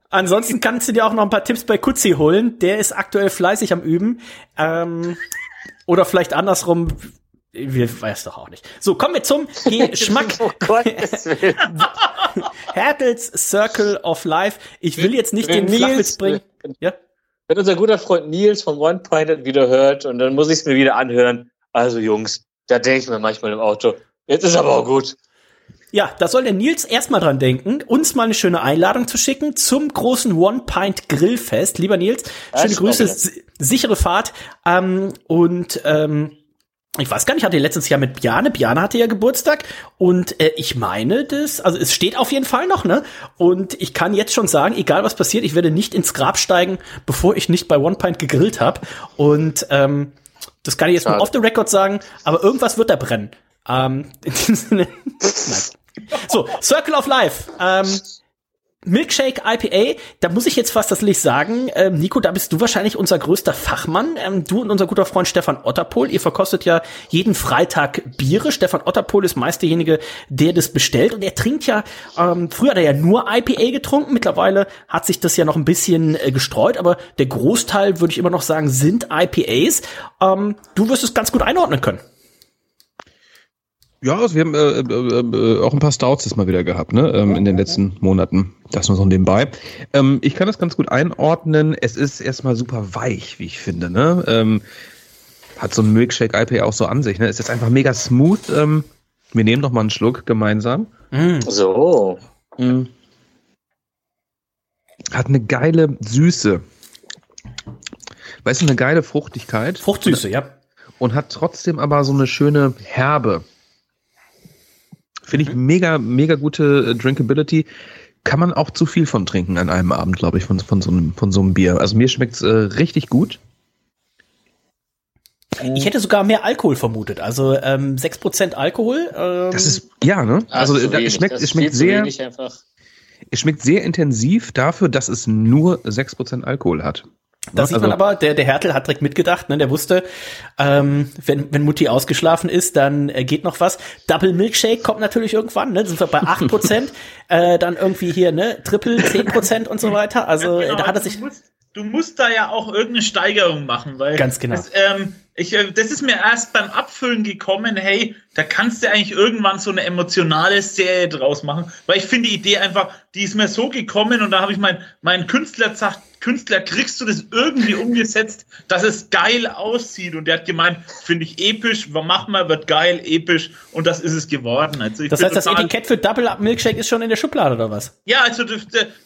Ansonsten kannst du dir auch noch ein paar Tipps bei Kutzi holen. Der ist aktuell fleißig am Üben. Ähm, oder vielleicht andersrum, wir weiß doch auch nicht. So, kommen wir zum Geschmack. <laughs> oh Gottes Willen. Hertels Circle of Life. Ich will jetzt nicht den Flachwitz bringen. Ja? Wenn unser guter Freund Nils vom One Pint wieder hört und dann muss ich es mir wieder anhören. Also Jungs, da denke ich mir manchmal im Auto, jetzt ist aber auch gut. Ja, da soll der Nils erstmal dran denken, uns mal eine schöne Einladung zu schicken zum großen One Pint Grillfest. Lieber Nils, schöne Grüße, sichere Fahrt ähm, und ähm, ich weiß gar nicht, hatte letztes Jahr mit Bjane. Bjane hatte ja Geburtstag und äh, ich meine das, also es steht auf jeden Fall noch, ne? Und ich kann jetzt schon sagen, egal was passiert, ich werde nicht ins Grab steigen, bevor ich nicht bei One Pint gegrillt habe. Und ähm, das kann ich jetzt Schade. mal off the record sagen, aber irgendwas wird da brennen. Ähm, <laughs> in diesem Sinne. Nein. So, Circle of Life. Ähm, Milkshake IPA, da muss ich jetzt fast das Licht sagen, ähm, Nico, da bist du wahrscheinlich unser größter Fachmann. Ähm, du und unser guter Freund Stefan Otterpohl, ihr verkostet ja jeden Freitag Biere. Stefan Otterpohl ist meist derjenige, der das bestellt und er trinkt ja, ähm, früher hat er ja nur IPA getrunken, mittlerweile hat sich das ja noch ein bisschen äh, gestreut, aber der Großteil, würde ich immer noch sagen, sind IPAs. Ähm, du wirst es ganz gut einordnen können. Ja, also wir haben äh, äh, äh, auch ein paar Stouts jetzt mal wieder gehabt, ne, ähm, in den letzten Monaten. Das nur so nebenbei. Ähm, ich kann das ganz gut einordnen. Es ist erstmal super weich, wie ich finde, ne. Ähm, hat so ein Milkshake IPA auch so an sich, ne. Ist jetzt einfach mega smooth. Ähm, wir nehmen noch mal einen Schluck gemeinsam. Mm. So. Mm. Hat eine geile Süße. Weißt du, eine geile Fruchtigkeit. Fruchtsüße, ja. Und hat trotzdem aber so eine schöne Herbe. Finde ich mhm. mega, mega gute äh, Drinkability. Kann man auch zu viel von trinken an einem Abend, glaube ich, von, von, so einem, von so einem Bier. Also mir schmeckt es äh, richtig gut. Ich hätte sogar mehr Alkohol vermutet. Also ähm, 6% Alkohol. Ähm. Das ist, ja, ne? Also da, es schmeckt, es schmeckt sehr. Es schmeckt sehr intensiv dafür, dass es nur 6% Alkohol hat. Da sieht man also aber, der, der Hertel hat direkt mitgedacht, ne? der wusste, ähm, wenn, wenn Mutti ausgeschlafen ist, dann äh, geht noch was. Double Milkshake kommt natürlich irgendwann, ne? sind wir bei 8%, <laughs> äh, dann irgendwie hier, ne, Triple 10% und so weiter. Also ja, genau, da hat er sich. Du musst, du musst da ja auch irgendeine Steigerung machen, weil. Ganz genau. Das, ähm, ich, äh, das ist mir erst beim Abfüllen gekommen, hey, da kannst du eigentlich irgendwann so eine emotionale Serie draus machen, weil ich finde die Idee einfach, die ist mir so gekommen und da habe ich mein, mein Künstler gesagt, Künstler, kriegst du das irgendwie umgesetzt, dass es geil aussieht? Und der hat gemeint, finde ich episch, mach mal, wird geil, episch und das ist es geworden. Also das heißt, das Etikett für Double Up Milkshake ist schon in der Schublade oder was? Ja, also da,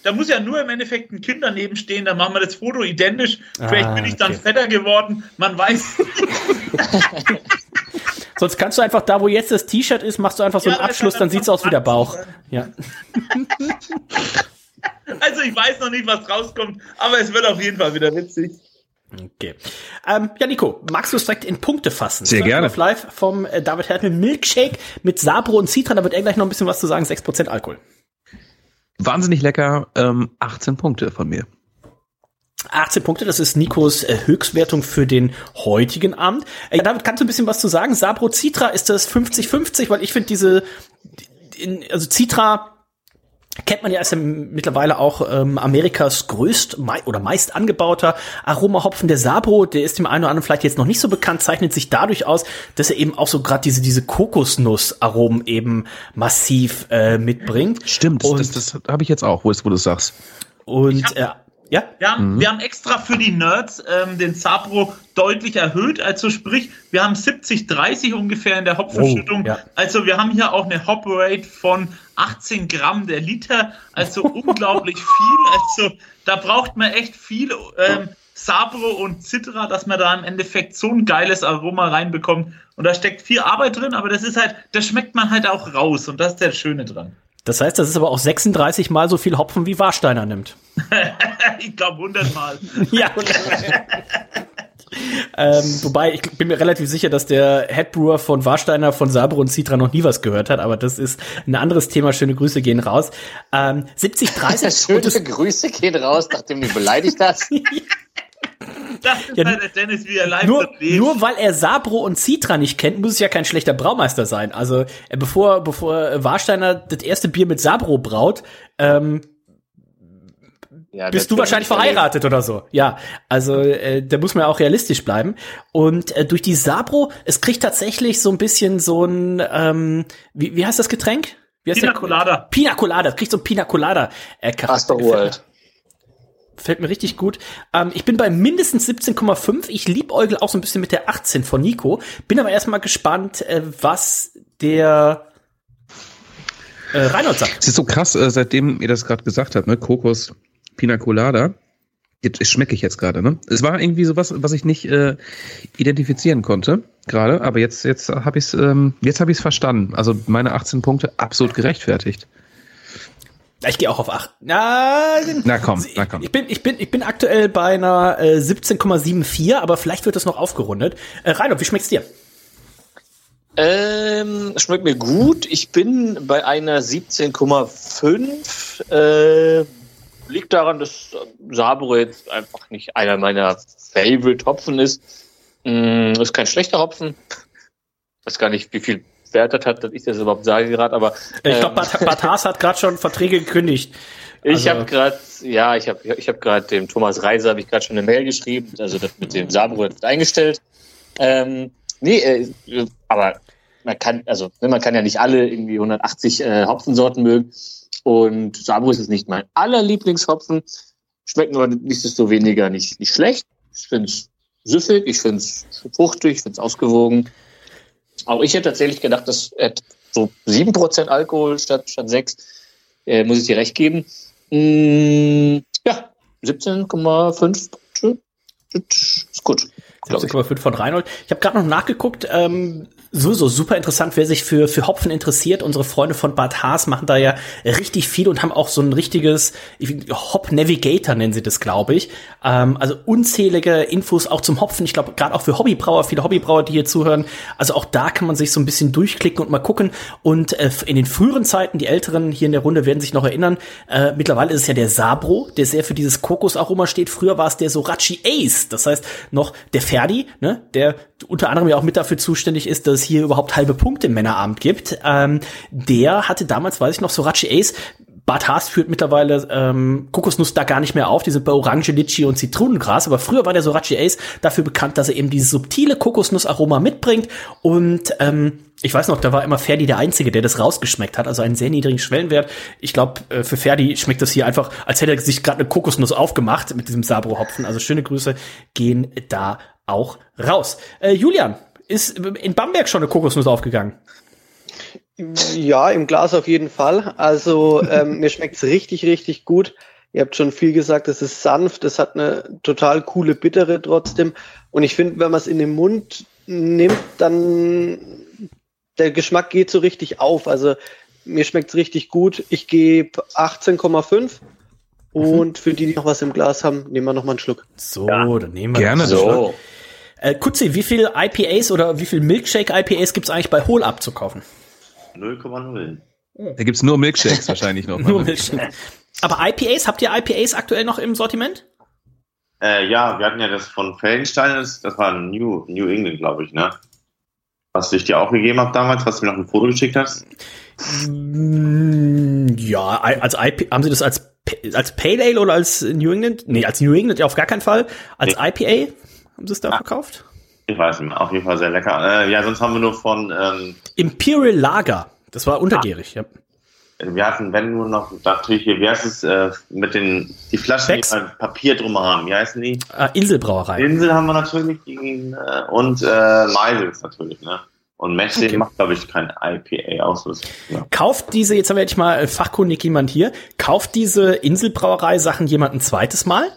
da muss ja nur im Endeffekt ein Kind daneben stehen, dann machen wir das Foto identisch. Vielleicht ah, bin ich dann okay. fetter geworden, man weiß. <laughs> Sonst kannst du einfach da, wo jetzt das T-Shirt ist, machst du einfach so ja, einen Abschluss, dann sieht's aus wie der Bauch. Ja. <laughs> Also ich weiß noch nicht, was rauskommt, aber es wird auf jeden Fall wieder witzig. Okay. Ähm, ja, Nico, magst du es direkt in Punkte fassen? Sehr gerne. Live vom äh, David Hertel Milkshake mit Sabro und Citron. Da wird er gleich noch ein bisschen was zu sagen. 6% Alkohol. Wahnsinnig lecker, ähm, 18 Punkte von mir. 18 Punkte, das ist Nikos äh, Höchstwertung für den heutigen Abend. Äh, damit kannst du ein bisschen was zu sagen. Sabro Citra ist das 50-50, weil ich finde diese, in, also Citra kennt man ja als ja mittlerweile auch ähm, Amerikas größt mei oder meist angebauter Aromahopfen der Sabro, der ist dem einen oder anderen vielleicht jetzt noch nicht so bekannt, zeichnet sich dadurch aus, dass er eben auch so gerade diese diese Kokosnussaromen eben massiv äh, mitbringt. Stimmt, und, das, das, das habe ich jetzt auch, wo, es, wo du sagst. Und äh, ja? Wir haben, mhm. wir haben extra für die Nerds ähm, den Sabro deutlich erhöht. Also sprich, wir haben 70-30 ungefähr in der Hopfenschüttung. Oh, ja. Also wir haben hier auch eine Hop Rate von 18 Gramm der Liter. Also <laughs> unglaublich viel. Also da braucht man echt viel ähm, Sabro und Citra, dass man da im Endeffekt so ein geiles Aroma reinbekommt. Und da steckt viel Arbeit drin, aber das ist halt, das schmeckt man halt auch raus. Und das ist der Schöne dran. Das heißt, das ist aber auch 36 mal so viel Hopfen, wie Warsteiner nimmt. <laughs> ich glaube 100 Mal. <laughs> ja. <laughs> ähm, wobei, ich bin mir relativ sicher, dass der Headbrewer von Warsteiner, von Sabre und Citra noch nie was gehört hat, aber das ist ein anderes Thema. Schöne Grüße gehen raus. Ähm, 70, 30. Schöne Grüße gehen raus, nachdem du beleidigt hast. Das ist ja, halt der Dennis, wie er live nur, nur weil er Sabro und Citra nicht kennt, muss es ja kein schlechter Braumeister sein. Also äh, bevor, bevor Warsteiner das erste Bier mit Sabro braut, ähm, ja, bist du wahrscheinlich verheiratet oder so. Ja, also äh, da muss man auch realistisch bleiben. Und äh, durch die Sabro, es kriegt tatsächlich so ein bisschen so ein, ähm, wie, wie heißt das Getränk? Wie heißt Pina Colada. Pina Colada, kriegt so ein Pina Colada. Äh, Asperworld fällt mir richtig gut. Ähm, ich bin bei mindestens 17,5. Ich liebäugel auch so ein bisschen mit der 18 von Nico. Bin aber erstmal gespannt, äh, was der äh, Reinhold sagt. Es ist so krass, äh, seitdem ihr das gerade gesagt habt, ne? Kokos Pina Colada. Jetzt schmecke ich jetzt gerade, ne? Es war irgendwie sowas, was ich nicht äh, identifizieren konnte gerade, aber jetzt jetzt habe ich es ähm, jetzt habe ich es verstanden. Also meine 18 Punkte absolut gerechtfertigt. Ich gehe auch auf 8. Na, na komm, na komm. Ich bin, ich bin, ich bin aktuell bei einer äh, 17,74, aber vielleicht wird das noch aufgerundet. Äh, Reinhold, wie schmeckt's dir? Ähm, schmeckt mir gut. Ich bin bei einer 17,5. Äh, liegt daran, dass Sabro jetzt einfach nicht einer meiner Favorite Hopfen ist. Mm, ist kein schlechter Hopfen. Ich weiß gar nicht, wie viel bewertet hat, dass ich das überhaupt sage gerade, aber. Ähm, ich glaube, Batas hat gerade schon Verträge gekündigt. Also. Ich habe gerade, ja, ich habe ich hab gerade dem Thomas Reiser habe ich gerade schon eine Mail geschrieben, also das mit dem Sabro wird eingestellt. Ähm, nee, äh, aber man kann, also ne, man kann ja nicht alle irgendwie 180 äh, Hopfensorten mögen. Und Sabro ist es nicht mein allerlieblingshopfen. Schmeckt nur nichtsdestoweniger nicht, nicht schlecht. Ich finde es süffig, ich finde es fruchtig, ich finde es ausgewogen. Auch ich hätte tatsächlich gedacht, dass so 7% Alkohol statt, statt 6, äh, muss ich dir recht geben. Mm, ja, 17,5 ist gut. 17,5 von Reinhold. Ich habe gerade noch nachgeguckt, ähm, sowieso super interessant, wer sich für, für Hopfen interessiert. Unsere Freunde von Bad Haas machen da ja richtig viel und haben auch so ein richtiges Hop Navigator nennen sie das, glaube ich. Ähm, also unzählige Infos auch zum Hopfen. Ich glaube, gerade auch für Hobbybrauer, viele Hobbybrauer, die hier zuhören. Also auch da kann man sich so ein bisschen durchklicken und mal gucken. Und äh, in den früheren Zeiten, die Älteren hier in der Runde werden sich noch erinnern, äh, mittlerweile ist es ja der Sabro, der sehr für dieses Kokosaroma steht. Früher war es der Sorachi Ace. Das heißt, noch der Ferdi, ne, der unter anderem ja auch mit dafür zuständig ist, dass es hier überhaupt halbe Punkte im Männerabend gibt. Ähm, der hatte damals, weiß ich noch, Sorachi Ace. Bart Haas führt mittlerweile ähm, Kokosnuss da gar nicht mehr auf. Die sind bei Orange, Litchi und Zitronengras. Aber früher war der Sorachi Ace dafür bekannt, dass er eben dieses subtile Kokosnussaroma mitbringt. Und ähm, ich weiß noch, da war immer Ferdi der Einzige, der das rausgeschmeckt hat, also einen sehr niedrigen Schwellenwert. Ich glaube, äh, für Ferdi schmeckt das hier einfach, als hätte er sich gerade eine Kokosnuss aufgemacht mit diesem Sabro-Hopfen. Also schöne Grüße gehen da auch raus. Äh, Julian, ist in Bamberg schon eine Kokosnuss aufgegangen? Ja, im Glas auf jeden Fall. Also ähm, mir schmeckt's richtig, richtig gut. Ihr habt schon viel gesagt, es ist sanft, es hat eine total coole Bittere trotzdem. Und ich finde, wenn man es in den Mund nimmt, dann der Geschmack geht so richtig auf. Also mir schmeckt's richtig gut. Ich gebe 18,5. Und für die, die noch was im Glas haben, nehmen wir noch mal einen Schluck. So, ja. dann nehmen wir Gerne so. Äh, Kutzi, wie viel IPAs oder wie viel Milkshake IPAs gibt's eigentlich bei Hol Up zu kaufen? 0,0. Da gibt's nur Milkshakes wahrscheinlich noch. <laughs> nur? Milkshakes. Aber IPAs, habt ihr IPAs aktuell noch im Sortiment? Äh, ja, wir hatten ja das von Fellenstein, das, das war New, New England, glaube ich, ne? Was ich dir auch gegeben habe damals, was du mir noch ein Foto geschickt hast? Mm, ja, als IP, haben sie das als, als Pale Ale oder als New England? Nee, als New England ja auf gar keinen Fall. Als nee. IPA haben sie es da ah. verkauft? Ich weiß nicht, auf jeden Fall sehr lecker. Äh, ja, sonst haben wir nur von ähm, Imperial Lager. Das war untergärig, ah. ja wir hatten, wenn nur noch, natürlich hier, wie heißt es, äh, mit den, die Flaschen, Becks. die Papier drum haben, wie heißen die? Äh, Inselbrauerei. Insel haben wir natürlich, die, äh, und äh, Meisels natürlich, ne? Und Messi okay. macht, glaube ich, kein IPA aus. Ja. Kauft diese, jetzt haben wir endlich mal fachkundig jemand hier, kauft diese Inselbrauerei Sachen jemand ein zweites Mal?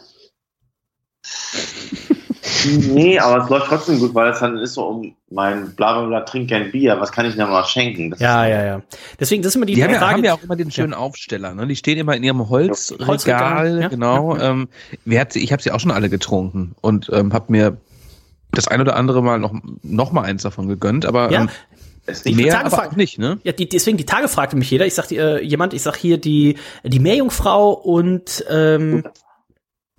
Nee, aber es läuft trotzdem gut, weil es dann ist so um mein Blablabla, trink kein Bier, was kann ich denn mal schenken? Das ja, ja, ja. Deswegen, das ist immer die, die Frage. Die haben ja auch immer den schönen ja. Aufsteller, ne? Die stehen immer in ihrem Holzregal, Holzregal ja. genau. Ja. Ähm, wer hat sie, ich habe sie auch schon alle getrunken und ähm, habe mir das ein oder andere Mal noch, noch mal eins davon gegönnt, aber ja. ähm, die mehr, Tage auch nicht, ne? Ja, die, deswegen die Tage fragte mich jeder. Ich sag äh, jemand, ich sag hier die die Meerjungfrau und ähm,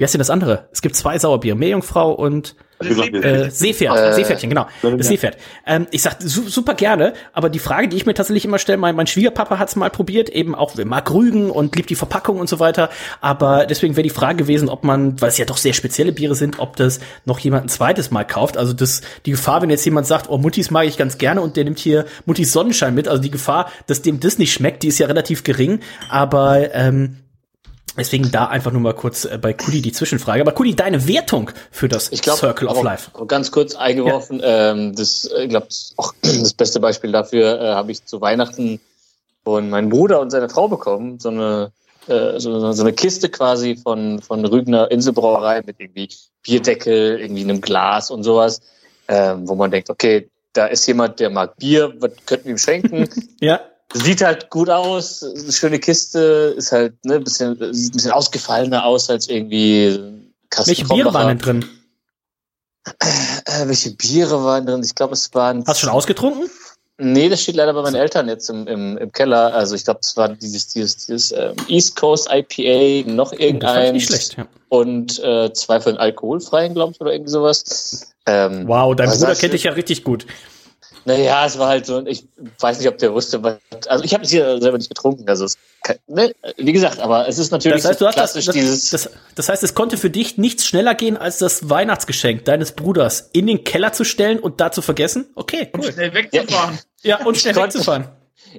wie heißt denn das andere? Es gibt zwei Sauerbier, Meerjungfrau und äh, Seepferd, äh, Seepferdchen, genau. Das Seepferd. Ähm, ich sag su super gerne, aber die Frage, die ich mir tatsächlich immer stelle, mein, mein Schwiegerpapa hat's mal probiert, eben auch mag Rügen und liebt die Verpackung und so weiter. Aber deswegen wäre die Frage gewesen, ob man, weil es ja doch sehr spezielle Biere sind, ob das noch jemand ein zweites Mal kauft. Also das, die Gefahr, wenn jetzt jemand sagt, oh, Muttis mag ich ganz gerne und der nimmt hier Muttis Sonnenschein mit, also die Gefahr, dass dem das nicht schmeckt, die ist ja relativ gering. Aber ähm, Deswegen da einfach nur mal kurz äh, bei Kudi die Zwischenfrage. Aber Kudi, deine Wertung für das glaub, Circle of Life? Ganz kurz eingeworfen. Ja. Ähm, das, ich glaube, <clears throat> das beste Beispiel dafür äh, habe ich zu Weihnachten von meinem Bruder und seiner Frau bekommen. So eine, äh, so, so eine Kiste quasi von, von Rügner Inselbrauerei mit irgendwie Bierdeckel, irgendwie einem Glas und sowas, ähm, wo man denkt, okay, da ist jemand, der mag Bier, was könnten wir ihm schenken? <laughs> ja. Sieht halt gut aus, eine schöne Kiste, ist halt ne, ein bisschen, ein bisschen ausgefallener aus als irgendwie Kasten Welche Biere waren denn drin? Äh, welche Biere waren drin? Ich glaube, es waren. Hast du schon ausgetrunken? Nee, das steht leider bei meinen Eltern jetzt im, im, im Keller. Also ich glaube, es war dieses, dieses, dieses ähm, East Coast IPA, noch irgendein. Nicht schlecht, ja. Und äh, zwei von alkoholfreien, glaube ich, oder irgendwie sowas. Ähm, wow, dein Bruder kennt dich ja richtig gut. Naja, es war halt so, ich weiß nicht, ob der wusste, was, also ich habe es hier selber nicht getrunken, also es, ne, wie gesagt, aber es ist natürlich das heißt, so klassisch das, das, dieses. Das, das, heißt, es konnte für dich nichts schneller gehen, als das Weihnachtsgeschenk deines Bruders in den Keller zu stellen und da zu vergessen? Okay, cool. Und schnell wegzufahren. Ja, ja und schnell wegzufahren.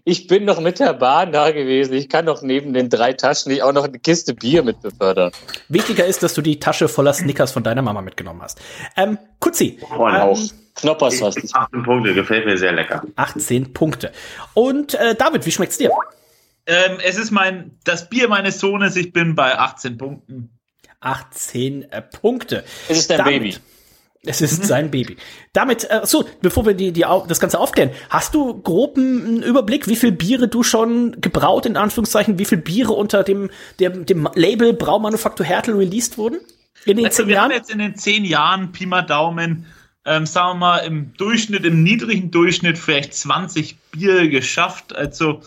Ich bin noch mit der Bahn da gewesen. Ich kann doch neben den drei Taschen nicht auch noch eine Kiste Bier mit befördern. Wichtiger ist, dass du die Tasche voller Snickers von deiner Mama mitgenommen hast. Ähm, Kutzi. Oh, ähm, Knoppers was. 18 Punkte, gefällt mir sehr lecker. 18 Punkte. Und äh, David, wie schmeckt's dir? Ähm, es ist mein das Bier meines Sohnes. Ich bin bei 18 Punkten. 18 äh, Punkte. Es ist dein Damit, Baby. Es ist sein Baby. Damit, äh, so, bevor wir die, die, das Ganze aufklären, hast du groben Überblick, wie viel Biere du schon gebraut, in Anführungszeichen, wie viel Biere unter dem, dem, dem Label Braumanufaktur Hertel released wurden? In den also zehn wir Jahren? Haben jetzt in den zehn Jahren, Pi mal Daumen, ähm, sagen wir mal, im Durchschnitt, im niedrigen Durchschnitt vielleicht 20 Bier geschafft. Also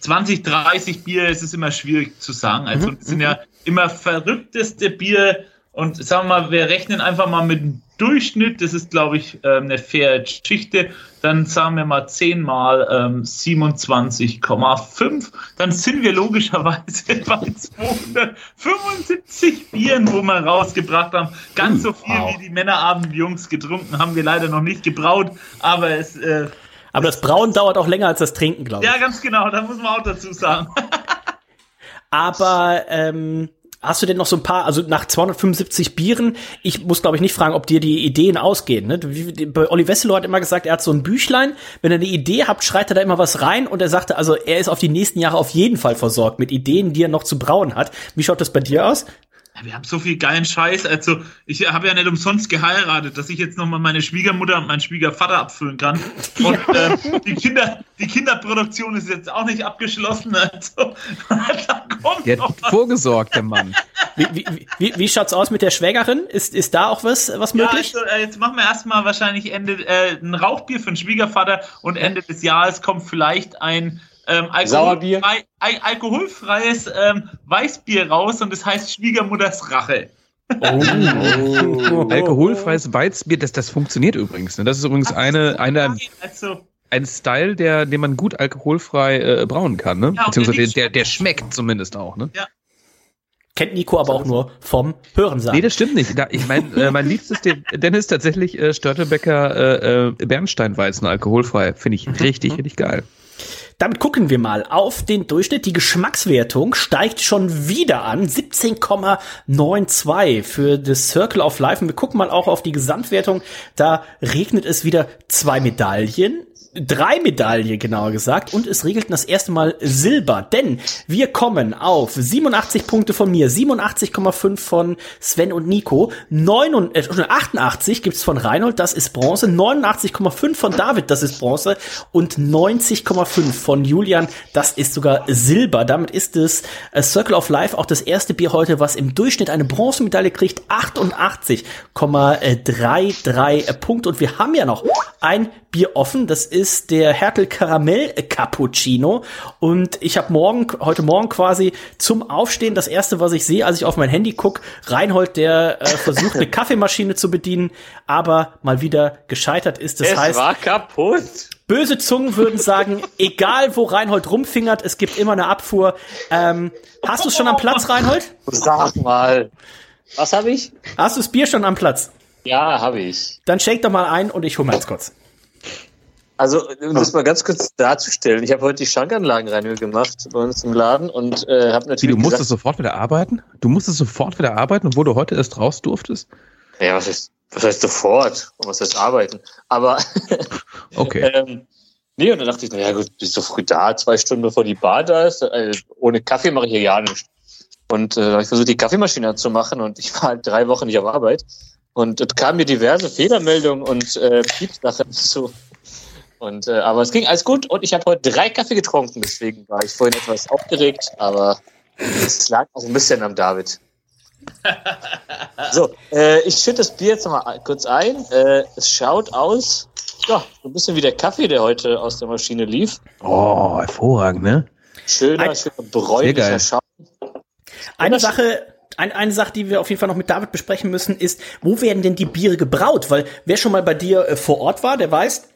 20, 30 Bier, es ist immer schwierig zu sagen. Also mhm. sind ja mhm. immer verrückteste Bier. Und sagen wir mal, wir rechnen einfach mal mit einem Durchschnitt, das ist, glaube ich, ähm, eine faire Geschichte, dann sagen wir mal 10 mal ähm, 27,5, dann sind wir logischerweise <laughs> bei 275 Bieren, wo wir rausgebracht haben. Ganz so viel wow. wie die Männerabend-Jungs getrunken haben wir leider noch nicht gebraut, aber es... Äh, aber das Brauen dauert auch länger als das Trinken, glaube ich. Ja, ganz genau, da muss man auch dazu sagen. aber ähm, Hast du denn noch so ein paar, also nach 275 Bieren, ich muss glaube ich nicht fragen, ob dir die Ideen ausgehen. Ne? Bei Olli Wesselow hat immer gesagt, er hat so ein Büchlein, wenn er eine Idee habt, schreit er da immer was rein und er sagte, also er ist auf die nächsten Jahre auf jeden Fall versorgt mit Ideen, die er noch zu brauen hat. Wie schaut das bei dir aus? Wir haben so viel geilen Scheiß. Also, ich habe ja nicht umsonst geheiratet, dass ich jetzt nochmal meine Schwiegermutter und meinen Schwiegervater abfüllen kann. Und ja. äh, die, Kinder, die Kinderproduktion ist jetzt auch nicht abgeschlossen. Also, <laughs> da kommt der noch was. vorgesorgt, der Mann. Wie, wie, wie, wie schaut's aus mit der Schwägerin? Ist, ist da auch was, was möglich? Ja, also, äh, jetzt machen wir erstmal wahrscheinlich Ende äh, ein Rauchbier für den Schwiegervater und Ende des Jahres kommt vielleicht ein ähm, alkoholfrei, al alkoholfreies ähm, Weißbier raus und es das heißt Schwiegermutters Rache. Oh. <laughs> Alkoholfreies Weißbier, das, das funktioniert übrigens. Ne? Das ist übrigens eine, eine, also, ein Style, der, den man gut alkoholfrei äh, brauen kann, ne? Ja, Beziehungsweise der, der, der schmeckt zumindest auch, ne? Ja. Kennt Nico aber auch nur vom Hören sagen. Nee, das stimmt nicht. Da, ich mein, äh, mein liebstes Dennis tatsächlich äh, Störtebecker äh, äh, Bernsteinweizen alkoholfrei. Finde ich richtig, mhm. richtig geil. Damit gucken wir mal auf den Durchschnitt. Die Geschmackswertung steigt schon wieder an. 17,92 für das Circle of Life. Und wir gucken mal auch auf die Gesamtwertung. Da regnet es wieder zwei Medaillen drei Medaillen, genauer gesagt, und es regelten das erste Mal Silber, denn wir kommen auf 87 Punkte von mir, 87,5 von Sven und Nico, 89, äh, 88 gibt's von Reinhold, das ist Bronze, 89,5 von David, das ist Bronze, und 90,5 von Julian, das ist sogar Silber. Damit ist es äh, Circle of Life auch das erste Bier heute, was im Durchschnitt eine Bronzemedaille kriegt, 88,33 Punkte. Und wir haben ja noch ein Bier offen. Das ist der Hertel Karamell Cappuccino. Und ich habe morgen, heute Morgen quasi zum Aufstehen das erste, was ich sehe, als ich auf mein Handy guck, Reinhold, der äh, <laughs> versucht, eine Kaffeemaschine zu bedienen, aber mal wieder gescheitert ist. Das es heißt, war kaputt. Böse Zungen würden sagen, <laughs> egal wo Reinhold rumfingert, es gibt immer eine Abfuhr. Ähm, hast du es schon am Platz, Reinhold? Sag mal. Was habe ich? Hast du das Bier schon am Platz? Ja, habe ich. Dann shake doch mal ein und ich hole mal kurz. Also, um das mal ganz kurz darzustellen, ich habe heute die Schankanlagenreinigung gemacht bei uns im Laden und äh, habe natürlich. Wie, du musstest gesagt, sofort wieder arbeiten? Du musstest sofort wieder arbeiten, obwohl du heute erst raus durftest? Ja, was heißt, was heißt sofort? Und was heißt arbeiten? Aber. <laughs> okay. ähm, nee, und dann dachte ich, naja, gut, bist so früh da, zwei Stunden bevor die Bar da ist. Äh, ohne Kaffee mache ich hier ja nichts. Und äh, habe ich versucht, die Kaffeemaschine anzumachen und ich war halt drei Wochen nicht auf Arbeit. Und es kamen mir diverse Fehlermeldungen und äh, Piepsachen zu. Und, äh, aber es ging alles gut und ich habe heute drei Kaffee getrunken, deswegen war ich vorhin etwas aufgeregt, aber es lag auch ein bisschen am David. So, äh, ich schütte das Bier jetzt nochmal kurz ein. Äh, es schaut aus, ja, so ein bisschen wie der Kaffee, der heute aus der Maschine lief. Oh, hervorragend, ne? Schöner, schöner bräunlicher Schaum. Eine Sache, eine, eine Sache, die wir auf jeden Fall noch mit David besprechen müssen, ist, wo werden denn die Biere gebraut? Weil wer schon mal bei dir äh, vor Ort war, der weiß,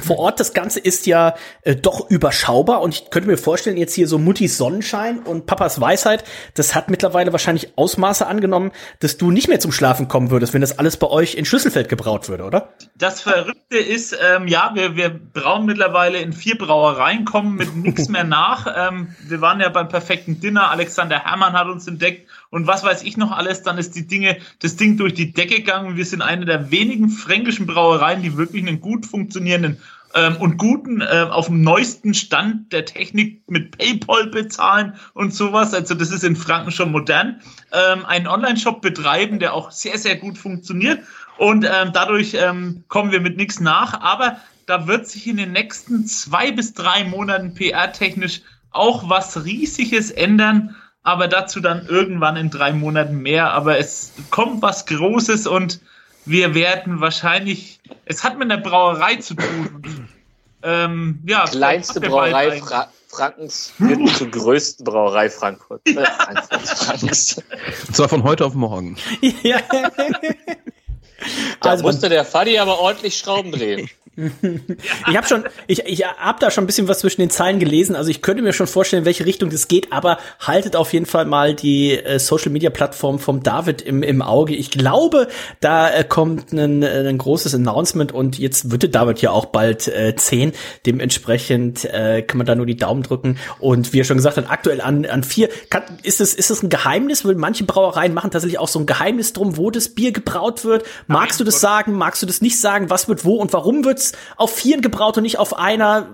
vor Ort, das Ganze ist ja äh, doch überschaubar und ich könnte mir vorstellen, jetzt hier so Muttis Sonnenschein und Papas Weisheit, das hat mittlerweile wahrscheinlich Ausmaße angenommen, dass du nicht mehr zum Schlafen kommen würdest, wenn das alles bei euch in Schlüsselfeld gebraut würde, oder? Das Verrückte ist, ähm, ja, wir, wir brauen mittlerweile in vier Brauereien, kommen mit nichts mehr <laughs> nach. Ähm, wir waren ja beim perfekten Dinner, Alexander Herrmann hat uns entdeckt und was weiß ich noch alles, dann ist die Dinge, das Ding durch die Decke gegangen. Wir sind eine der wenigen fränkischen Brauereien, die wirklich einen gut funktionierenden ähm, und guten, äh, auf dem neuesten Stand der Technik mit PayPal bezahlen und sowas. Also das ist in Franken schon modern. Ähm, einen Online-Shop betreiben, der auch sehr, sehr gut funktioniert. Und ähm, dadurch ähm, kommen wir mit nichts nach. Aber da wird sich in den nächsten zwei bis drei Monaten PR-technisch auch was Riesiges ändern aber dazu dann irgendwann in drei Monaten mehr. Aber es kommt was Großes und wir werden wahrscheinlich, es hat mit einer Brauerei zu tun. Ähm, ja, Kleinste Brauerei Fra Frankens wird <laughs> zur größten Brauerei Frankfurt. <laughs> Ja. Und zwar von heute auf morgen. <laughs> Ja. Da also musste der Fadi aber ordentlich Schrauben drehen <laughs> ich habe schon, ich, ich habe da schon ein bisschen was zwischen den Zeilen gelesen. Also ich könnte mir schon vorstellen, in welche Richtung das geht, aber haltet auf jeden Fall mal die äh, Social Media Plattform vom David im, im Auge. Ich glaube, da äh, kommt ein, ein großes Announcement und jetzt wird der David ja auch bald äh, 10. Dementsprechend äh, kann man da nur die Daumen drücken. Und wie er schon gesagt hat, aktuell an, an vier. Kann, ist es ist es ein Geheimnis? Weil manche Brauereien machen tatsächlich auch so ein Geheimnis drum, wo das Bier gebraut wird. Magst du das sagen? Magst du das nicht sagen? Was wird wo und warum wird's auf vieren gebraut und nicht auf einer.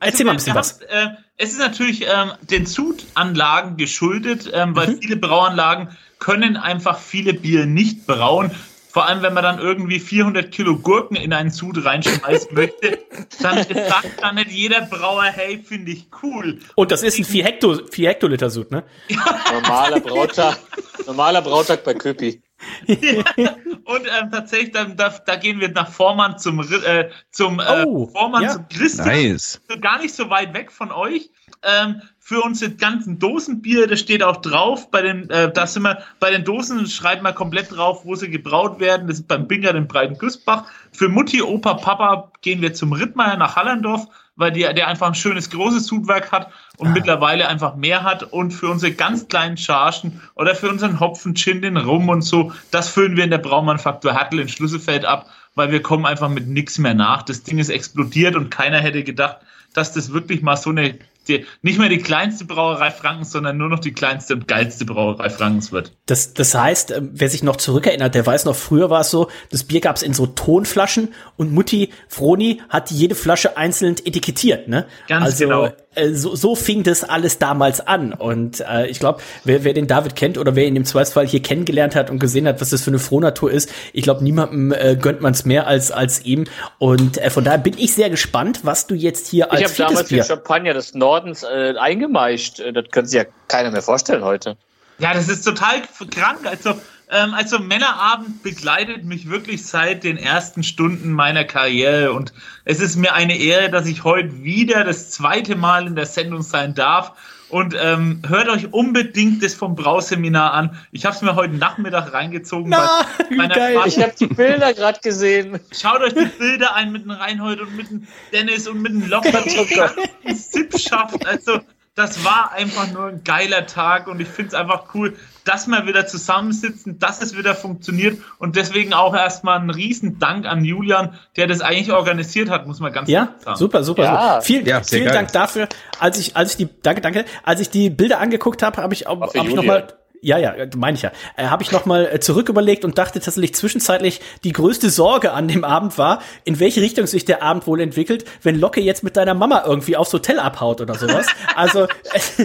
Erzähl also, mal ein bisschen was. äh, es ist natürlich ähm, den Zutanlagen geschuldet, ähm, weil mhm. viele Brauanlagen können einfach viele Bier nicht brauen. Vor allem, wenn man dann irgendwie 400 Kilo Gurken in einen Sud reinschmeißen <laughs> möchte, dann sagt dann nicht jeder Brauer, hey, finde ich cool. Und das ist ein 4, Hekto, 4 Hektoliter Sud, ne? <laughs> Ja. Normaler Brautag, normaler Brautag bei Köpi. <laughs> und ähm, tatsächlich, dann, da, da gehen wir nach Vormann zum, äh, zum äh, oh, Vormann ja. zum Christian. Nice. Gar nicht so weit weg von euch. Ähm, für unsere ganzen Dosenbier, das steht auch drauf. Bei den, äh, da sind wir, bei den Dosen schreiben wir komplett drauf, wo sie gebraut werden. Das ist beim Binger den Breiten Gussbach. Für Mutti, Opa, Papa gehen wir zum Rittmeier nach Hallerndorf weil die, der einfach ein schönes großes Zugwerk hat und ah. mittlerweile einfach mehr hat. Und für unsere ganz kleinen Chargen oder für unseren Hopfen, Gin, den Rum und so, das füllen wir in der Braumanufaktur Hertel in Schlüsselfeld ab, weil wir kommen einfach mit nichts mehr nach. Das Ding ist explodiert und keiner hätte gedacht, dass das wirklich mal so eine die, nicht mehr die kleinste Brauerei Frankens, sondern nur noch die kleinste und geilste Brauerei Frankens wird. Das, das heißt, äh, wer sich noch zurückerinnert, der weiß noch, früher war es so, das Bier gab es in so Tonflaschen und Mutti Froni hat jede Flasche einzeln etikettiert, ne? Ganz also, genau. Äh, so, so fing das alles damals an. Und äh, ich glaube, wer, wer den David kennt oder wer ihn im Zweifelsfall hier kennengelernt hat und gesehen hat, was das für eine Frohnatur ist, ich glaube, niemandem äh, gönnt man es mehr als, als ihm. Und äh, von daher bin ich sehr gespannt, was du jetzt hier als Ich habe damals Bier den Champagner des Nordens äh, eingemeischt. Äh, das können sich ja keiner mehr vorstellen heute. Ja, das ist total krank. Also ähm, also Männerabend begleitet mich wirklich seit den ersten Stunden meiner Karriere und es ist mir eine Ehre, dass ich heute wieder das zweite Mal in der Sendung sein darf. Und ähm, hört euch unbedingt das vom Brauseminar an. Ich habe es mir heute Nachmittag reingezogen. Na, geil. Ich habe die Bilder gerade gesehen. Schaut euch die Bilder ein mit dem Reinhold und mit dem Dennis und mit dem Locker. <laughs> Sippschaft. Also das war einfach nur ein geiler Tag und ich finde es einfach cool, dass wir wieder zusammensitzen, dass es wieder funktioniert und deswegen auch erstmal ein riesen Dank an Julian, der das eigentlich organisiert hat, muss man ganz ja, sagen. Super, super, ja. super. Vielen, ja, vielen Dank dafür. Als ich, als ich die, danke, danke, als ich die Bilder angeguckt habe, habe ich, hab ich nochmal ja, ja, meine ich ja. Äh, Habe ich nochmal äh, zurück überlegt und dachte tatsächlich zwischenzeitlich, die größte Sorge an dem Abend war, in welche Richtung sich der Abend wohl entwickelt, wenn Locke jetzt mit deiner Mama irgendwie aufs Hotel abhaut oder sowas. <laughs> also es,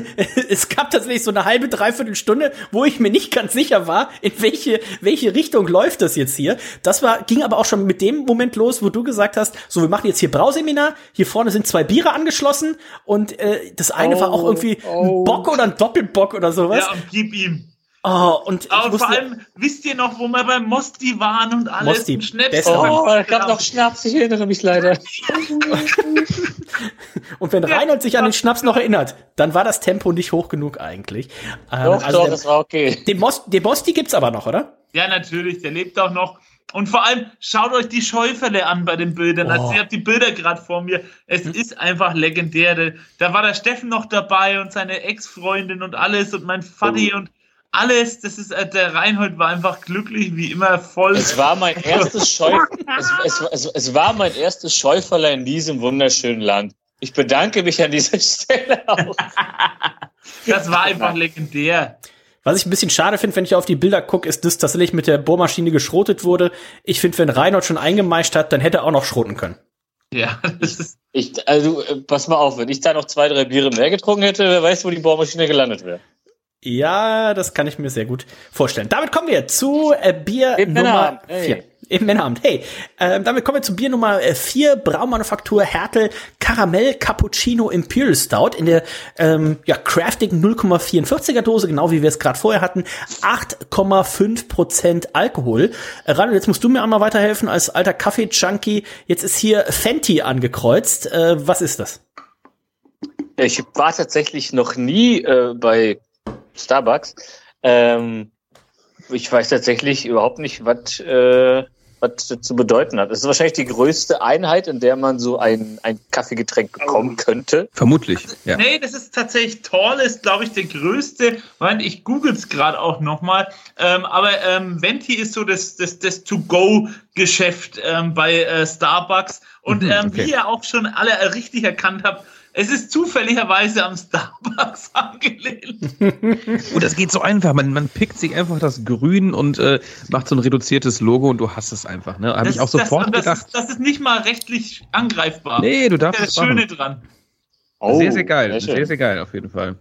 es gab tatsächlich so eine halbe, dreiviertel Stunde, wo ich mir nicht ganz sicher war, in welche, welche Richtung läuft das jetzt hier. Das war, ging aber auch schon mit dem Moment los, wo du gesagt hast, so, wir machen jetzt hier Brauseminar, hier vorne sind zwei Biere angeschlossen und äh, das eine oh, war auch irgendwie oh. ein Bock oder ein Doppelbock oder sowas. Ja, gib ihm. Oh, und Aber vor allem, wisst ihr noch, wo wir beim Mosti waren und alles? Mosti, und Schnaps oh, es gab noch Schnaps, ich erinnere mich leider. <laughs> und wenn ja, Reinhold sich an den Schnaps noch erinnert, dann war das Tempo nicht hoch genug eigentlich. Ähm, doch, also doch, der, das war okay. Den, Most, den Mosti gibt's aber noch, oder? Ja, natürlich, der lebt auch noch. Und vor allem, schaut euch die Schäufele an bei den Bildern. Oh. Also, ihr habt die Bilder gerade vor mir. Es hm. ist einfach legendär. Da war der Steffen noch dabei und seine Ex-Freundin und alles und mein Vati oh. und alles, das ist, äh, der Reinhold war einfach glücklich, wie immer voll. Es war mein <laughs> erstes Scheu es, es, es, es, war mein erstes Schäuferler in diesem wunderschönen Land. Ich bedanke mich an dieser <laughs> Stelle auch. das war einfach legendär. Was ich ein bisschen schade finde, wenn ich auf die Bilder gucke, ist, dass tatsächlich mit der Bohrmaschine geschrotet wurde. Ich finde, wenn Reinhold schon eingemeischt hat, dann hätte er auch noch schroten können. Ja, das ist. Ich, also, äh, pass mal auf, wenn ich da noch zwei, drei Biere mehr getrunken hätte, wer weiß, wo die Bohrmaschine gelandet wäre. Ja, das kann ich mir sehr gut vorstellen. Damit kommen wir zu äh, Bier Im Nummer 4. Hey. Im Männerabend. Hey, äh, damit kommen wir zu Bier Nummer 4, Braumanufaktur Hertel Karamell Cappuccino Imperial Stout in der ähm, ja, craftigen 0,44er Dose, genau wie wir es gerade vorher hatten. 8,5% Alkohol. Äh, Rano, jetzt musst du mir einmal weiterhelfen als alter Kaffee-Junkie. Jetzt ist hier Fenty angekreuzt. Äh, was ist das? Ich war tatsächlich noch nie äh, bei Starbucks. Ähm, ich weiß tatsächlich überhaupt nicht, was äh, was zu bedeuten hat. Es ist wahrscheinlich die größte Einheit, in der man so ein, ein Kaffeegetränk bekommen könnte. Vermutlich, ja. Nee, das ist tatsächlich toll, ist, glaube ich, der größte. Moment, ich google es gerade auch nochmal. Ähm, aber ähm, Venti ist so das, das, das To-Go-Geschäft ähm, bei äh, Starbucks. Und mhm, ähm, okay. wie ihr auch schon alle richtig erkannt habt, es ist zufälligerweise am Starbucks <laughs> angelehnt. und das geht so einfach. Man, man pickt sich einfach das Grün und äh, macht so ein reduziertes Logo und du hast es einfach. Ne? Habe ich auch sofort das, gedacht. Das, das, ist nicht mal rechtlich angreifbar. Nee, du darfst das ist das Schöne dran. Oh, sehr, sehr geil. Sehr, sehr geil auf jeden Fall.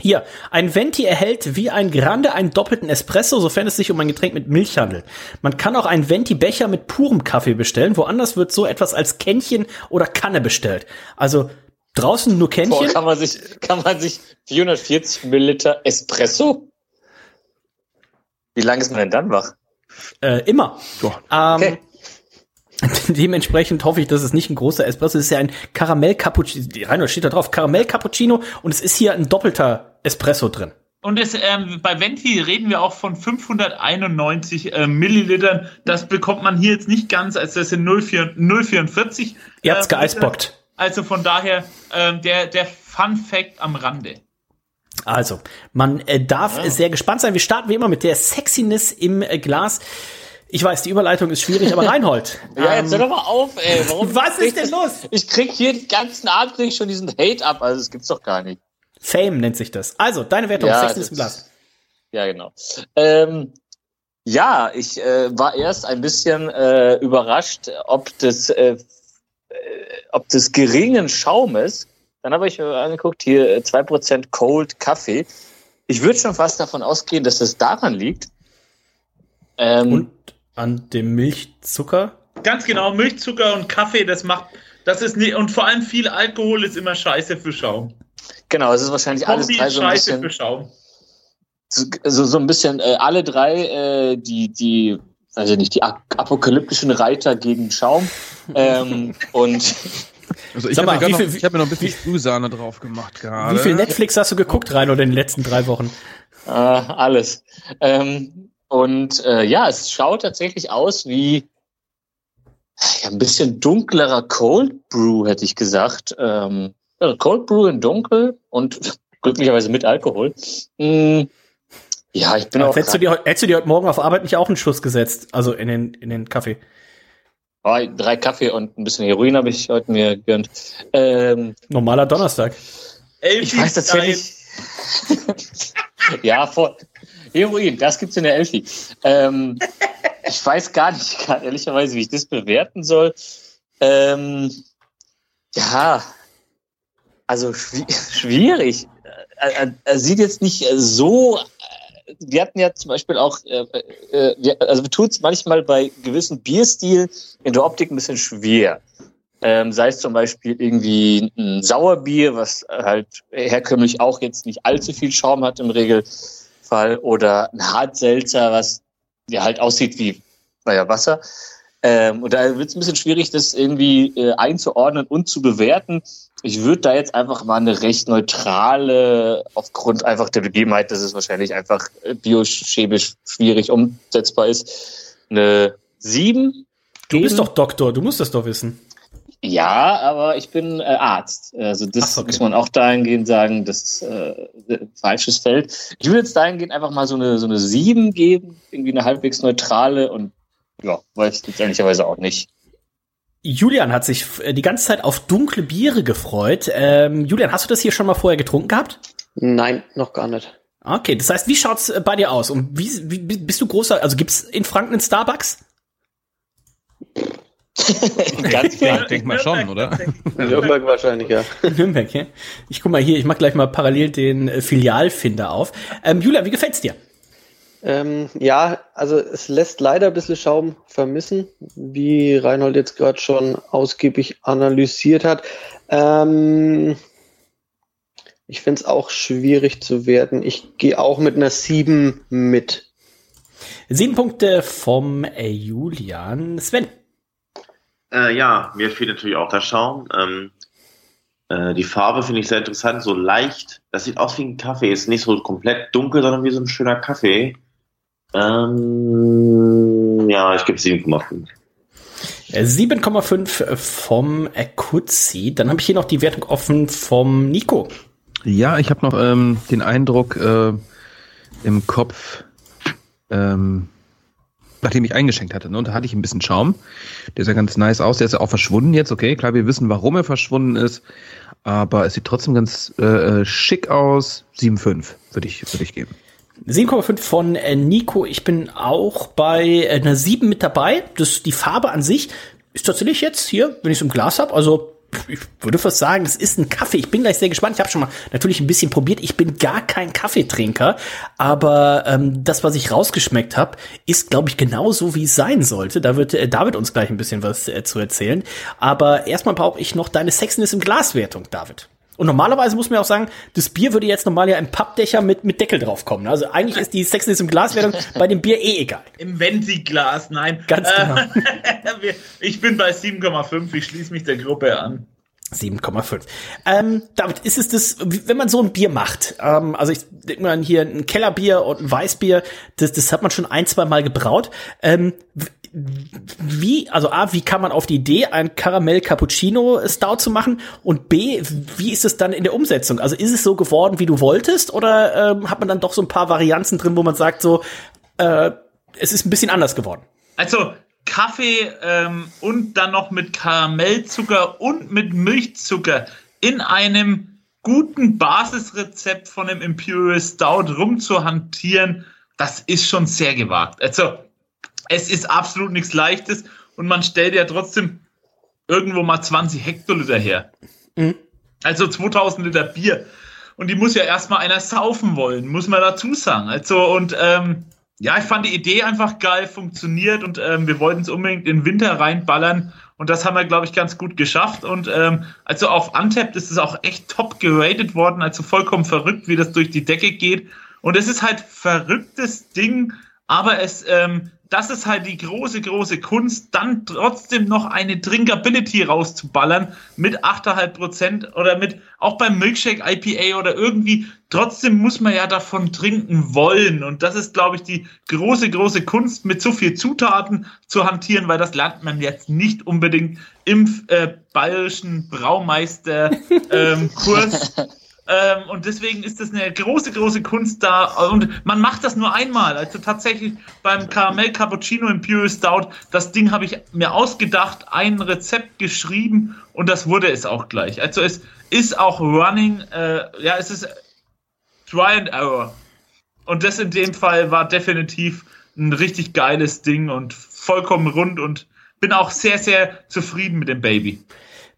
Hier, ein Venti erhält wie ein Grande einen doppelten Espresso, sofern es sich um ein Getränk mit Milch handelt. Man kann auch einen Venti-Becher mit purem Kaffee bestellen. Woanders wird so etwas als Kännchen oder Kanne bestellt. Also Draußen nur Kännchen? Boah, kann man sich, kann man sich 440 Milliliter Espresso? Wie lange ist man denn dann wach? Äh, immer. Ähm, okay. <laughs> Dementsprechend hoffe ich, dass es nicht ein großer Espresso ist. Es ist ja ein Karamell Cappuccino. Reinhold steht da drauf. Karamell Cappuccino und es ist hier ein doppelter Espresso drin. Und es, ähm, bei Venti reden wir auch von 591 äh, Millilitern. Das bekommt man hier jetzt nicht ganz, als das sind 044. Ihr habt's äh, geeisbockt. Also von daher äh, der, der Fun Fact am Rande. Also, man äh, darf ja. sehr gespannt sein. Wir starten wie immer mit der Sexiness im äh, Glas. Ich weiß, die Überleitung ist schwierig, aber <laughs> Reinhold. ja, jetzt hör doch mal auf, ey. Warum <laughs> was ist denn los? Ich krieg hier den ganzen Abend krieg schon diesen Hate ab, also das gibt's doch gar nicht. Fame nennt sich das. Also, deine Wertung, ja, Sexiness im Glas. Ja, genau. Ähm, ja, ich äh, war erst ein bisschen äh, überrascht, ob äh, äh ob des geringen Schaumes dann habe ich mir angeguckt, hier 2% äh, Cold Kaffee. Ich würde schon fast davon ausgehen, dass es daran liegt. Ähm, und an dem Milchzucker? Ganz genau, Milchzucker und Kaffee, das macht, das ist nicht, und vor allem viel Alkohol ist immer scheiße für Schaum. Genau, es ist wahrscheinlich Kombi alles drei so ein bisschen. Für Schaum. So, so ein bisschen, äh, alle drei, äh, die, die, also nicht, die apokalyptischen Reiter gegen Schaum. ähm, <laughs> und also ich habe mir, hab mir noch ein bisschen Sprühsahne drauf gemacht gerade. Wie viel Netflix hast du geguckt, rein oder in den letzten drei Wochen? Äh, alles. Ähm, und äh, ja, es schaut tatsächlich aus wie ja, ein bisschen dunklerer Cold Brew, hätte ich gesagt. Ähm, Cold Brew in dunkel und <laughs> glücklicherweise mit Alkohol. Mm, ja, ich bin auch. Hättest du, dir, hättest du dir heute Morgen auf Arbeit nicht auch einen Schuss gesetzt? Also in den, in den Kaffee? Oh, drei Kaffee und ein bisschen Heroin habe ich heute mir gegönnt. Ähm, Normaler Donnerstag. Ich weiß tatsächlich. <laughs> ja, vor Heroin, das gibt's in der Elfi. Ähm, ich weiß gar nicht, <laughs> ehrlicherweise, wie ich das bewerten soll. Ähm, ja, also <laughs> schwierig. Er, er, sieht jetzt nicht so wir hatten ja zum Beispiel auch, äh, äh, wir, also tun es manchmal bei gewissen Bierstilen in der Optik ein bisschen schwer. Ähm, sei es zum Beispiel irgendwie ein Sauerbier, was halt herkömmlich auch jetzt nicht allzu viel Schaum hat im Regelfall, oder ein Hartselzer, was ja halt aussieht wie naja, Wasser. Ähm, und da wird es ein bisschen schwierig, das irgendwie äh, einzuordnen und zu bewerten. Ich würde da jetzt einfach mal eine recht neutrale, aufgrund einfach der Begebenheit, dass es wahrscheinlich einfach äh, biochemisch schwierig umsetzbar ist, eine 7. Du bist doch Doktor, du musst das doch wissen. Ja, aber ich bin äh, Arzt. Also das okay. muss man auch dahingehend sagen, das ist äh, falsches Feld. Ich würde jetzt dahingehend einfach mal so eine, so eine 7 geben, irgendwie eine halbwegs neutrale und ja, weiß ich ehrlicherweise auch nicht. Julian hat sich äh, die ganze Zeit auf dunkle Biere gefreut. Ähm, Julian, hast du das hier schon mal vorher getrunken gehabt? Nein, noch gar nicht. Okay, das heißt, wie schaut's äh, bei dir aus? Und wie, wie bist du großer? Also gibt's in Franken einen Starbucks? Ganz klar, denk mal schon, oder? Nürnberg wahrscheinlich, ja. <laughs> Nürnberg, ja. Ich guck mal hier, ich mach gleich mal parallel den äh, Filialfinder auf. Ähm, Julian, wie gefällt's dir? Ähm, ja, also es lässt leider ein bisschen Schaum vermissen, wie Reinhold jetzt gerade schon ausgiebig analysiert hat. Ähm, ich finde es auch schwierig zu werden. Ich gehe auch mit einer 7 mit. Sieben Punkte vom äh, Julian. Sven. Äh, ja, mir fehlt natürlich auch der Schaum. Ähm, äh, die Farbe finde ich sehr interessant, so leicht. Das sieht aus wie ein Kaffee. Ist nicht so komplett dunkel, sondern wie so ein schöner Kaffee. Ähm, ja, ich gebe 7,5. 7,5 vom Kutzi. Dann habe ich hier noch die Wertung offen vom Nico. Ja, ich habe noch ähm, den Eindruck äh, im Kopf, ähm, nachdem ich eingeschenkt hatte, ne, und da hatte ich ein bisschen Schaum. Der sah ganz nice aus. Der ist ja auch verschwunden jetzt, okay. Klar, wir wissen, warum er verschwunden ist, aber es sieht trotzdem ganz äh, äh schick aus. 7,5 würde ich, würde ich geben. 7,5 von äh, Nico. Ich bin auch bei äh, einer 7 mit dabei. Das, die Farbe an sich ist tatsächlich jetzt hier, wenn ich es im Glas habe, also ich würde fast sagen, das ist ein Kaffee. Ich bin gleich sehr gespannt. Ich habe schon mal natürlich ein bisschen probiert. Ich bin gar kein Kaffeetrinker, aber ähm, das, was ich rausgeschmeckt habe, ist, glaube ich, genauso wie es sein sollte. Da wird äh, David uns gleich ein bisschen was äh, zu erzählen. Aber erstmal brauche ich noch deine Sexiness im Glaswertung, David. Und normalerweise muss man auch sagen, das Bier würde jetzt normal ja im Pappdächer mit, mit Deckel drauf kommen. Also eigentlich ist die Sexiness im Glaswertung <laughs> bei dem Bier eh egal. Im Venti-Glas, nein. Ganz genau. <laughs> ich bin bei 7,5, ich schließe mich der Gruppe an. 7,5. Ähm, damit ist es das, wenn man so ein Bier macht, ähm, also ich denke mal hier ein Kellerbier und ein Weißbier, das, das hat man schon ein, zwei Mal gebraut. Ähm, wie, also A, wie kam man auf die Idee, ein Karamell Cappuccino Stout zu machen? Und B, wie ist es dann in der Umsetzung? Also ist es so geworden, wie du wolltest? Oder ähm, hat man dann doch so ein paar Varianzen drin, wo man sagt so, äh, es ist ein bisschen anders geworden? Also, Kaffee ähm, und dann noch mit Karamellzucker und mit Milchzucker in einem guten Basisrezept von einem Imperial Stout rumzuhantieren, das ist schon sehr gewagt. Also es ist absolut nichts Leichtes und man stellt ja trotzdem irgendwo mal 20 Hektoliter her. Mhm. Also 2000 Liter Bier. Und die muss ja erstmal einer saufen wollen, muss man dazu sagen. Also, und ähm, ja, ich fand die Idee einfach geil, funktioniert und ähm, wir wollten es unbedingt in den Winter reinballern. Und das haben wir, glaube ich, ganz gut geschafft. Und ähm, also auf Untapped ist es auch echt top geratet worden, also vollkommen verrückt, wie das durch die Decke geht. Und es ist halt verrücktes Ding, aber es ähm, das ist halt die große, große Kunst, dann trotzdem noch eine Drinkability rauszuballern mit 8,5 Prozent oder mit, auch beim Milkshake IPA oder irgendwie, trotzdem muss man ja davon trinken wollen. Und das ist, glaube ich, die große, große Kunst, mit so viel Zutaten zu hantieren, weil das lernt man jetzt nicht unbedingt im äh, bayerischen Braumeister-Kurs. Ähm, <laughs> Ähm, und deswegen ist das eine große, große Kunst da. Und man macht das nur einmal. Also tatsächlich beim Caramel Cappuccino Imperial Stout, das Ding habe ich mir ausgedacht, ein Rezept geschrieben und das wurde es auch gleich. Also es ist auch Running, äh, ja, es ist Try and Error. Und das in dem Fall war definitiv ein richtig geiles Ding und vollkommen rund und bin auch sehr, sehr zufrieden mit dem Baby.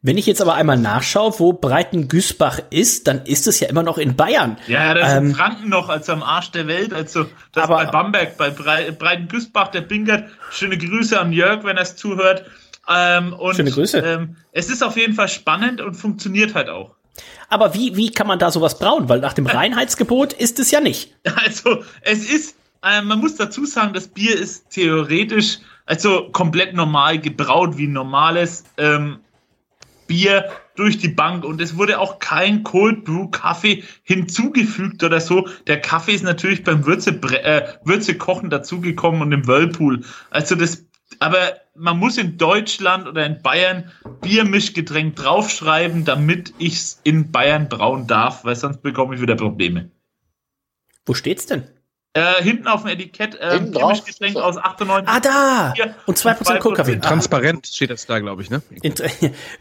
Wenn ich jetzt aber einmal nachschaue, wo Breiten-Güßbach ist, dann ist es ja immer noch in Bayern. Ja, ja das ähm, ist in Franken noch, als am Arsch der Welt. Also das aber, bei Bamberg, bei Bre Breiten-Güßbach, der Bingert. Schöne Grüße an Jörg, wenn er es zuhört. Ähm, und, Schöne Grüße. Ähm, es ist auf jeden Fall spannend und funktioniert halt auch. Aber wie, wie kann man da sowas brauen? Weil nach dem Reinheitsgebot ist es ja nicht. <laughs> Also, es ist, äh, man muss dazu sagen, das Bier ist theoretisch also komplett normal gebraut wie ein normales. Ähm, Bier durch die Bank und es wurde auch kein Cold Brew Kaffee hinzugefügt oder so. Der Kaffee ist natürlich beim Würze, äh, Würze kochen dazugekommen und im Whirlpool. Also das, aber man muss in Deutschland oder in Bayern Biermischgetränk draufschreiben, damit ich es in Bayern brauen darf, weil sonst bekomme ich wieder Probleme. Wo steht's denn? Äh, hinten auf dem Etikett äh, Getränk aus 98. Ah, da! Und 2% Kohlkaffee. Transparent steht das da, glaube ich, ne? <laughs>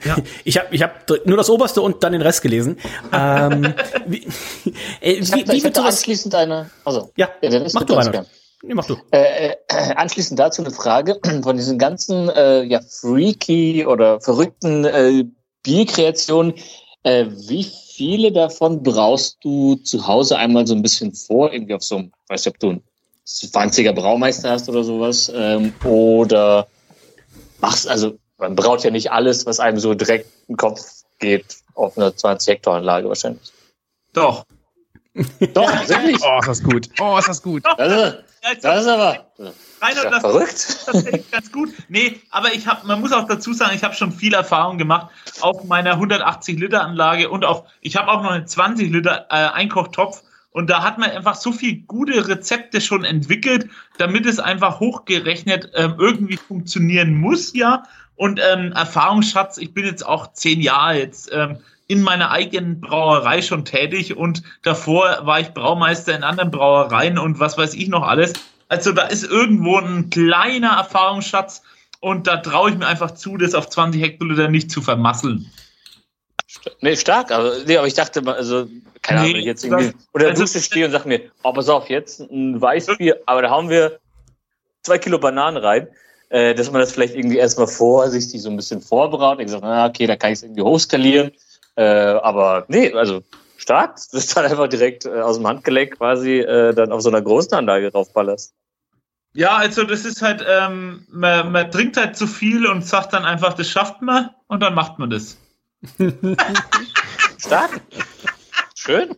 ja. Ich habe ich hab nur das oberste und dann den Rest gelesen. ähm, <laughs> wie, äh, ich wie, wie wird anschließend eine. Also, ja, ja mach du, Reinhard. Nee, mach du. Äh, äh, anschließend dazu eine Frage <clears throat> von diesen ganzen äh, ja, freaky oder verrückten äh, Bierkreationen. Äh, wie viele davon brauchst du zu Hause einmal so ein bisschen vor, irgendwie auf so einem, weiß nicht, ob du einen 20er Braumeister hast oder sowas, ähm, oder machst, also man braut ja nicht alles, was einem so direkt in den Kopf geht, auf einer 20 Hektar Anlage wahrscheinlich. Doch. <laughs> Doch, tatsächlich. Oh, ist das gut. Oh, ist das gut. Das ist, das ist aber. Rainer, das, verrückt. das ist ganz gut. Nee, aber ich habe, man muss auch dazu sagen, ich habe schon viel Erfahrung gemacht auf meiner 180 Liter Anlage und auf, ich habe auch noch einen 20 Liter äh, Einkochtopf und da hat man einfach so viel gute Rezepte schon entwickelt, damit es einfach hochgerechnet ähm, irgendwie funktionieren muss, ja. Und ähm, Erfahrungsschatz, ich bin jetzt auch zehn Jahre jetzt ähm, in meiner eigenen Brauerei schon tätig und davor war ich Braumeister in anderen Brauereien und was weiß ich noch alles. Also da ist irgendwo ein kleiner Erfahrungsschatz und da traue ich mir einfach zu, das auf 20 Hektoliter nicht zu vermasseln. Nee, stark, aber, nee, aber ich dachte also, keine Ahnung, nee, jetzt irgendwie, das, oder also, du stehst und sag mir, oh, pass auf, jetzt ein Weißbier, aber da hauen wir zwei Kilo Bananen rein, äh, dass man das vielleicht irgendwie erstmal vorsichtig so ein bisschen vorbraut. Ich sage, na, okay, da kann ich es irgendwie hochskalieren, äh, aber nee, also, stark, das ist dann einfach direkt äh, aus dem Handgelenk quasi äh, dann auf so einer großen Anlage draufballerst. Ja, also das ist halt, ähm, man, man trinkt halt zu viel und sagt dann einfach, das schafft man und dann macht man das. <laughs> Stark. Schön.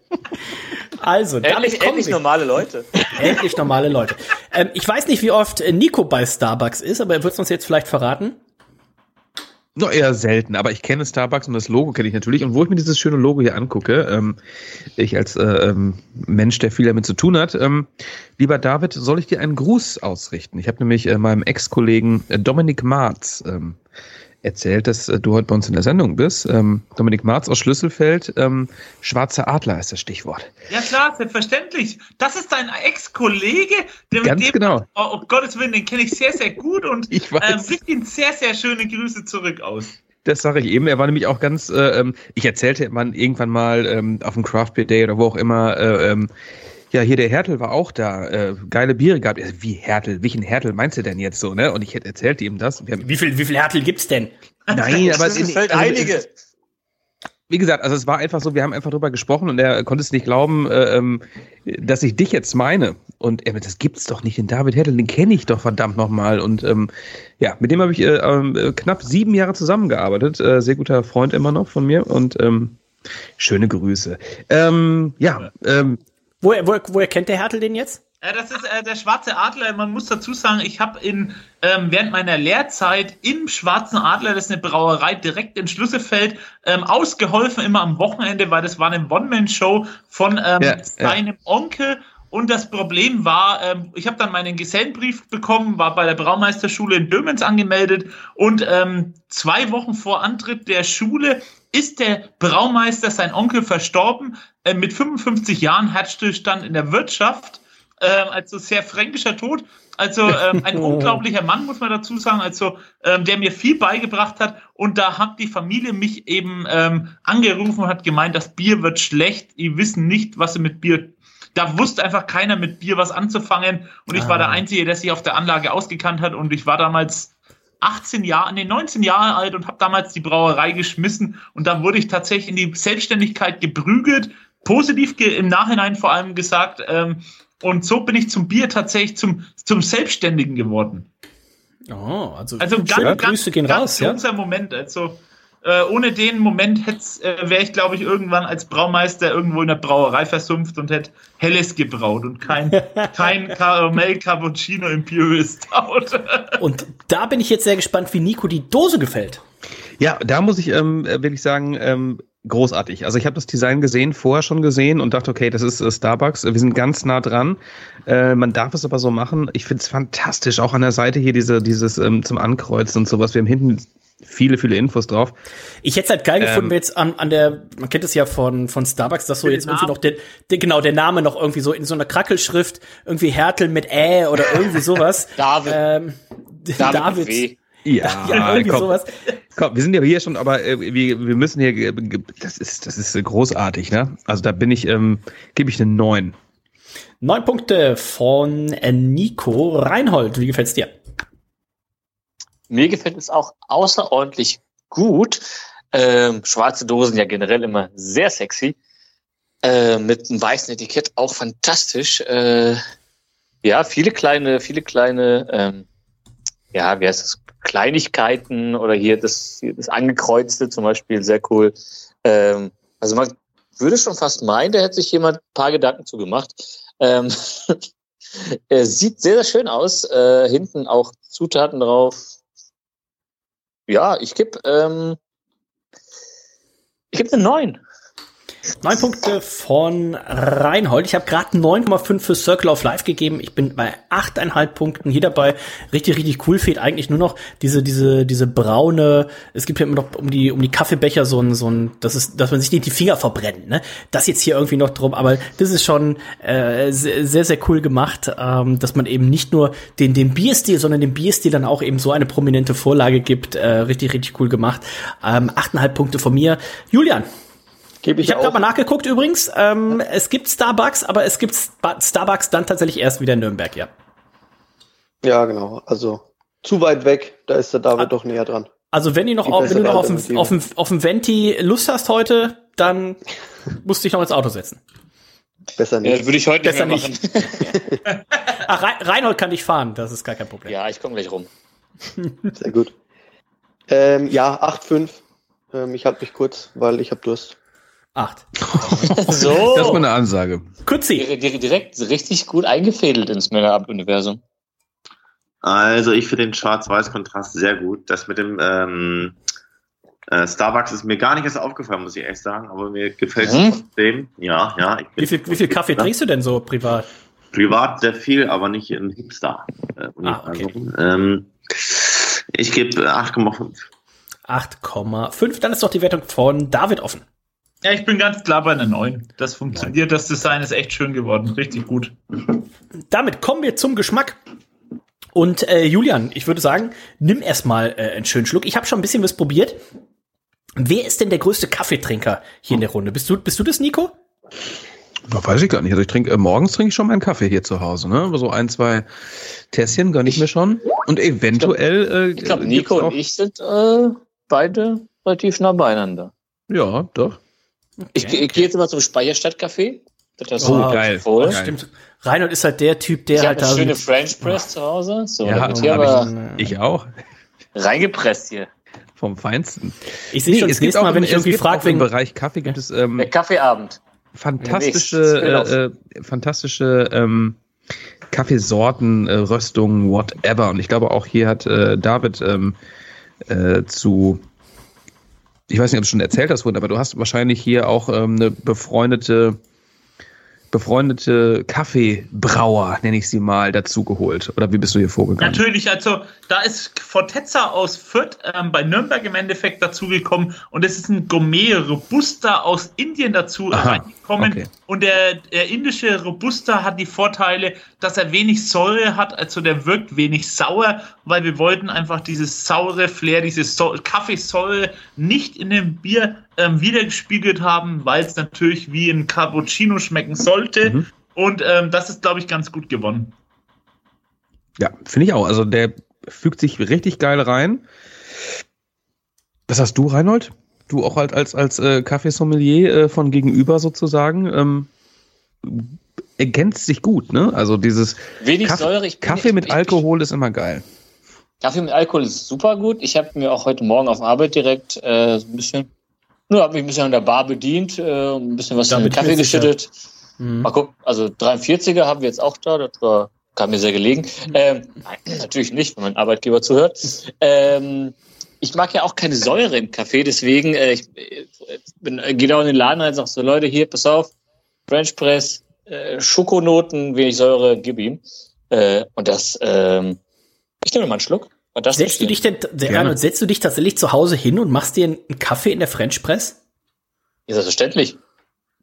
Also, endlich, endlich normale Leute. Endlich normale Leute. Ähm, ich weiß nicht, wie oft Nico bei Starbucks ist, aber er wird es uns jetzt vielleicht verraten. Noch eher selten, aber ich kenne Starbucks und das Logo kenne ich natürlich. Und wo ich mir dieses schöne Logo hier angucke, ähm, ich als äh, ähm, Mensch, der viel damit zu tun hat, ähm, lieber David, soll ich dir einen Gruß ausrichten? Ich habe nämlich äh, meinem Ex-Kollegen äh, Dominik Marz ähm, erzählt, dass äh, du heute bei uns in der Sendung bist. Ähm, Dominik Marz aus Schlüsselfeld. Ähm, Schwarzer Adler ist das Stichwort. Ja klar, selbstverständlich. Das ist dein Ex-Kollege, der Ganz dem, genau. Oh, oh Gottes Willen, den kenne ich sehr, sehr gut und <laughs> ich weiß. Äh, ihm sehr, sehr schöne Grüße zurück aus. Das sage ich eben. Er war nämlich auch ganz, äh, ähm, ich erzählte man irgendwann mal ähm, auf dem Craft Beer Day oder wo auch immer, äh, ähm, ja, hier der Hertel war auch da, äh, geile Biere gehabt. Wie Hertel? Welchen Hertel meinst du denn jetzt so, ne? Und ich hätte erzählt ihm das. wie viel, wie viel Hertel gibt's denn? Nein, <laughs> aber es fällt also, einige. Wie gesagt, also es war einfach so, wir haben einfach drüber gesprochen und er konnte es nicht glauben, äh, ähm, dass ich dich jetzt meine. Und er äh, das gibt's doch nicht, den David Hertel, den kenne ich doch verdammt nochmal. Und ähm, ja, mit dem habe ich äh, äh, knapp sieben Jahre zusammengearbeitet. Äh, sehr guter Freund immer noch von mir und ähm, schöne Grüße. Ähm, ja, ähm, Woher, woher, woher kennt der Hertel den jetzt? Äh, das ist äh, der Schwarze Adler. Man muss dazu sagen, ich habe in ähm, während meiner Lehrzeit im Schwarzen Adler, das ist eine Brauerei direkt in Schlüsselfeld, ähm, ausgeholfen immer am Wochenende, weil das war eine One-Man-Show von ähm, ja, seinem ja. Onkel. Und das Problem war, ähm, ich habe dann meinen Gesellenbrief bekommen, war bei der Braumeisterschule in Dömens angemeldet und ähm, zwei Wochen vor Antritt der Schule ist der Braumeister, sein Onkel, verstorben äh, mit 55 Jahren, Herzstillstand in der Wirtschaft. Äh, also sehr fränkischer Tod. Also ähm, ein <laughs> unglaublicher Mann, muss man dazu sagen, also ähm, der mir viel beigebracht hat. Und da hat die Familie mich eben ähm, angerufen und hat gemeint, das Bier wird schlecht. Die wissen nicht, was sie mit Bier da wusste einfach keiner mit Bier was anzufangen und ich ah. war der ah. Einzige, der sich auf der Anlage ausgekannt hat und ich war damals 18 Jahre, nee, 19 Jahre alt und habe damals die Brauerei geschmissen und da wurde ich tatsächlich in die Selbstständigkeit geprügelt, positiv ge im Nachhinein vor allem gesagt. Ähm, und so bin ich zum Bier tatsächlich zum, zum Selbstständigen geworden. Oh, also, also ganz, ganz, Grüße gehen ganz raus, ja? Moment. Also äh, ohne den Moment äh, wäre ich, glaube ich, irgendwann als Braumeister irgendwo in der Brauerei versumpft und hätte Helles gebraut und kein, <laughs> kein Karamell Cappuccino Imperial Stout. <laughs> und da bin ich jetzt sehr gespannt, wie Nico die Dose gefällt. Ja, da muss ich ähm, wirklich sagen, ähm, großartig. Also ich habe das Design gesehen, vorher schon gesehen und dachte, okay, das ist äh, Starbucks. Wir sind ganz nah dran. Äh, man darf es aber so machen. Ich finde es fantastisch. Auch an der Seite hier diese, dieses ähm, zum Ankreuzen und sowas. Wir haben hinten viele, viele Infos drauf. Ich hätte es halt geil ähm, gefunden, wenn jetzt an, an der, man kennt es ja von, von Starbucks, dass so jetzt irgendwie noch der, der, genau, der Name noch irgendwie so in so einer Krackelschrift, irgendwie Härtel mit Ä oder irgendwie sowas. <laughs> David. Ähm, David. David. Ja, <laughs> ja irgendwie komm, sowas. Komm, wir sind ja hier schon, aber äh, wir, wir müssen hier, das ist, das ist großartig, ne? Also da bin ich, ähm, gebe ich eine 9. Neun Punkte von Nico Reinhold. Wie gefällt's dir? Mir gefällt es auch außerordentlich gut. Ähm, schwarze Dosen ja generell immer sehr sexy. Äh, mit einem weißen Etikett auch fantastisch. Äh, ja, viele kleine, viele kleine, ähm, ja, wie heißt das? Kleinigkeiten oder hier das, das Angekreuzte zum Beispiel, sehr cool. Ähm, also man würde schon fast meinen, da hätte sich jemand ein paar Gedanken zu gemacht. Ähm, <laughs> sieht sehr, sehr schön aus. Äh, hinten auch Zutaten drauf, ja, ich gebe ähm, ich gebe eine 9. Neun Punkte von Reinhold. Ich habe gerade 9,5 für Circle of Life gegeben. Ich bin bei 8,5 Punkten hier dabei. Richtig, richtig cool. Fehlt eigentlich nur noch diese, diese, diese braune, es gibt ja immer noch um die, um die Kaffeebecher so ein, so ein, das ist, dass man sich nicht die Finger verbrennt, ne? Das jetzt hier irgendwie noch drum, aber das ist schon äh, sehr, sehr cool gemacht, ähm, dass man eben nicht nur den, den Bierstil, sondern dem Bierstil dann auch eben so eine prominente Vorlage gibt. Äh, richtig, richtig cool gemacht. Ähm, 8,5 Punkte von mir. Julian, Gebe ich ich habe gerade mal nachgeguckt übrigens. Ähm, ja. Es gibt Starbucks, aber es gibt Starbucks dann tatsächlich erst wieder in Nürnberg, ja. Ja, genau. Also zu weit weg, da ist der David ah, doch näher dran. Also wenn, ihr noch, auf, wenn du noch auf dem, auf, dem, auf dem Venti Lust hast heute, dann <laughs> musst du dich noch ins Auto setzen. Besser nicht. Ja, würde ich heute Besser nicht. nicht. <laughs> Ach, Reinhold kann dich fahren, das ist gar kein Problem. Ja, ich komme gleich rum. Sehr gut. Ähm, ja, 8,5. Ähm, ich halte mich kurz, weil ich habe Durst. Acht. <laughs> so. Das war eine Ansage. Kutzi. Direkt richtig gut eingefädelt ins Männerab-Universum. Also ich finde den Schwarz-Weiß-Kontrast sehr gut. Das mit dem ähm, äh, Starbucks ist mir gar nicht erst aufgefallen, muss ich ehrlich sagen, aber mir gefällt es trotzdem. Ja, ja. wie, viel, wie viel Kaffee trinkst du denn so privat? Privat sehr viel, aber nicht im Hipster. Äh, ah, okay. ähm, ich gebe 8,5. 8,5. Dann ist doch die Wertung von David offen. Ja, ich bin ganz klar bei einer 9. Das funktioniert. Das Design ist echt schön geworden. Richtig gut. Damit kommen wir zum Geschmack. Und äh, Julian, ich würde sagen, nimm erstmal äh, einen schönen Schluck. Ich habe schon ein bisschen was probiert. Wer ist denn der größte Kaffeetrinker hier in der Runde? Bist du, bist du das, Nico? Das weiß ich gar nicht. Also ich trinke äh, morgens trinke ich schon meinen Kaffee hier zu Hause, ne? So ein, zwei Tässchen gönne ich mir schon. Und eventuell. Ich glaube, äh, glaub, Nico und ich sind äh, beide relativ nah beieinander. Ja, doch. Okay. Ich, ich gehe jetzt mal zum Speicherstadtcafé. Das oh, geil. Voll. Ja, stimmt. Reinhold ist halt der Typ, der ich halt da. Eine schöne French Press zu Hause. So, ja, hier aber ich, ich auch. Reingepresst hier. Vom Feinsten. Ich sehe nee, schon das nächste Mal, wenn ich irgendwie frage, wegen. Im Bereich Kaffee gibt es. Ähm, der Kaffeeabend. Fantastische, äh, äh, fantastische ähm, Kaffeesorten, äh, Röstungen, whatever. Und ich glaube auch hier hat äh, David ähm, äh, zu ich weiß nicht, ob du schon erzählt hast, aber du hast wahrscheinlich hier auch ähm, eine befreundete befreundete Kaffeebrauer, nenne ich sie mal, dazugeholt? Oder wie bist du hier vorgegangen? Natürlich, also da ist Fortezza aus Fürth ähm, bei Nürnberg im Endeffekt dazugekommen und es ist ein Gourmet Robusta aus Indien dazu reingekommen. Okay. Und der, der indische Robusta hat die Vorteile, dass er wenig Säure hat, also der wirkt wenig sauer, weil wir wollten einfach dieses saure Flair, diese so Kaffeesäure nicht in dem Bier ähm, wiedergespiegelt haben, weil es natürlich wie ein Cappuccino schmecken sollte. Mhm. Und ähm, das ist, glaube ich, ganz gut gewonnen. Ja, finde ich auch. Also der fügt sich richtig geil rein. Was hast du, Reinhold? Du auch halt als, als äh, Kaffeesommelier äh, von gegenüber sozusagen. Ähm, ergänzt sich gut, ne? Also dieses Wenig Kaffee, Säure, ich Kaffee mit ich, Alkohol ist immer geil. Kaffee mit Alkohol ist super gut. Ich habe mir auch heute Morgen auf Arbeit direkt äh, ein bisschen nur habe mich ein bisschen an der Bar bedient, äh, ein bisschen was Damit in den Kaffee geschüttet. Mhm. Mal gucken, also 43er haben wir jetzt auch da, das war, kam mir sehr gelegen. Ähm, nein, natürlich nicht, wenn mein Arbeitgeber zuhört. Ähm, ich mag ja auch keine Säure im Kaffee, deswegen äh, ich, bin, äh, gehe da in den Laden rein und sage so, Leute, hier, pass auf, French Press, äh, Schokonoten, wenig Säure, gib ihm. Äh, und das, ähm, ich nehme mal einen Schluck. Setzt du dich denn, Arnold, setzt du dich tatsächlich zu Hause hin und machst dir einen Kaffee in der French Press? Ja, selbstverständlich.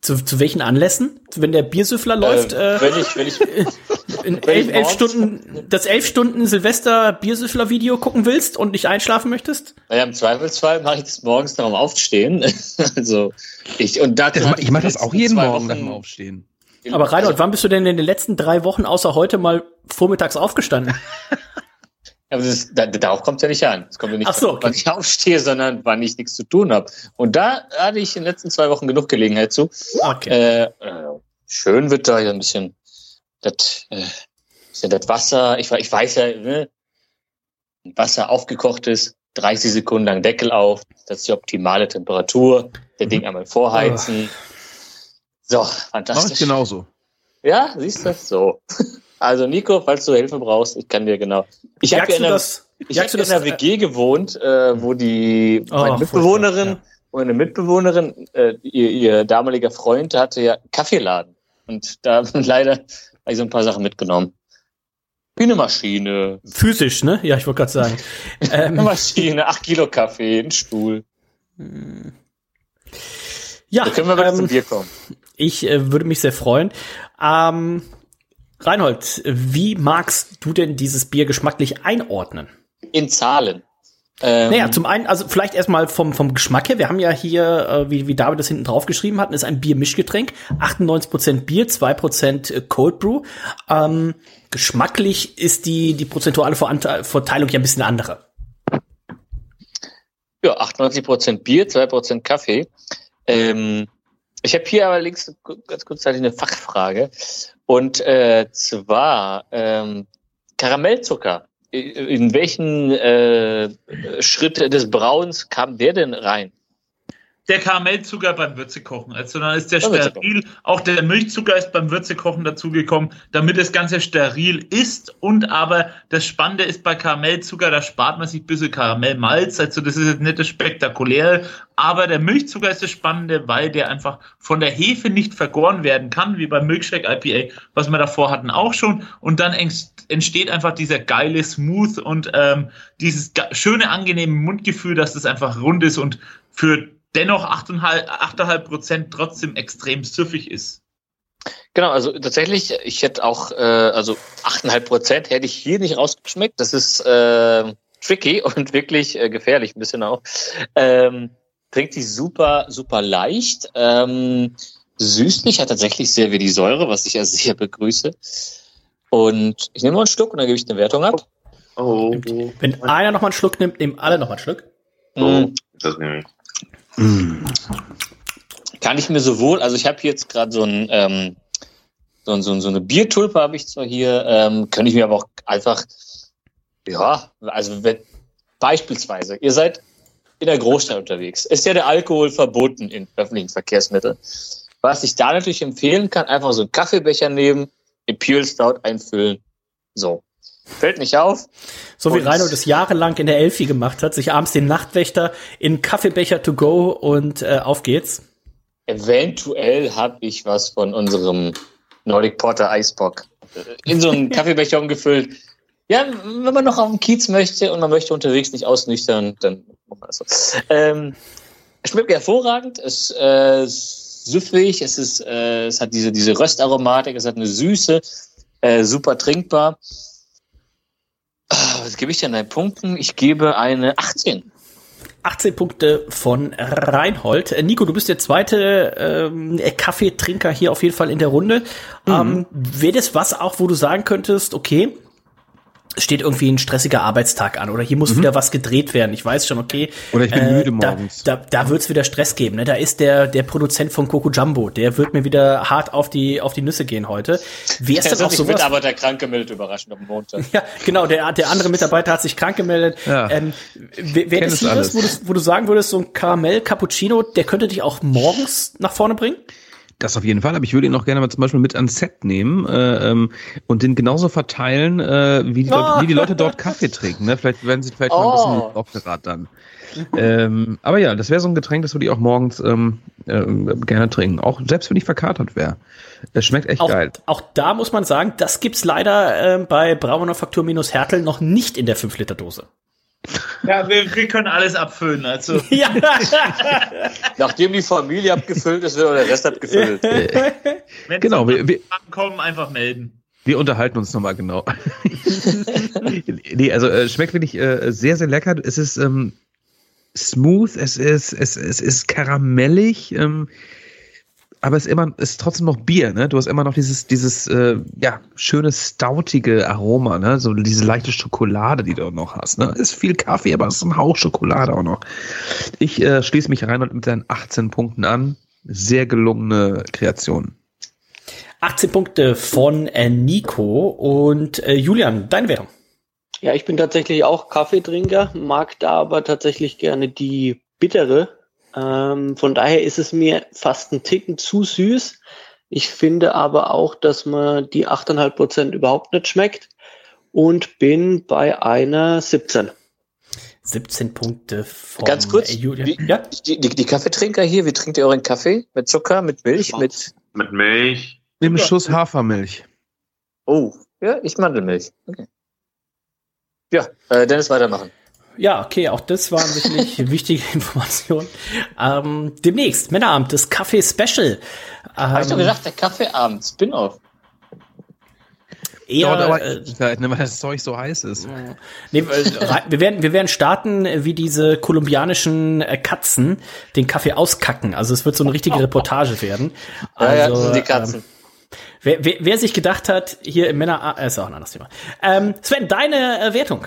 Zu, zu welchen Anlässen? Wenn der Biersüffler äh, läuft? Äh, wenn ich, wenn ich, <laughs> in <laughs> elf, elf Stunden, das elf Stunden Silvester Biersüffler-Video gucken willst und nicht einschlafen möchtest? Naja, im Zweifelsfall mache ich das morgens darum aufstehen. <laughs> also, ich, und da ich, ich mache das auch jeden Morgen nach dem Aufstehen. Aber Reinhold, wann bist du denn in den letzten drei Wochen außer heute mal vormittags aufgestanden? <laughs> Aber das, da, darauf kommt es ja nicht an. Es kommt ja nicht Ach so, okay. wann ich aufstehe, sondern wann ich nichts zu tun habe. Und da hatte ich in den letzten zwei Wochen genug Gelegenheit zu. Okay. Äh, äh, schön wird da ja ein bisschen das, äh, bisschen das Wasser. Ich, ich weiß ja, ne, Wasser aufgekocht ist, 30 Sekunden lang Deckel auf, das ist die optimale Temperatur. Der mhm. Ding einmal vorheizen. So, fantastisch. Mach ich genauso. Ja, siehst du? So. <laughs> Also Nico, falls du Hilfe brauchst, ich kann dir genau. Ich habe ja in, das, ich hab in einer WG gewohnt, äh, wo die oh, meine Mitbewohnerin, ja. meine Mitbewohnerin, äh, ihr, ihr damaliger Freund hatte ja Kaffeeladen und da <laughs> leider habe ich so ein paar Sachen mitgenommen. Wie eine Maschine. Physisch, ne? Ja, ich wollte gerade sagen. <laughs> eine ähm, Maschine, acht Kilo Kaffee, ein Stuhl. Ja, da können wir ähm, zum Bier kommen. Ich äh, würde mich sehr freuen. Ähm, Reinhold, wie magst du denn dieses Bier geschmacklich einordnen? In Zahlen. Ähm, naja, zum einen, also vielleicht erstmal vom, vom Geschmack her. Wir haben ja hier, äh, wie, wie David das hinten drauf geschrieben hat, ist ein Bier-Mischgetränk. 98% Bier, 2% Cold Brew. Ähm, geschmacklich ist die, die prozentuale Verteilung ja ein bisschen andere. Ja, 98% Bier, 2% Kaffee. Ähm, ich habe hier allerdings ganz kurzzeitig eine Fachfrage. Und äh, zwar ähm, Karamellzucker. In welchen äh, Schritt des Brauens kam der denn rein? Der Karamellzucker beim Würzekochen. Also dann ist der steril, auch der Milchzucker ist beim Würzekochen dazugekommen, damit das Ganze steril ist. Und aber das Spannende ist bei Karamellzucker, da spart man sich ein bisschen Karamellmalz. Also das ist jetzt nicht das Spektakuläre, aber der Milchzucker ist das Spannende, weil der einfach von der Hefe nicht vergoren werden kann, wie beim Milkshake IPA, was wir davor hatten auch schon. Und dann entsteht einfach dieser geile Smooth und ähm, dieses schöne, angenehme Mundgefühl, dass das einfach rund ist und für dennoch 8,5 Prozent trotzdem extrem süffig ist. Genau, also tatsächlich, ich hätte auch, äh, also 8,5 Prozent hätte ich hier nicht rausgeschmeckt. Das ist äh, tricky <laughs> und wirklich äh, gefährlich, ein bisschen auch. Ähm, trinkt die super, super leicht. Ähm, süßlich, hat tatsächlich sehr wie die Säure, was ich ja sehr begrüße. Und ich nehme mal einen Schluck und dann gebe ich eine Wertung ab. Oh. Wenn einer noch mal einen Schluck nimmt, nehmen alle noch mal einen Schluck. Oh, das nehme ich. Mm. Kann ich mir sowohl, also ich habe jetzt gerade so ein ähm, so, so, so eine Biertulpe habe ich zwar hier, ähm, könnte ich mir aber auch einfach, ja, also wenn, beispielsweise, ihr seid in der Großstadt unterwegs, ist ja der Alkohol verboten in öffentlichen Verkehrsmitteln. Was ich da natürlich empfehlen kann, einfach so einen Kaffeebecher nehmen, Imperial Stout einfüllen, so. Fällt nicht auf. So wie Reino das jahrelang in der Elfi gemacht hat, sich abends den Nachtwächter in Kaffeebecher to go und äh, auf geht's. Eventuell habe ich was von unserem Nordic Porter Eisbock in so einen <laughs> Kaffeebecher umgefüllt. Ja, wenn man noch auf dem Kiez möchte und man möchte unterwegs nicht ausnüchtern, dann macht man das so. Ähm, es schmeckt hervorragend, es äh, süffig, es ist, äh, es hat diese, diese Röstaromatik, es hat eine Süße, äh, super trinkbar. Was gebe ich denn an Punkten? Ich gebe eine 18. 18 Punkte von Reinhold. Äh, Nico, du bist der zweite ähm, Kaffeetrinker hier auf jeden Fall in der Runde. Mhm. Ähm, Wäre das was auch, wo du sagen könntest, okay, steht irgendwie ein stressiger Arbeitstag an oder hier muss mhm. wieder was gedreht werden. Ich weiß schon, okay. Oder ich bin äh, müde morgens. Da, da, da wird's wieder Stress geben. Ne? Da ist der, der Produzent von Coco Jumbo, der wird mir wieder hart auf die, auf die Nüsse gehen heute. Wie ist denn auch sowas? Mitarbeiter krank gemeldet, überraschend am Montag. <laughs> ja, genau, der, der andere Mitarbeiter hat sich krank gemeldet. Ja. Ähm, Wäre das hier was, wo du, wo du sagen würdest, so ein Karamell Cappuccino, der könnte dich auch morgens nach vorne bringen? Das auf jeden Fall, aber ich würde ihn auch gerne mal zum Beispiel mit ans Set nehmen äh, ähm, und den genauso verteilen, äh, wie, die Leute, wie die Leute dort Kaffee <laughs> trinken. Ne? Vielleicht werden sie vielleicht oh. mal ein bisschen oh. aufgerad dann. ähm, aber ja, das wäre so ein Getränk, das würde ich auch morgens ähm, äh, gerne trinken. Auch selbst wenn ich verkatert wäre. Es schmeckt echt auch, geil. Auch da muss man sagen, das gibt's leider äh, bei Braumanufaktur minus Hertel noch nicht in der 5-Liter-Dose. Ja, wir, wir, können alles abfüllen. Also. <laughs> Ja. Nachdem die Familie abgefüllt ist, wird der Rest abgefüllt. <laughs> Wenn genau, wir, wir kommen, einfach melden. Wir unterhalten uns nochmal genau. nee, also äh, schmeckt wirklich äh, sehr, sehr lecker. Es ist ähm, smooth, es ist, es, es ist karamellig. Ähm, aber es ist immer, es ist trotzdem noch Bier, ne? Du hast immer noch dieses, dieses, äh, ja, schöne, stautige Aroma, ne? So diese leichte Schokolade, die du noch hast, ne? Ist viel Kaffee, aber es ist ein Hauch Schokolade auch noch. Ich äh, schließe mich rein und mit seinen 18 Punkten an. Sehr gelungene Kreation. 18 Punkte von äh, Nico und äh, Julian, deine Wertung. Ja, ich bin tatsächlich auch Kaffeetrinker, mag da aber tatsächlich gerne die bittere ähm, von daher ist es mir fast ein Ticken zu süß. Ich finde aber auch, dass man die 8,5 Prozent überhaupt nicht schmeckt und bin bei einer 17. 17 Punkte von Ganz kurz, Julia. Wie, ja? die, die, die, Kaffeetrinker hier, wie trinkt ihr euren Kaffee? Mit Zucker, mit Milch, mit... Mit Milch. Mit einem Schuss Hafermilch. Oh, ja, ich Mandelmilch. Okay. Ja, äh, Dennis, weitermachen. Ja, okay, auch das waren wirklich <laughs> wichtige Informationen. Ähm, demnächst, Männerabend, das Kaffee-Special. Ähm, Hab ich doch gesagt, der Kaffeeabend, Spin-off. Eher, Dauert aber äh, Zeit, ne, weil das Zeug so heiß ist. Nee, äh, wir, werden, wir werden starten wie diese kolumbianischen äh, Katzen den Kaffee auskacken. Also es wird so eine richtige Reportage werden. Also, ja, ja, die Katzen. Ähm, wer, wer, wer sich gedacht hat, hier im Männer... Äh, ist auch ein anderes Thema. Ähm, Sven, deine äh, Wertung?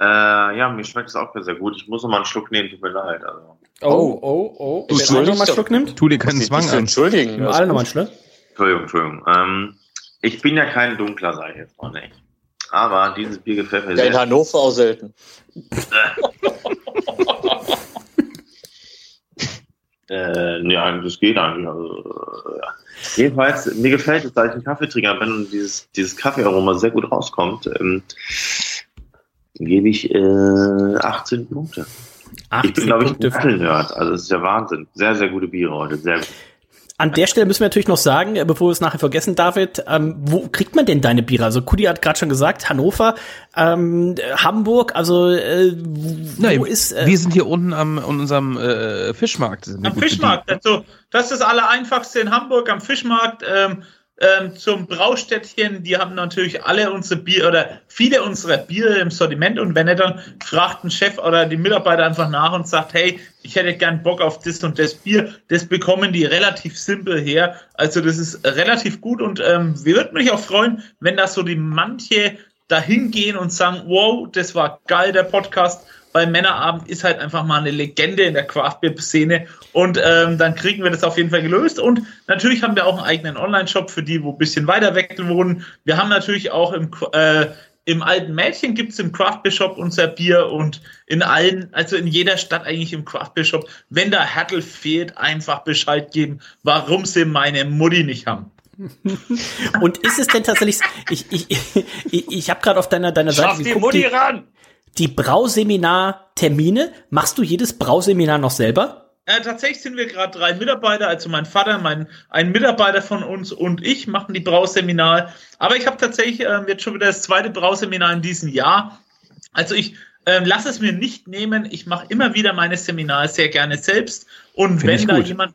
Äh, ja, mir schmeckt es auch sehr gut. Ich muss noch mal einen Schluck nehmen, tut mir leid. Also. Oh, oh, oh. Du Wenn noch mal einen Schluck nimmt? Tu dir keinen Zwang an. Entschuldigen. alle noch mal einen Schluck. Entschuldigung, Entschuldigung. Ähm, ich bin ja kein Dunkler, sag ich jetzt mal nicht. Aber dieses Bier gefällt mir ja, sehr. In Hannover auch selten. <laughs> Äh, ja, das geht eigentlich. Also, ja. Jedenfalls, mir gefällt es, da ich ein Kaffeetrinker bin und dieses, dieses Kaffeearoma sehr gut rauskommt, ähm, gebe ich äh, 18 Punkte. 18 ich bin, glaube ich, ein Apfelnerd. Also, das ist der Wahnsinn. Sehr, sehr gute Biere heute. Sehr gut. An der Stelle müssen wir natürlich noch sagen, äh, bevor wir es nachher vergessen, David, ähm, wo kriegt man denn deine Biere? Also Kudi hat gerade schon gesagt, Hannover, ähm, Hamburg, also äh, wo Nein, ist... Äh, wir sind hier unten am an unserem äh, Fischmarkt. Am Fischmarkt, also das ist das Allereinfachste in Hamburg, am Fischmarkt. Ähm, ähm, zum Braustädtchen, die haben natürlich alle unsere Bier oder viele unserer Biere im Sortiment und wenn er dann fragt ein Chef oder die Mitarbeiter einfach nach und sagt, hey, ich hätte gern Bock auf das und das Bier, das bekommen die relativ simpel her. Also das ist relativ gut und ähm, wir würden mich auch freuen, wenn da so die manche dahin gehen und sagen, wow, das war geil, der Podcast weil Männerabend ist halt einfach mal eine Legende in der Craftbeer-Szene und ähm, dann kriegen wir das auf jeden Fall gelöst und natürlich haben wir auch einen eigenen Online-Shop für die, wo ein bisschen weiter weg wohnen. Wir haben natürlich auch im, äh, im alten Mädchen gibt es im Craftbeer Shop unser Bier und in allen, also in jeder Stadt eigentlich im Craftbeer Shop, wenn da Hertel fehlt, einfach Bescheid geben, warum sie meine Mutti nicht haben. <laughs> Und ist es denn tatsächlich, ich, ich, ich, ich habe gerade auf deiner, deiner Seite Schaff die Mutti ran! Die Brauseminar-Termine, machst du jedes Brauseminar noch selber? Äh, tatsächlich sind wir gerade drei Mitarbeiter, also mein Vater, mein, ein Mitarbeiter von uns und ich machen die Brauseminar. Aber ich habe tatsächlich äh, jetzt schon wieder das zweite Brauseminar in diesem Jahr. Also ich äh, lasse es mir nicht nehmen. Ich mache immer wieder meine Seminare sehr gerne selbst. Und Find wenn da jemand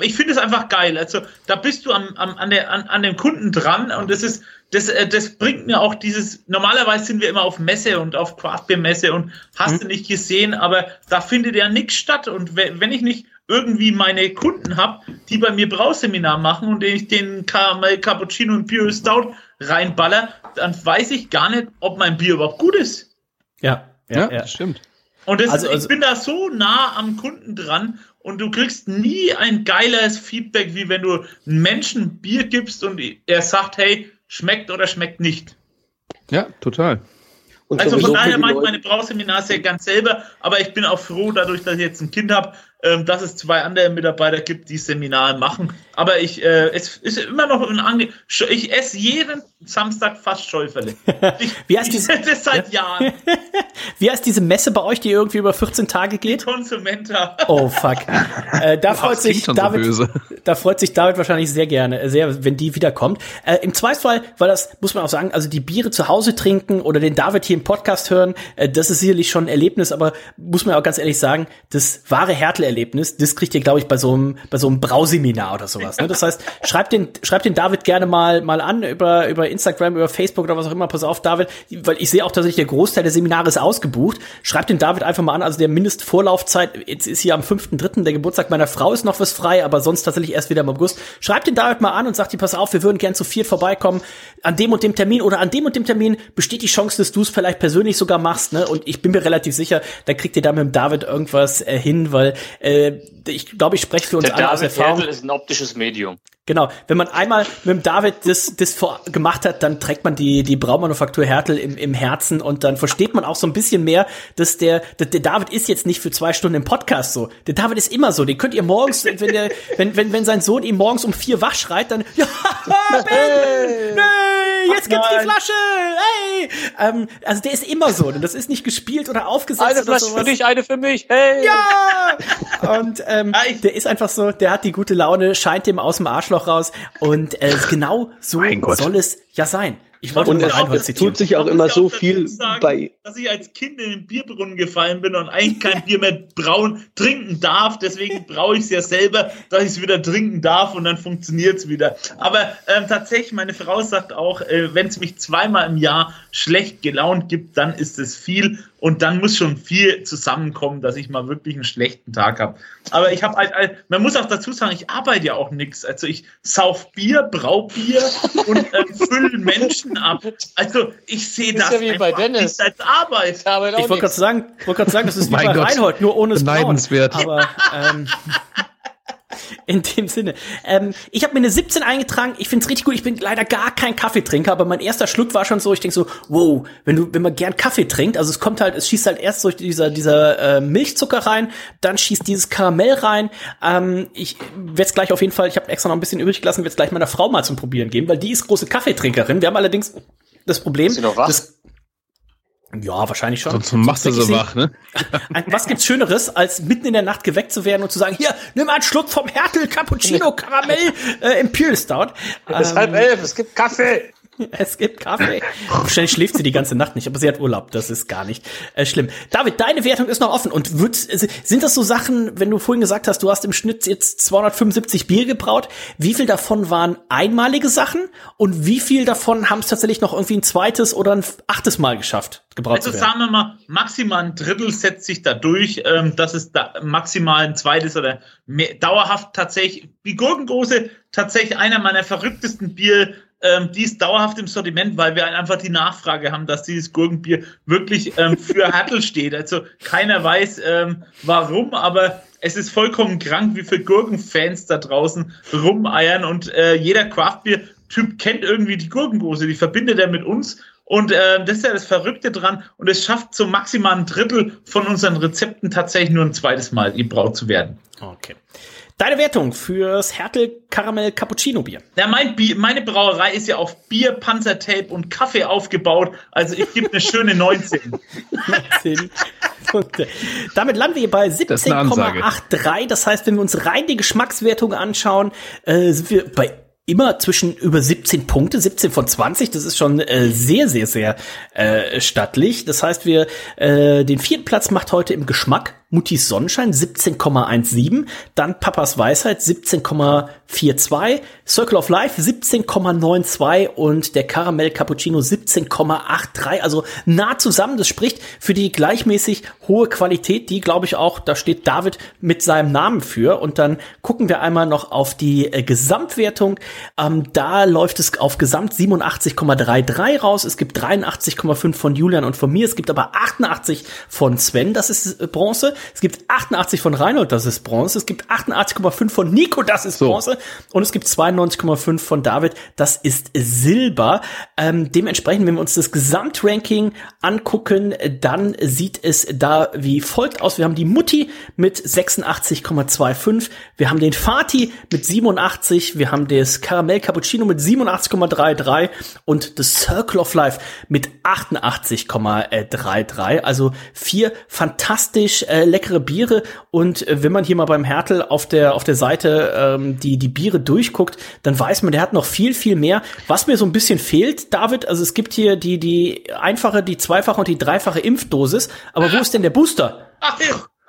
ich finde es einfach geil. Also da bist du am, am, an, der, an, an dem Kunden dran und das ist, das, äh, das bringt mir auch dieses, normalerweise sind wir immer auf Messe und auf Craftbeer-Messe und hast mhm. du nicht gesehen, aber da findet ja nichts statt. Und wenn ich nicht irgendwie meine Kunden habe, die bei mir Brauseminar machen und ich den Caramel Cappuccino und Pure Stout reinballer, dann weiß ich gar nicht, ob mein Bier überhaupt gut ist. Ja, ja, ja. stimmt. Und das, also, also, ich bin da so nah am Kunden dran und du kriegst nie ein geiles Feedback, wie wenn du einem Menschen Bier gibst und er sagt, hey, schmeckt oder schmeckt nicht. Ja, total. Und also von daher mache ich meine Brauseminars ja ganz selber, aber ich bin auch froh, dadurch, dass ich jetzt ein Kind habe, ähm, dass es zwei andere Mitarbeiter gibt, die Seminare machen. Aber ich, äh, es ist immer noch ein Ange Ich esse jeden Samstag fast Schäuferle. <laughs> Ich, Wie heißt <laughs> diese, das seit Jahren. <laughs> Wie heißt diese Messe bei euch, die irgendwie über 14 Tage geht? Konsumenta. Oh fuck. Äh, da freut sich David. So da freut sich David wahrscheinlich sehr gerne, sehr, wenn die wiederkommt. Äh, Im Zweifelsfall, weil das muss man auch sagen, also die Biere zu Hause trinken oder den David hier im Podcast hören, äh, das ist sicherlich schon ein Erlebnis, aber muss man auch ganz ehrlich sagen, das wahre Härtel Erlebnis, das kriegt ihr, glaube ich, bei so einem, bei so einem Brauseminar oder sowas. Ne? Das heißt, schreibt den, schreibt den David gerne mal, mal an über, über Instagram, über Facebook oder was auch immer. Pass auf, David, weil ich sehe auch tatsächlich, der Großteil der Seminare ist ausgebucht. Schreibt den David einfach mal an. Also der Mindestvorlaufzeit, jetzt ist hier am 5.3. der Geburtstag meiner Frau ist noch was frei, aber sonst tatsächlich erst wieder im August. Schreibt den David mal an und sagt ihm, pass auf, wir würden gern zu viert vorbeikommen. An dem und dem Termin oder an dem und dem Termin besteht die Chance, dass du es vielleicht persönlich sogar machst. Ne? Und ich bin mir relativ sicher, da kriegt ihr da mit dem David irgendwas äh, hin, weil äh, ich glaube, ich spreche für uns der alle David aus Erfahrung. Erdl ist ein optisches Medium. Genau, wenn man einmal mit dem David das, das vor, gemacht hat, dann trägt man die, die Braumanufaktur Hertel im, im Herzen und dann versteht man auch so ein bisschen mehr, dass der, der, der David ist jetzt nicht für zwei Stunden im Podcast so. Der David ist immer so. Den könnt ihr morgens, wenn der, wenn, wenn, wenn sein Sohn ihm morgens um vier wach schreit, dann, <laughs> ja, Ben, hey, nee, jetzt gibt's die Flasche, hey. Ähm, also der ist immer so. Und das ist nicht gespielt oder aufgesetzt. Eine Flasche für dich, eine für mich, hey. Ja! Und ähm, der ist einfach so, der hat die gute Laune, scheint dem aus dem Arschloch raus. Und äh, genau so soll es ja sein. Ich wollte und es tut sich auch immer so viel sagen, bei. Dass ich als Kind in den Bierbrunnen gefallen bin und eigentlich kein <laughs> Bier mehr brauen, trinken darf. Deswegen brauche ich es ja selber, dass ich es wieder trinken darf und dann funktioniert es wieder. Aber ähm, tatsächlich, meine Frau sagt auch, äh, wenn es mich zweimal im Jahr schlecht gelaunt gibt, dann ist es viel und dann muss schon viel zusammenkommen, dass ich mal wirklich einen schlechten Tag habe. Aber ich habe halt, man muss auch dazu sagen, ich arbeite ja auch nichts. Also ich sauf Bier, brau Bier und äh, fülle Menschen ab. Also ich sehe das ja wie bei Dennis. nicht als Arbeit. Ich wollte gerade sagen, wollte gerade sagen, das ist wie bei Reinhold, nur ohne Beneidenswert. Aber ähm, <laughs> <laughs> In dem Sinne. Ähm, ich habe mir eine 17 eingetragen. Ich find's richtig gut. Ich bin leider gar kein Kaffeetrinker, aber mein erster Schluck war schon so, ich denk so, wow, wenn du, wenn man gern Kaffee trinkt, also es kommt halt, es schießt halt erst durch dieser, dieser äh, Milchzucker rein, dann schießt dieses Karamell rein. Ähm, ich werde gleich auf jeden Fall, ich habe extra noch ein bisschen übrig gelassen, werde gleich meiner Frau mal zum Probieren geben, weil die ist große Kaffeetrinkerin. Wir haben allerdings das Problem. Ist sie noch wach? Das, ja, wahrscheinlich schon. Sonst machst du so wach, ne? <laughs> Was gibt's Schöneres, als mitten in der Nacht geweckt zu werden und zu sagen, hier, nimm einen Schluck vom Hertel Cappuccino Karamell <laughs> äh, Imperial Stout. Es ist ähm, halb elf, es gibt Kaffee. <laughs> Es gibt Kaffee. Wahrscheinlich schläft sie die ganze Nacht nicht, aber sie hat Urlaub. Das ist gar nicht äh, schlimm. David, deine Wertung ist noch offen. Und wird, sind das so Sachen, wenn du vorhin gesagt hast, du hast im Schnitt jetzt 275 Bier gebraut, wie viel davon waren einmalige Sachen und wie viel davon haben es tatsächlich noch irgendwie ein zweites oder ein achtes Mal geschafft, gebraut also zu werden? Also sagen wir mal, maximal ein Drittel setzt sich da durch. Ähm, das ist da maximal ein zweites oder mehr, dauerhaft tatsächlich, wie Gurkengroße, tatsächlich einer meiner verrücktesten Bier ähm, die ist dauerhaft im Sortiment, weil wir einfach die Nachfrage haben, dass dieses Gurkenbier wirklich ähm, für <laughs> Hattel steht. Also keiner weiß ähm, warum, aber es ist vollkommen krank, wie viele Gurkenfans da draußen rumeiern und äh, jeder Craftbier-Typ kennt irgendwie die Gurkengroße, die verbindet er mit uns und äh, das ist ja das Verrückte dran. Und es schafft so maximal ein Drittel von unseren Rezepten tatsächlich nur ein zweites Mal gebraut zu werden. Okay. Deine Wertung fürs Härtel Karamell Cappuccino Bier. Ja, mein Bier, meine Brauerei ist ja auf Bier, Panzertape und Kaffee aufgebaut. Also ich gebe eine schöne 19. 19 Punkte. Damit landen wir bei 17,83. Das heißt, wenn wir uns rein die Geschmackswertung anschauen, äh, sind wir bei immer zwischen über 17 Punkte, 17 von 20. Das ist schon äh, sehr, sehr, sehr äh, stattlich. Das heißt, wir äh, den vierten Platz macht heute im Geschmack Muttis Sonnenschein 17,17, dann Papas Weisheit 17,42, Circle of Life 17,92 und der Caramel Cappuccino 17,83. Also nah zusammen. Das spricht für die gleichmäßig hohe Qualität, die glaube ich auch, da steht David mit seinem Namen für. Und dann gucken wir einmal noch auf die äh, Gesamtwertung. Ähm, da läuft es auf Gesamt 87,33 raus. Es gibt 83,5 von Julian und von mir. Es gibt aber 88 von Sven. Das ist äh, Bronze. Es gibt 88 von Reinhold, das ist Bronze. Es gibt 88,5 von Nico, das ist so. Bronze. Und es gibt 92,5 von David, das ist Silber. Ähm, dementsprechend, wenn wir uns das Gesamtranking angucken, dann sieht es da wie folgt aus. Wir haben die Mutti mit 86,25. Wir haben den Fati mit 87. Wir haben das Caramel Cappuccino mit 87,33 und das Circle of Life mit 88,33. Also vier fantastisch äh, leckere Biere und äh, wenn man hier mal beim Hertel auf der auf der Seite ähm, die die Biere durchguckt, dann weiß man, der hat noch viel viel mehr. Was mir so ein bisschen fehlt, David, also es gibt hier die die einfache, die zweifache und die dreifache Impfdosis, aber wo ist denn der Booster? Ach,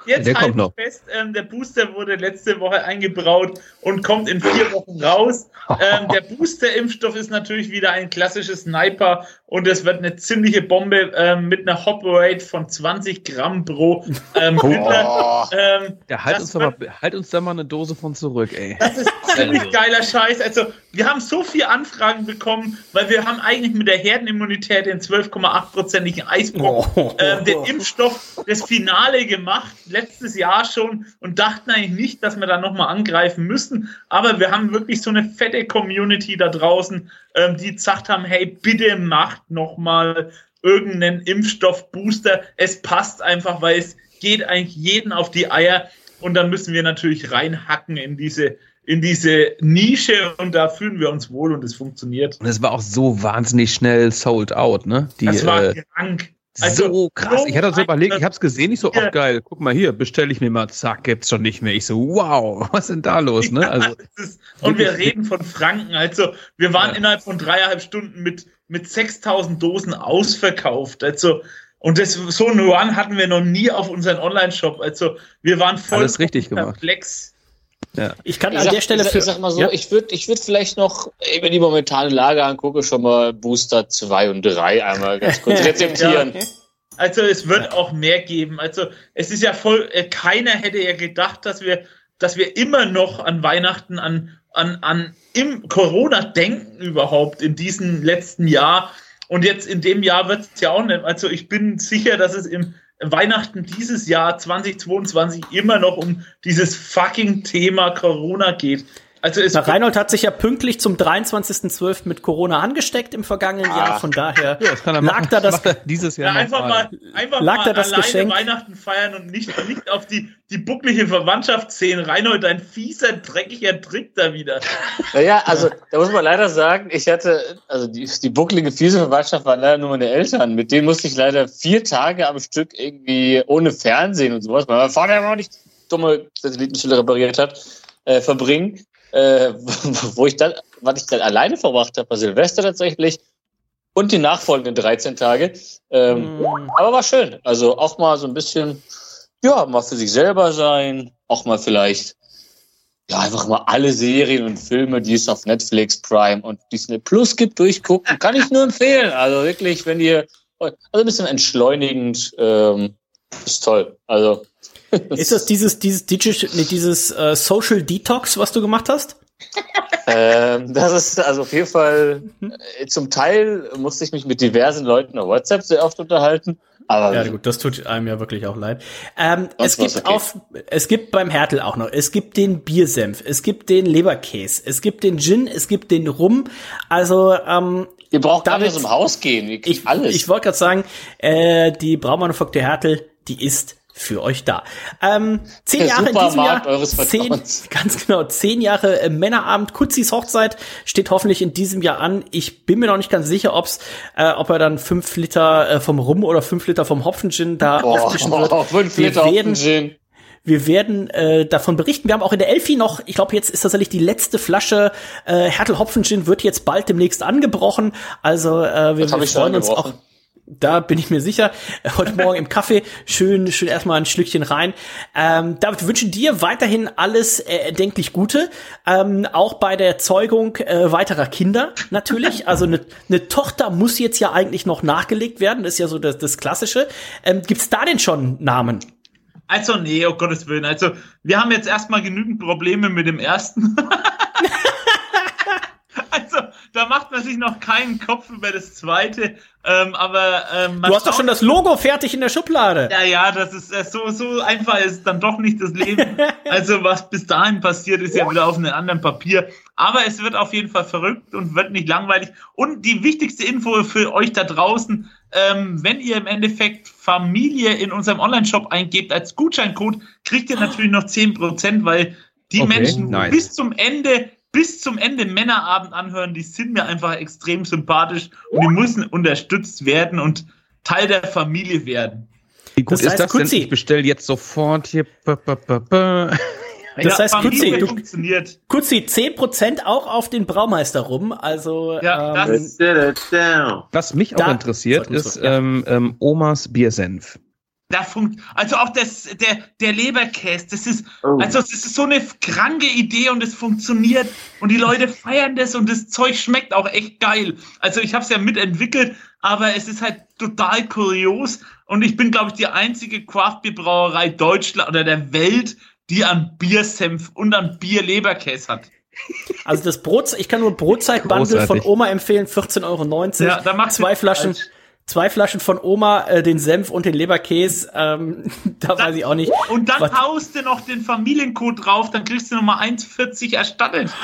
Jetzt der kommt noch. fest, ähm, der Booster wurde letzte Woche eingebraut und kommt in vier Wochen raus. <laughs> Ähm, der Booster-Impfstoff ist natürlich wieder ein klassisches Sniper und es wird eine ziemliche Bombe ähm, mit einer Hop Rate von 20 Gramm pro ähm, oh. ähm, ja, halt, uns wird, mal, halt uns da mal eine Dose von zurück, ey. Das ist <laughs> ziemlich also. geiler Scheiß. Also, wir haben so viele Anfragen bekommen, weil wir haben eigentlich mit der Herdenimmunität den 12,8-prozentigen Eisbock oh. ähm, den Impfstoff das Finale gemacht letztes Jahr schon und dachten eigentlich nicht, dass wir da nochmal angreifen müssen. Aber wir haben wirklich so eine fette Community da draußen, ähm, die gesagt haben, hey, bitte macht nochmal irgendeinen Impfstoffbooster. Es passt einfach, weil es geht eigentlich jeden auf die Eier. Und dann müssen wir natürlich reinhacken in diese in diese Nische und da fühlen wir uns wohl und es funktioniert. Und es war auch so wahnsinnig schnell sold out, ne? Die, das war äh, krank. Also, so krass. Ich hatte so überlegt, ich habe es gesehen, ich so, oh geil, guck mal hier, bestelle ich mir mal, zack, gibt's schon nicht mehr. Ich so, wow, <laughs> was ist denn da los? Ne? Also, ist, und wir reden von Franken. Also, wir waren ja. innerhalb von dreieinhalb Stunden mit, mit 6000 Dosen ausverkauft. Also, und das, so ein Run hatten wir noch nie auf unseren Online-Shop. Also, wir waren voll Alles richtig perplex. gemacht. Ja. Ich kann ich an sag, der Stelle ich, für, ich sag mal so, ja? ich würde ich würd vielleicht noch, wenn die momentane Lage angucke, schon mal Booster 2 und 3 einmal ganz kurz rezeptieren. ja. Also es wird auch mehr geben. Also es ist ja voll, äh, keiner hätte ja gedacht, dass wir, dass wir immer noch an Weihnachten, an, an, an im Corona denken überhaupt in diesem letzten Jahr. Und jetzt in dem Jahr wird es ja auch nicht. Also ich bin sicher, dass es im Weihnachten dieses Jahr 2022 immer noch um dieses fucking Thema Corona geht. Also es Na, Reinhold hat sich ja pünktlich zum 23.12. mit Corona angesteckt im vergangenen ah. Jahr. Von daher ja, das lag machen, da das dieses Jahr ja, einfach mal, einfach lag mal da das alleine Geschenk. Weihnachten feiern und nicht, nicht auf die, die bucklige Verwandtschaft sehen. Reinhold, ein fieser, dreckiger Trick da wieder. Naja, also da muss man leider sagen, ich hatte, also die, die bucklige, fiese Verwandtschaft waren leider nur meine Eltern. Mit denen musste ich leider vier Tage am Stück irgendwie ohne Fernsehen und sowas, weil mein Vater noch nicht dumme Satellitenschilder repariert hat, äh, verbringen äh, <laughs> wo ich dann, was ich dann alleine verbracht habe, war Silvester tatsächlich und die nachfolgenden 13 Tage. Ähm, mm. Aber war schön. Also auch mal so ein bisschen, ja, mal für sich selber sein, auch mal vielleicht, ja, einfach mal alle Serien und Filme, die es auf Netflix, Prime und Disney Plus gibt, durchgucken. Kann ich nur empfehlen. Also wirklich, wenn ihr, also ein bisschen entschleunigend, ähm, ist toll. Also ist das dieses, dieses, Digital, nee, dieses äh, Social Detox, was du gemacht hast? ähm, das ist also auf jeden Fall, äh, zum Teil musste ich mich mit diversen Leuten auf WhatsApp sehr oft unterhalten. Aber ja, gut, das tut einem ja wirklich auch leid. Ähm, es gibt okay. auf, es gibt beim Hertel auch noch, es gibt den Biersenf, es gibt den Leberkäse, es gibt den Gin, es gibt den Rum. Also, ähm, Ihr braucht gar nicht zum Haus gehen. Ich, alles. ich wollte gerade sagen, äh, die Braumanufaktur Hertel, die ist für euch da. Ähm, zehn Der Jahre in diesem Jahr, eures zehn, ganz genau, zehn Jahre äh, Männerabend, Kutzis Hochzeit steht hoffentlich in diesem Jahr an. Ich bin mir noch nicht ganz sicher, ob's, äh, ob er dann fünf Liter äh, vom Rum oder fünf Liter vom Hopfengin da Boah, auftischen wird. Oh, <laughs> fünf Liter wir werden, Hopfengin. Wir werden äh, davon berichten. Wir haben auch in der Elfi noch, ich glaube, jetzt ist tatsächlich die letzte Flasche äh, Hertel Hopfengin wird jetzt bald demnächst angebrochen. Also äh, wir, wir freuen uns auch da bin ich mir sicher. Heute Morgen im Kaffee schön, schön erstmal ein Schlückchen rein. Ähm, David, wir wünschen dir weiterhin alles äh, erdenklich Gute. Ähm, auch bei der Zeugung äh, weiterer Kinder natürlich. Also eine ne Tochter muss jetzt ja eigentlich noch nachgelegt werden. Das ist ja so das, das Klassische. Ähm, Gibt da denn schon Namen? Also, nee, um Gottes Willen. Also, wir haben jetzt erstmal genügend Probleme mit dem ersten. <laughs> also, da macht man sich noch keinen Kopf über das zweite. Ähm, aber ähm, du hast doch schon das Logo fertig in der Schublade. Ja, ja, das ist äh, so so einfach ist dann doch nicht das Leben. <laughs> also was bis dahin passiert, ist ja wieder auf einem anderen Papier. Aber es wird auf jeden Fall verrückt und wird nicht langweilig. Und die wichtigste Info für euch da draußen: ähm, Wenn ihr im Endeffekt Familie in unserem Online-Shop eingebt als Gutscheincode, kriegt ihr <gasps> natürlich noch 10%, weil die okay, Menschen nice. bis zum Ende bis zum Ende Männerabend anhören, die sind mir einfach extrem sympathisch und die müssen unterstützt werden und Teil der Familie werden. Wie gut das heißt, ist das Kutzi. denn? Ich bestelle jetzt sofort hier. Das ja, heißt, Kutzi, du, funktioniert. Kutzi, 10% auch auf den Braumeister rum. Also, ja, ähm, das, was mich auch interessiert, ist ja. ähm, ähm, Omas Biersenf. Da funkt, also auch das, der, der Leberkäse, das ist, oh. also das ist so eine kranke Idee und es funktioniert und die Leute feiern das und das Zeug schmeckt auch echt geil. Also ich habe es ja mitentwickelt, aber es ist halt total kurios und ich bin, glaube ich, die einzige Craftbierbrauerei Deutschland oder der Welt, die an Biersenf und an Bier-Leberkäse hat. Also das Brot, ich kann nur Brotzeitbundle von Oma empfehlen, 14,90 Euro. Ja, da macht zwei Flaschen. Falsch zwei Flaschen von Oma, äh, den Senf und den Leberkäse. Ähm, <laughs> da weiß ich auch nicht. Und dann was. haust du noch den Familiencode drauf, dann kriegst du nochmal 1,40 erstattet. <laughs>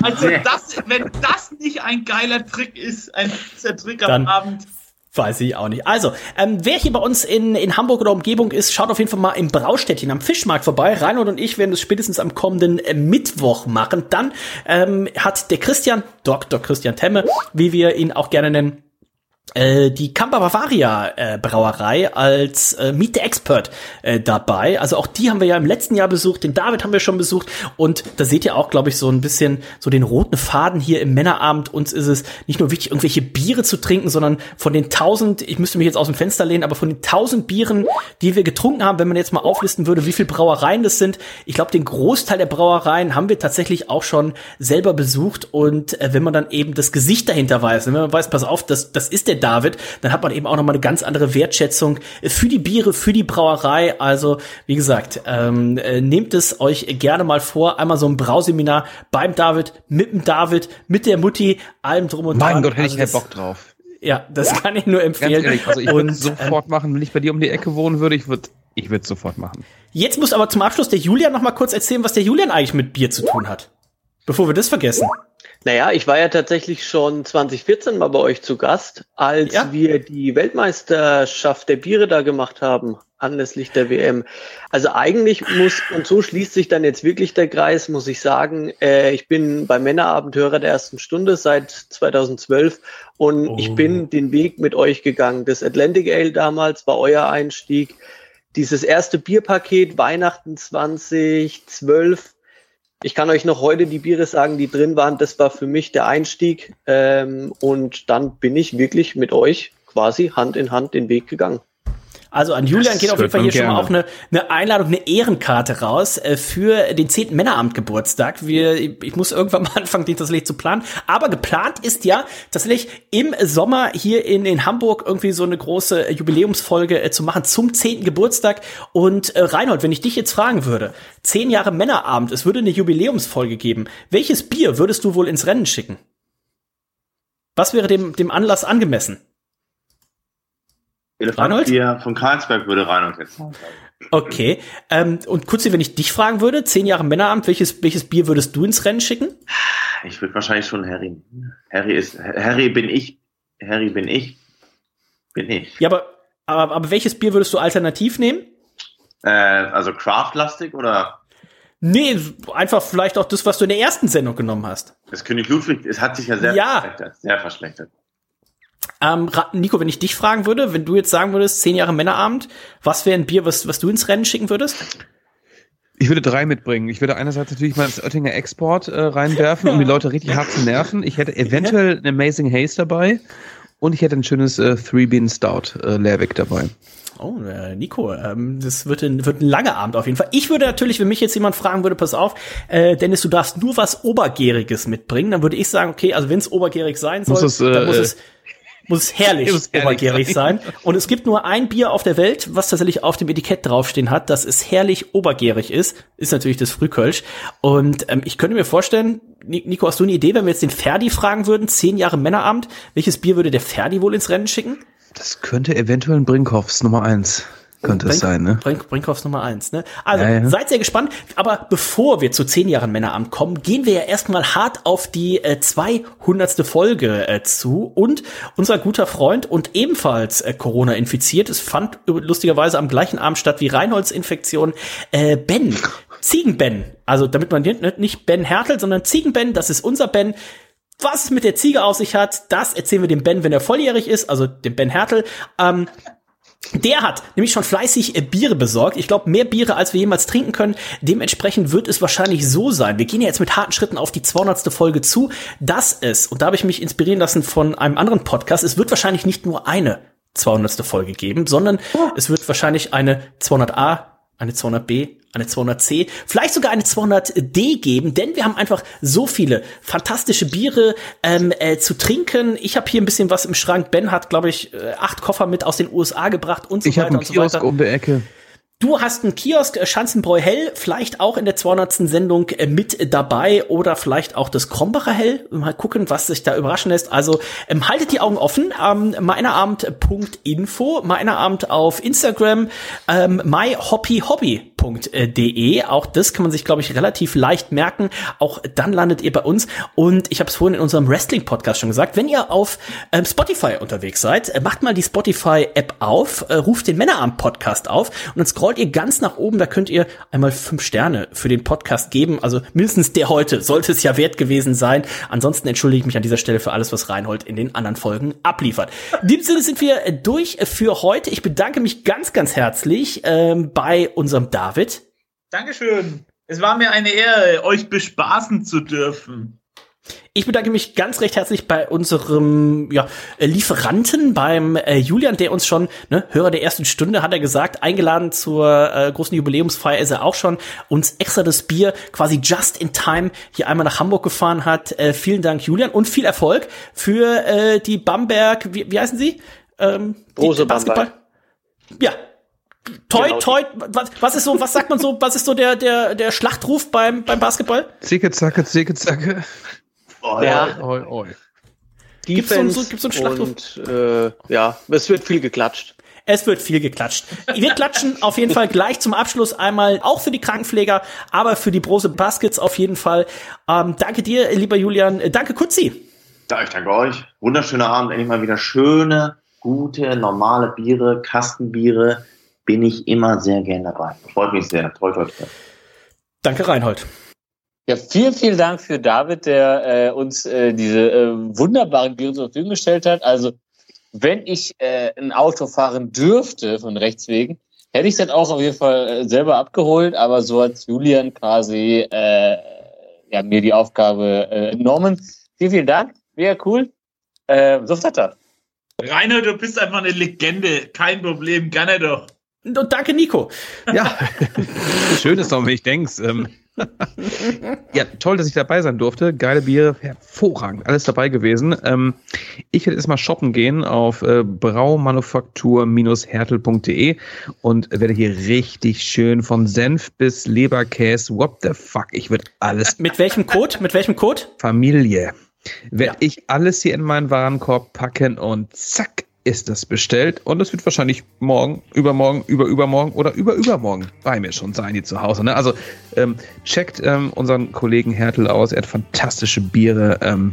Also das, wenn das nicht ein geiler Trick ist, ein Trick am dann, Abend. Weiß ich auch nicht. Also, ähm, wer hier bei uns in, in Hamburg oder Umgebung ist, schaut auf jeden Fall mal im Braustädtchen am Fischmarkt vorbei. Reinhold und ich werden das spätestens am kommenden äh, Mittwoch machen. Dann ähm, hat der Christian, Dr. Christian Temme, wie wir ihn auch gerne nennen, die Campa Bavaria äh, Brauerei als äh, Meet the Expert äh, dabei. Also auch die haben wir ja im letzten Jahr besucht, den David haben wir schon besucht und da seht ihr auch, glaube ich, so ein bisschen so den roten Faden hier im Männerabend. Uns ist es nicht nur wichtig, irgendwelche Biere zu trinken, sondern von den tausend, ich müsste mich jetzt aus dem Fenster lehnen, aber von den tausend Bieren, die wir getrunken haben, wenn man jetzt mal auflisten würde, wie viele Brauereien das sind, ich glaube, den Großteil der Brauereien haben wir tatsächlich auch schon selber besucht und äh, wenn man dann eben das Gesicht dahinter weiß, wenn man weiß, pass auf, das, das ist der David, dann hat man eben auch nochmal eine ganz andere Wertschätzung für die Biere, für die Brauerei. Also, wie gesagt, ähm, äh, nehmt es euch gerne mal vor, einmal so ein Brauseminar beim David, mit dem David, mit der Mutti, allem drum und dran. Mein Gott, hätte also ich keinen Bock drauf Ja, das ja. kann ich nur empfehlen. Ehrlich, also ich würde sofort ähm, machen, wenn ich bei dir um die Ecke wohnen würde, ich würde ich würde sofort machen. Jetzt muss aber zum Abschluss der Julian noch mal kurz erzählen, was der Julian eigentlich mit Bier zu tun hat. Bevor wir das vergessen. Naja, ich war ja tatsächlich schon 2014 mal bei euch zu Gast, als ja. wir die Weltmeisterschaft der Biere da gemacht haben, anlässlich der WM. Also eigentlich muss, und so schließt sich dann jetzt wirklich der Kreis, muss ich sagen, äh, ich bin beim Männerabendhörer der ersten Stunde seit 2012 und oh. ich bin den Weg mit euch gegangen. Das Atlantic Ale damals war euer Einstieg. Dieses erste Bierpaket Weihnachten 2012 ich kann euch noch heute die Biere sagen, die drin waren. Das war für mich der Einstieg. Ähm, und dann bin ich wirklich mit euch quasi Hand in Hand den Weg gegangen. Also an Julian das geht auf jeden Fall hier gerne. schon mal auch eine, eine Einladung, eine Ehrenkarte raus äh, für den 10. Männeramtgeburtstag. Wir, ich muss irgendwann <laughs> mal anfangen, den tatsächlich zu planen. Aber geplant ist ja tatsächlich im Sommer hier in, in Hamburg irgendwie so eine große Jubiläumsfolge äh, zu machen zum 10. Geburtstag. Und äh, Reinhold, wenn ich dich jetzt fragen würde, 10 Jahre Männerabend, es würde eine Jubiläumsfolge geben. Welches Bier würdest du wohl ins Rennen schicken? Was wäre dem, dem Anlass angemessen? Elefantbier von Karlsberg würde Reinhold jetzt sagen. Okay. Ähm, und kurz, wenn ich dich fragen würde, zehn Jahre Männeramt, welches, welches Bier würdest du ins Rennen schicken? Ich würde wahrscheinlich schon Harry. Harry ist, Harry bin ich. Harry bin ich. Bin ich. Ja, aber, aber, aber welches Bier würdest du alternativ nehmen? Äh, also Craft-lastig oder? Nee, einfach vielleicht auch das, was du in der ersten Sendung genommen hast. Das König Ludwig, es hat sich ja sehr ja. verschlechtert. Sehr verschlechtert. Ähm, Nico, wenn ich dich fragen würde, wenn du jetzt sagen würdest, zehn Jahre Männerabend, was wäre ein Bier, was, was du ins Rennen schicken würdest? Ich würde drei mitbringen. Ich würde einerseits natürlich mal das Oettinger Export äh, reinwerfen, um die <laughs> Leute richtig hart zu nerven. Ich hätte eventuell ein Amazing Haze dabei und ich hätte ein schönes äh, Three Bean Stout äh, Lehrweg dabei. Oh, äh, Nico, ähm, das wird ein, wird ein langer Abend auf jeden Fall. Ich würde natürlich, wenn mich jetzt jemand fragen würde, pass auf, äh, Dennis, du darfst nur was Obergäriges mitbringen, dann würde ich sagen, okay, also wenn es obergärig sein soll, muss es, äh, dann muss es muss es herrlich, <laughs> muss obergärig sein. sein. Und es gibt nur ein Bier auf der Welt, was tatsächlich auf dem Etikett draufstehen hat, dass es herrlich obergärig ist. Ist natürlich das Frühkölsch. Und ähm, ich könnte mir vorstellen, Nico, hast du eine Idee, wenn wir jetzt den Ferdi fragen würden, zehn Jahre Männeramt, welches Bier würde der Ferdi wohl ins Rennen schicken? Das könnte eventuell ein Brinkhoffs Nummer eins könnte Brink, es sein, ne? Brink, Brinkhoffs Nummer eins, ne? Also, ja, ja. seid sehr gespannt. Aber bevor wir zu zehn Jahren Männeramt kommen, gehen wir ja erstmal hart auf die äh, 200. Folge äh, zu. Und unser guter Freund und ebenfalls äh, Corona infiziert, es fand lustigerweise am gleichen Abend statt wie Reinholds Infektion, äh, Ben. Ziegenben. Also, damit man nicht Ben Hertel, sondern Ziegenben, das ist unser Ben. Was es mit der Ziege auf sich hat, das erzählen wir dem Ben, wenn er volljährig ist, also dem Ben Hertel. Ähm, der hat nämlich schon fleißig äh, Biere besorgt. Ich glaube, mehr Biere, als wir jemals trinken können. Dementsprechend wird es wahrscheinlich so sein. Wir gehen ja jetzt mit harten Schritten auf die 200. Folge zu, dass es, und da habe ich mich inspirieren lassen von einem anderen Podcast, es wird wahrscheinlich nicht nur eine 200. Folge geben, sondern oh. es wird wahrscheinlich eine 200a, eine 200b, eine 200C, vielleicht sogar eine 200D geben, denn wir haben einfach so viele fantastische Biere ähm, äh, zu trinken. Ich habe hier ein bisschen was im Schrank. Ben hat, glaube ich, äh, acht Koffer mit aus den USA gebracht und so ich weiter und so weiter. Ich habe um die Ecke. Du hast einen Kiosk, äh, Schanzenbräu Hell, vielleicht auch in der 200. Sendung äh, mit dabei oder vielleicht auch das Krombacher Hell. Mal gucken, was sich da überraschen lässt. Also ähm, haltet die Augen offen. Ähm, meinerabend.info, meinerabend auf Instagram, ähm, myhobbyhobby.de. Auch das kann man sich, glaube ich, relativ leicht merken. Auch dann landet ihr bei uns. Und ich habe es vorhin in unserem Wrestling-Podcast schon gesagt, wenn ihr auf ähm, Spotify unterwegs seid, äh, macht mal die Spotify-App auf, äh, ruft den Männerabend-Podcast auf und dann scrollt ihr ganz nach oben, da könnt ihr einmal fünf Sterne für den Podcast geben. Also mindestens der heute sollte es ja wert gewesen sein. Ansonsten entschuldige ich mich an dieser Stelle für alles, was Reinhold in den anderen Folgen abliefert. In diesem Sinne sind wir durch für heute. Ich bedanke mich ganz, ganz herzlich ähm, bei unserem David. Dankeschön. Es war mir eine Ehre, euch bespaßen zu dürfen. Ich bedanke mich ganz recht herzlich bei unserem ja, Lieferanten, beim äh, Julian, der uns schon, ne, Hörer der ersten Stunde, hat er gesagt, eingeladen zur äh, großen Jubiläumsfeier ist er auch schon, uns extra das Bier quasi just in time hier einmal nach Hamburg gefahren hat. Äh, vielen Dank, Julian, und viel Erfolg für äh, die Bamberg, wie, wie heißen sie? Ähm, Rose Basketball. Ja, Toi, genau. toi, was, was ist so, was sagt man so, was ist so der, der, der Schlachtruf beim, beim Basketball? Zicke, zacke, zicke, zacke. Oh, ja. Oi, oi. Gibt's so, gibt's so einen Schlachtruf? Und äh, ja, es wird viel geklatscht. Es wird viel geklatscht. Wir klatschen auf jeden Fall gleich zum Abschluss einmal auch für die Krankenpfleger, aber für die Brose Baskets auf jeden Fall. Ähm, danke dir, lieber Julian. Danke, Kutzi. Ja, ich danke euch. Wunderschöner Abend. Endlich mal wieder schöne, gute, normale Biere, Kastenbiere. Bin ich immer sehr gern dabei. Freut mich sehr. Toi, toi, toi. Danke, Reinhold. Ja, vielen, vielen Dank für David, der äh, uns äh, diese äh, wunderbaren Biere zur Verfügung gestellt hat. Also wenn ich äh, ein Auto fahren dürfte von rechts wegen, hätte ich es dann auch auf jeden Fall äh, selber abgeholt, aber so hat Julian quasi äh, ja, mir die Aufgabe äh, entnommen. Vielen, vielen Dank. Mega cool. Äh, so er. Rainer, du bist einfach eine Legende. Kein Problem, gerne doch. Und danke, Nico. Ja, <laughs> schön ist doch, wenn ich denk's. Ähm, <laughs> ja, toll, dass ich dabei sein durfte. Geile Biere, hervorragend, alles dabei gewesen. Ähm, ich werde jetzt mal shoppen gehen auf äh, braumanufaktur-hertel.de und werde hier richtig schön von Senf bis Leberkäse, what the fuck, ich würde alles. Mit welchem Code? Mit welchem Code? Familie. Werde ja. ich alles hier in meinen Warenkorb packen und zack, ist das bestellt und es wird wahrscheinlich morgen, übermorgen, über übermorgen oder über übermorgen bei mir schon sein, hier zu Hause. Ne? Also ähm, checkt ähm, unseren Kollegen Hertel aus, er hat fantastische Biere, ähm,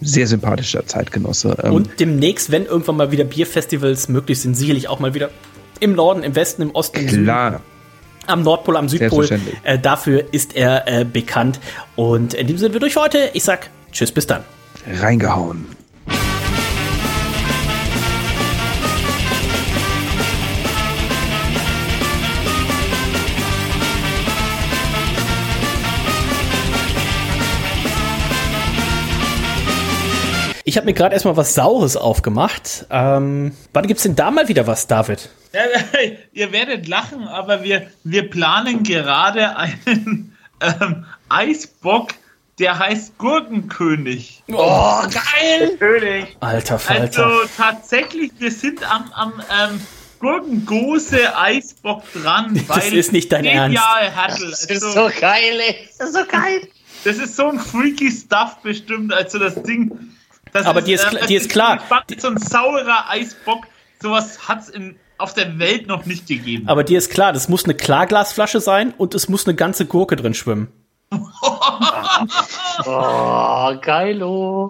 sehr sympathischer Zeitgenosse. Ähm. Und demnächst, wenn irgendwann mal wieder Bierfestivals möglich sind, sicherlich auch mal wieder im Norden, im Westen, im Osten. Klar. am Nordpol, am Südpol. Äh, dafür ist er äh, bekannt. Und in diesem Sinne wir durch heute. Ich sag Tschüss, bis dann. Reingehauen. Ich habe mir gerade erstmal was Saures aufgemacht. Ähm, wann gibt's denn da mal wieder was, David? Ja, <laughs> ihr werdet lachen, aber wir, wir planen gerade einen ähm, Eisbock, der heißt Gurkenkönig. Oh, geil! König. Alter Falter. Also tatsächlich, wir sind am, am ähm, Gurkengose Eisbock dran. <laughs> das ist nicht dein Ernst. Hertel. Das ist also, so geil, ey. Das ist so geil. Das ist so ein freaky Stuff bestimmt, also das Ding das aber ist, die ist, äh, die ist klar. so ein saurer Eisbock, sowas hat es auf der Welt noch nicht gegeben. Aber dir ist klar, das muss eine Klarglasflasche sein und es muss eine ganze Gurke drin schwimmen. <laughs> <laughs> oh, geilo.